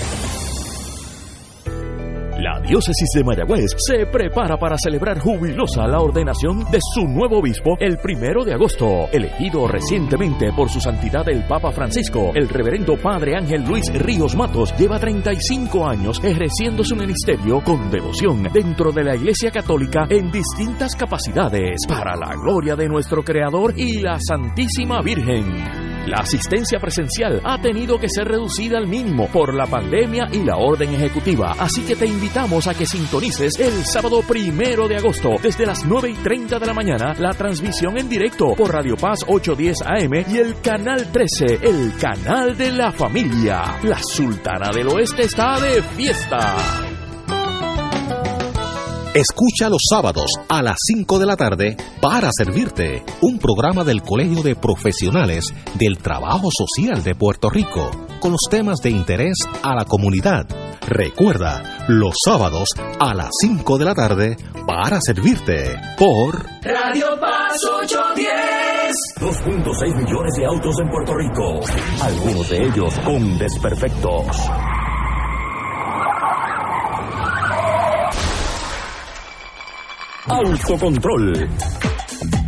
[SPEAKER 8] La diócesis de Mayagüez se prepara para celebrar jubilosa la ordenación de su nuevo obispo el primero de agosto, elegido recientemente por su santidad el Papa Francisco. El reverendo Padre Ángel Luis Ríos Matos lleva 35 años ejerciendo su ministerio con devoción dentro de la Iglesia Católica en distintas capacidades para la gloria de nuestro Creador y la Santísima Virgen. La asistencia presencial ha tenido que ser reducida al mínimo por la pandemia y la orden ejecutiva, así que te invitamos a que sintonices el sábado primero de agosto desde las 9 y 30 de la mañana la transmisión en directo por Radio Paz 810 AM y el canal 13, el canal de la familia. La Sultana del Oeste está de fiesta.
[SPEAKER 6] Escucha los sábados a las 5 de la tarde para servirte un programa del Colegio de Profesionales del Trabajo Social de Puerto Rico con los temas de interés a la comunidad. Recuerda, los sábados a las 5 de la tarde para servirte por
[SPEAKER 8] Radio Paz 810. 2.6 millones de autos en Puerto Rico, algunos de ellos con desperfectos. Autocontrol.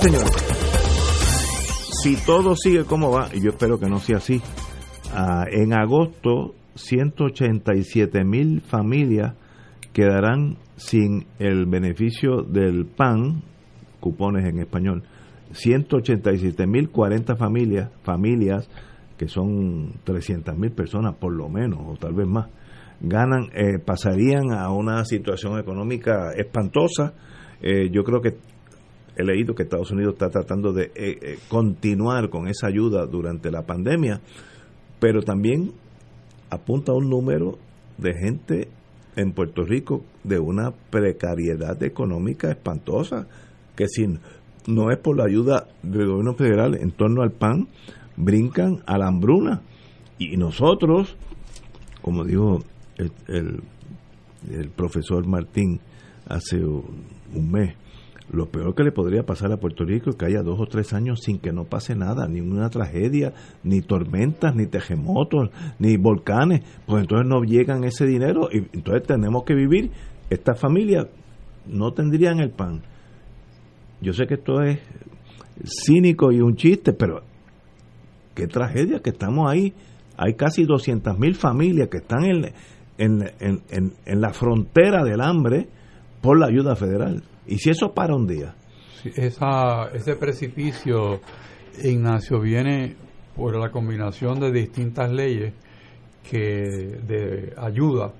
[SPEAKER 1] Señor, si todo sigue como va, y yo espero que no sea así, ah, en agosto 187 mil familias quedarán sin el beneficio del PAN, cupones en español, 187 mil 40 familias, familias que son 300 mil personas por lo menos, o tal vez más, ganan, eh, pasarían a una situación económica espantosa. Eh, yo creo que he leído que Estados Unidos está tratando de eh, eh, continuar con esa ayuda durante la pandemia, pero también apunta un número de gente en Puerto Rico de una precariedad económica espantosa, que si no es por la ayuda del gobierno federal en torno al PAN, brincan a la hambruna. Y nosotros, como dijo el, el, profesor Martín hace un mes, lo peor que le podría pasar a Puerto Rico es que haya dos o tres años sin que no pase nada, ni una tragedia, ni tormentas, ni terremotos, ni volcanes, pues entonces no llegan ese dinero y entonces tenemos que vivir, estas familias no tendrían el pan. Yo sé que esto es cínico y un chiste, pero qué tragedia que estamos ahí. Hay casi 200 mil familias que están en, en la frontera del hambre por la ayuda federal. ¿Y si eso para un día?
[SPEAKER 3] Sí, esa, ese precipicio, Ignacio, viene por la combinación de distintas leyes que de ayuda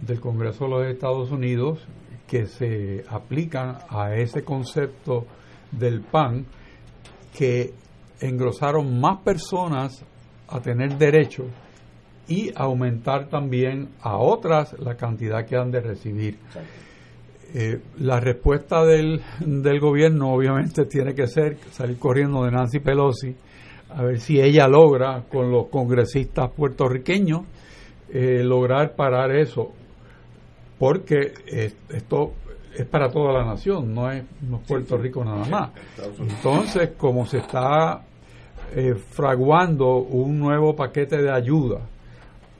[SPEAKER 3] del Congreso de los Estados Unidos que se aplican a ese concepto del PAN que engrosaron más personas a tener derecho y aumentar también a otras la cantidad que han de recibir. Eh, la respuesta del, del gobierno obviamente tiene que ser salir corriendo de Nancy Pelosi a ver si ella logra con los congresistas puertorriqueños eh, lograr parar eso porque es- esto es para toda la nación no es, no es Puerto Rico nada más. Entonces como se está eh, fraguando un nuevo paquete de ayuda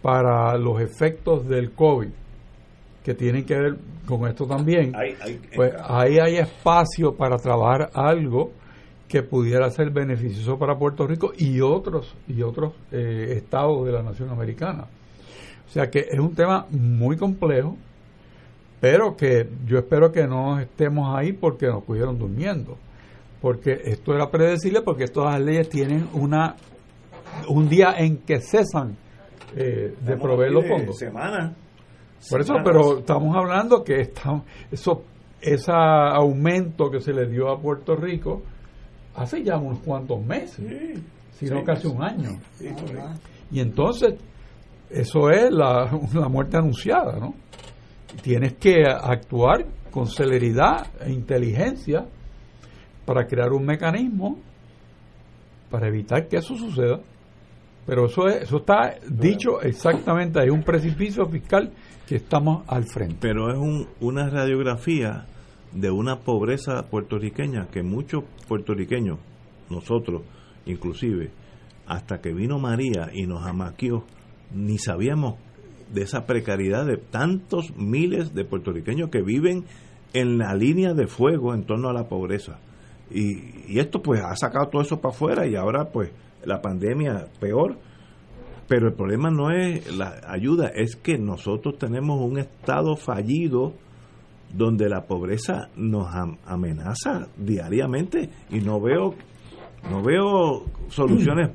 [SPEAKER 3] para los efectos del COVID que tienen que ver con esto también,
[SPEAKER 1] Hay- hay-
[SPEAKER 3] pues ahí hay espacio para trabajar algo que pudiera ser beneficioso para Puerto Rico y otros y otros eh, estados de la nación americana. O sea que es un tema muy complejo, pero que yo espero que no estemos ahí porque nos cogieron durmiendo, porque esto era predecible porque todas las leyes tienen una un día en que cesan eh, de proveer los fondos.
[SPEAKER 1] semana.
[SPEAKER 3] Por eso, pero estamos hablando que está, eso, ese aumento que se le dio a Puerto Rico hace ya unos cuantos meses,
[SPEAKER 1] sí,
[SPEAKER 3] casi
[SPEAKER 1] sí.
[SPEAKER 3] un año.
[SPEAKER 1] Sí.
[SPEAKER 3] Y entonces, eso es la, la muerte anunciada, ¿no? Tienes que actuar con celeridad e inteligencia para crear un mecanismo para evitar que eso suceda. Pero eso, es, eso está dicho exactamente, hay un precipicio fiscal que estamos al frente.
[SPEAKER 1] Pero es un, una radiografía de una pobreza puertorriqueña que muchos puertorriqueños, nosotros inclusive, hasta que vino María y nos amaqueó, ni sabíamos de esa precariedad de tantos miles de puertorriqueños que viven en la línea de fuego en torno a la pobreza. Y, y esto pues ha sacado todo eso para afuera y ahora pues la pandemia peor. Pero el problema no es la ayuda, es que nosotros tenemos un estado fallido donde la pobreza nos am- amenaza diariamente y no veo no veo soluciones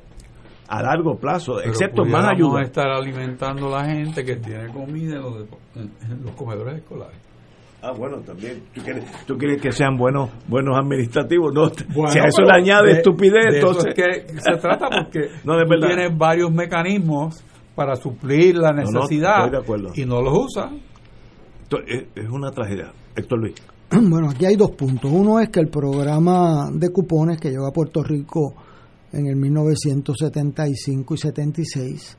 [SPEAKER 1] a largo plazo,
[SPEAKER 3] Pero
[SPEAKER 1] excepto más ayuda.
[SPEAKER 3] estar alimentando a la gente que tiene comida en los, en los comedores escolares.
[SPEAKER 1] Ah, bueno, también. ¿Tú quieres, tú quieres que sean buenos buenos administrativos? No,
[SPEAKER 3] Bueno,
[SPEAKER 1] si a eso le añade
[SPEAKER 3] de-
[SPEAKER 1] estupidez,
[SPEAKER 3] de eso
[SPEAKER 1] entonces.
[SPEAKER 3] es que se trata porque
[SPEAKER 1] No, de
[SPEAKER 3] tú
[SPEAKER 1] verdad.
[SPEAKER 3] tienes varios mecanismos para suplir la
[SPEAKER 1] No, no,
[SPEAKER 3] necesidad
[SPEAKER 1] estoy de acuerdo.
[SPEAKER 3] y no los
[SPEAKER 1] Es, es una tragedia. Héctor Luis.
[SPEAKER 2] Bueno, aquí hay dos puntos. Uno es que el programa de cupones que llegó a Puerto Rico en el 1975 y 76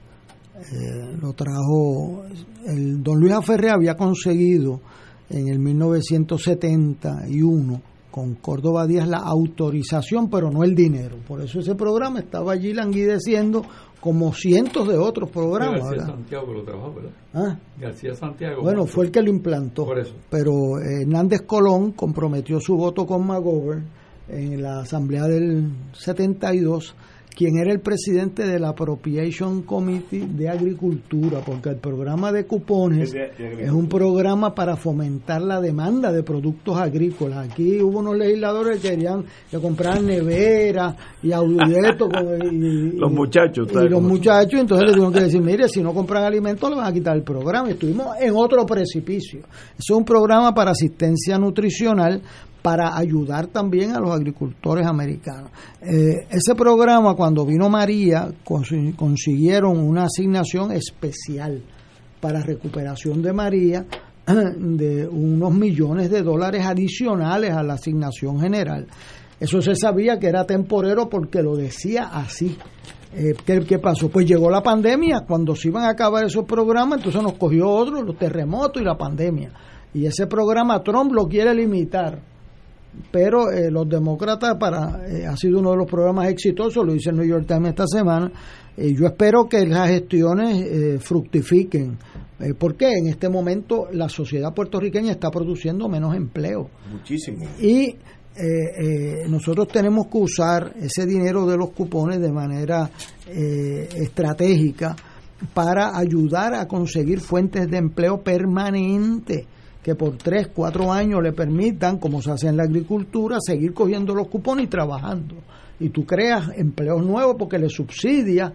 [SPEAKER 2] eh, lo trajo el don Luis Aferre había conseguido en el 1971 con Córdoba Díaz la autorización, pero no el dinero. Por eso ese programa estaba allí languideciendo como cientos de otros programas.
[SPEAKER 3] García
[SPEAKER 2] ¿verdad?
[SPEAKER 3] Santiago lo trabajó, ¿verdad?
[SPEAKER 2] Ah.
[SPEAKER 3] García Santiago.
[SPEAKER 2] Bueno, fue el que lo implantó.
[SPEAKER 3] Por eso.
[SPEAKER 2] Pero Hernández Colón comprometió su voto con McGovern en la asamblea del 72, quien era el presidente del Appropriation Committee de Agricultura, porque el programa de cupones
[SPEAKER 1] Es de- de agricultura.
[SPEAKER 2] es un programa para fomentar la demanda de productos agrícolas. Aquí hubo unos legisladores que querían que compraran neveras y audietos. y, y-
[SPEAKER 1] Los muchachos,
[SPEAKER 2] y
[SPEAKER 1] ¿sabes
[SPEAKER 2] los muchachos, entonces le tuvieron que decir, mire, si no compran alimentos le van a quitar el programa. Y estuvimos en otro precipicio. Es un programa para asistencia nutricional para ayudar también a los agricultores americanos. Eh, ese programa, cuando vino María, consi- consiguieron una asignación especial para recuperación de María de unos millones de dólares adicionales a la asignación general. Eso se sabía que era temporero porque lo decía así. Eh, ¿qué, qué pasó? Pues llegó la pandemia, cuando se iban a acabar esos programas, entonces nos cogió otro, los terremotos y la pandemia. Y ese programa Trump lo quiere limitar pero eh, los demócratas para eh, ha sido uno de los programas exitosos lo dice el New York Times esta semana Eh, yo espero que las gestiones eh, fructifiquen. Eh, porque en este momento la sociedad puertorriqueña está produciendo menos empleo.
[SPEAKER 1] Muchísimo.
[SPEAKER 2] y nosotros tenemos que usar ese dinero de los cupones de manera eh, estratégica para ayudar a conseguir fuentes de empleo permanente que por tres, cuatro años le permitan, como se hace en la agricultura, seguir cogiendo los cupones y trabajando. y tú creas empleos nuevos porque le subsidia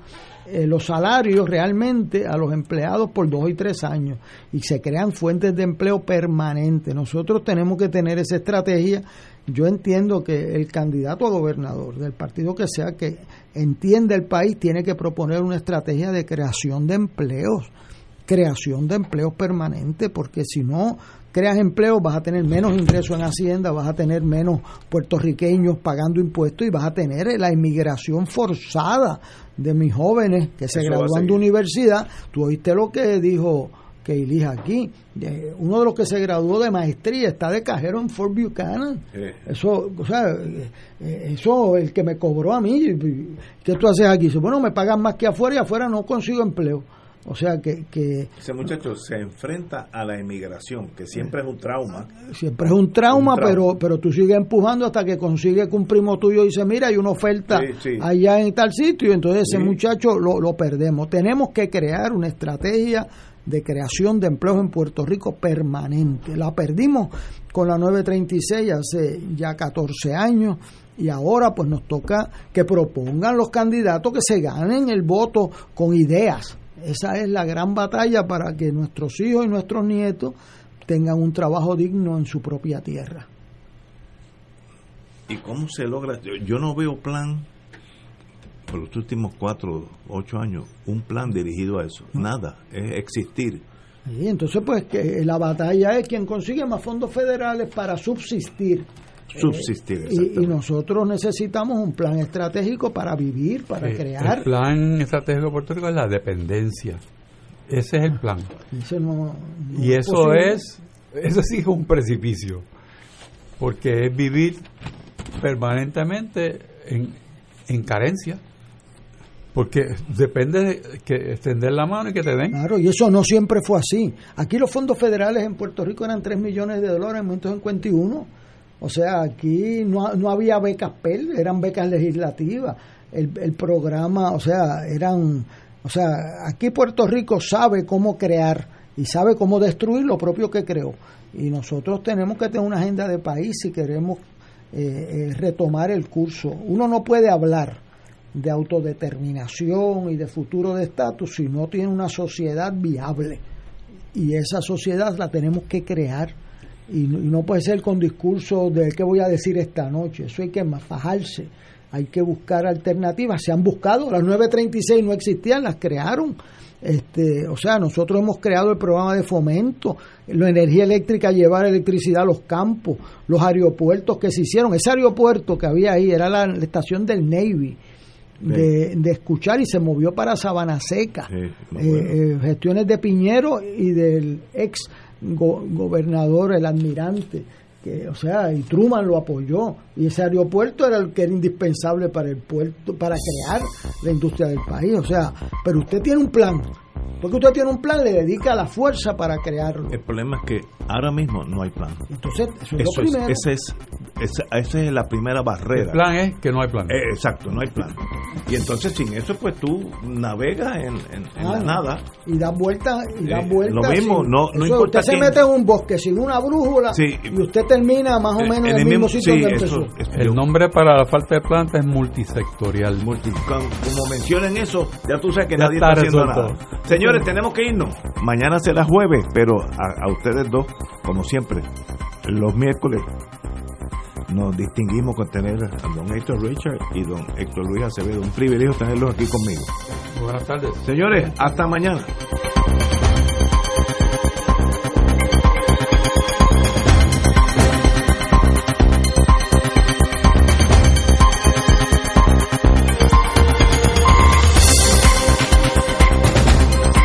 [SPEAKER 2] eh, los salarios realmente a los empleados por dos y tres años y se crean fuentes de empleo permanentes. Nosotros tenemos que tener esa estrategia. Yo entiendo que el candidato a gobernador del partido que sea que entiende el país tiene que proponer una estrategia de creación de empleos, creación de empleos permanentes, porque si no creas empleo, vas a tener menos ingresos en Hacienda, vas a tener menos puertorriqueños pagando impuestos y vas a tener la inmigración forzada de mis jóvenes que se
[SPEAKER 1] Eso
[SPEAKER 2] gradúan de universidad. Tú oíste lo que dijo que elija aquí. Uno de los que se graduó de maestría está de cajero en Fort Buchanan. Eso, o sea, eh, eh, eso el que me cobró a mí, ¿qué tú haces aquí? Dice, bueno, me pagan más que afuera y afuera no consigo empleo. O sea que, que
[SPEAKER 1] Ese muchacho se enfrenta a la emigración, que siempre es un trauma.
[SPEAKER 2] siempre es un trauma,
[SPEAKER 1] Un trauma.
[SPEAKER 2] pero pero tú sigues empujando hasta que consigue que un primo tuyo dice, mira, hay una oferta
[SPEAKER 1] Sí, sí.
[SPEAKER 2] allá en tal sitio, y entonces ese
[SPEAKER 1] Sí.
[SPEAKER 2] muchacho lo, lo perdemos. Tenemos que crear una estrategia de creación de empleos en Puerto Rico permanente. La perdimos con la 936 hace ya 14 años y ahora pues nos toca que propongan los candidatos que se ganen el voto con ideas. Esa es la gran batalla para que nuestros hijos y nuestros nietos tengan un trabajo digno en su propia tierra.
[SPEAKER 1] ¿Y cómo se logra? Yo, yo no veo plan por los últimos cuatro, ocho años, un plan dirigido a eso. Nada, es existir.
[SPEAKER 2] Y entonces, pues, que la batalla es quien consigue más fondos federales para subsistir.
[SPEAKER 1] Subsistir,
[SPEAKER 2] Eh, y, y nosotros necesitamos un plan estratégico para vivir, para crear.
[SPEAKER 3] El plan estratégico de Puerto Rico es la dependencia. Ese es el plan.
[SPEAKER 2] Eso no- no
[SPEAKER 3] Y eso
[SPEAKER 2] posible.
[SPEAKER 3] es, eso sí es un precipicio, porque es vivir permanentemente en, en carencia, porque depende de que extender la mano y que te den.
[SPEAKER 2] Claro, y eso no siempre fue así. Aquí los fondos federales en Puerto Rico eran 3 millones de dólares en 1951. O sea, aquí no, no había becas PEL, eran becas legislativas. El, el programa, o sea, eran. O sea, aquí Puerto Rico sabe cómo crear y sabe cómo destruir lo propio que creó. Y nosotros tenemos que tener una agenda de país si queremos eh, eh, retomar el curso. Uno no puede hablar de autodeterminación y de futuro de estatus si no tiene una sociedad viable. Y esa sociedad la tenemos que crear. Y no, y no puede ser con discurso de qué voy a decir esta noche. Eso hay que fajarse. Hay que buscar alternativas. Se han buscado. Las 936 no existían, las crearon. Este, o sea, nosotros hemos creado el programa de fomento, la energía eléctrica, llevar electricidad a los campos, los aeropuertos que se hicieron. Ese aeropuerto que había ahí era la, la estación del Navy. De, de escuchar y se movió para Sabana Seca. Eh, eh, gestiones de Piñero y del ex go- gobernador, el almirante, que, o sea, y Truman lo apoyó. Y ese aeropuerto era el que era indispensable para el puerto, para crear la industria del país. O sea, pero usted tiene un plan. Porque usted tiene un plan, le dedica la fuerza para crearlo.
[SPEAKER 1] El problema es que ahora mismo no hay plan.
[SPEAKER 2] Entonces, eso es lo
[SPEAKER 1] es,
[SPEAKER 2] primero.
[SPEAKER 1] esa es, esa, esa es la primera barrera.
[SPEAKER 3] El plan es que no hay plan.
[SPEAKER 1] Eh, exacto, no hay plan. Y entonces sin eso, pues tú navegas en, en- en la nada.
[SPEAKER 2] Y das vueltas y das
[SPEAKER 1] Eh,
[SPEAKER 2] vueltas.
[SPEAKER 1] lo mismo,
[SPEAKER 2] sin-
[SPEAKER 1] no- no
[SPEAKER 2] eso,
[SPEAKER 1] importa
[SPEAKER 2] Usted se mete en un bosque sin una brújula
[SPEAKER 1] Sí.
[SPEAKER 2] y usted termina más o
[SPEAKER 1] Eh,
[SPEAKER 2] menos en
[SPEAKER 1] en
[SPEAKER 2] el
[SPEAKER 1] el
[SPEAKER 2] mismo
[SPEAKER 1] mismo-
[SPEAKER 2] sitio
[SPEAKER 1] sí, eso-
[SPEAKER 2] empezó.
[SPEAKER 1] es-
[SPEAKER 3] El
[SPEAKER 1] yo-
[SPEAKER 3] nombre para la falta de planta es multisectorial.
[SPEAKER 1] multi- como mencionen eso, ya tú sabes que
[SPEAKER 3] Ya
[SPEAKER 1] nadie
[SPEAKER 3] está
[SPEAKER 1] está haciendo nada. Señores, tenemos que irnos. Mañana será jueves, pero a, a ustedes dos, como siempre, los miércoles nos distinguimos con tener a don Héctor Richard y don Héctor Luis Acevedo. Un privilegio tenerlos aquí conmigo.
[SPEAKER 3] Buenas tardes.
[SPEAKER 1] Señores, hasta mañana.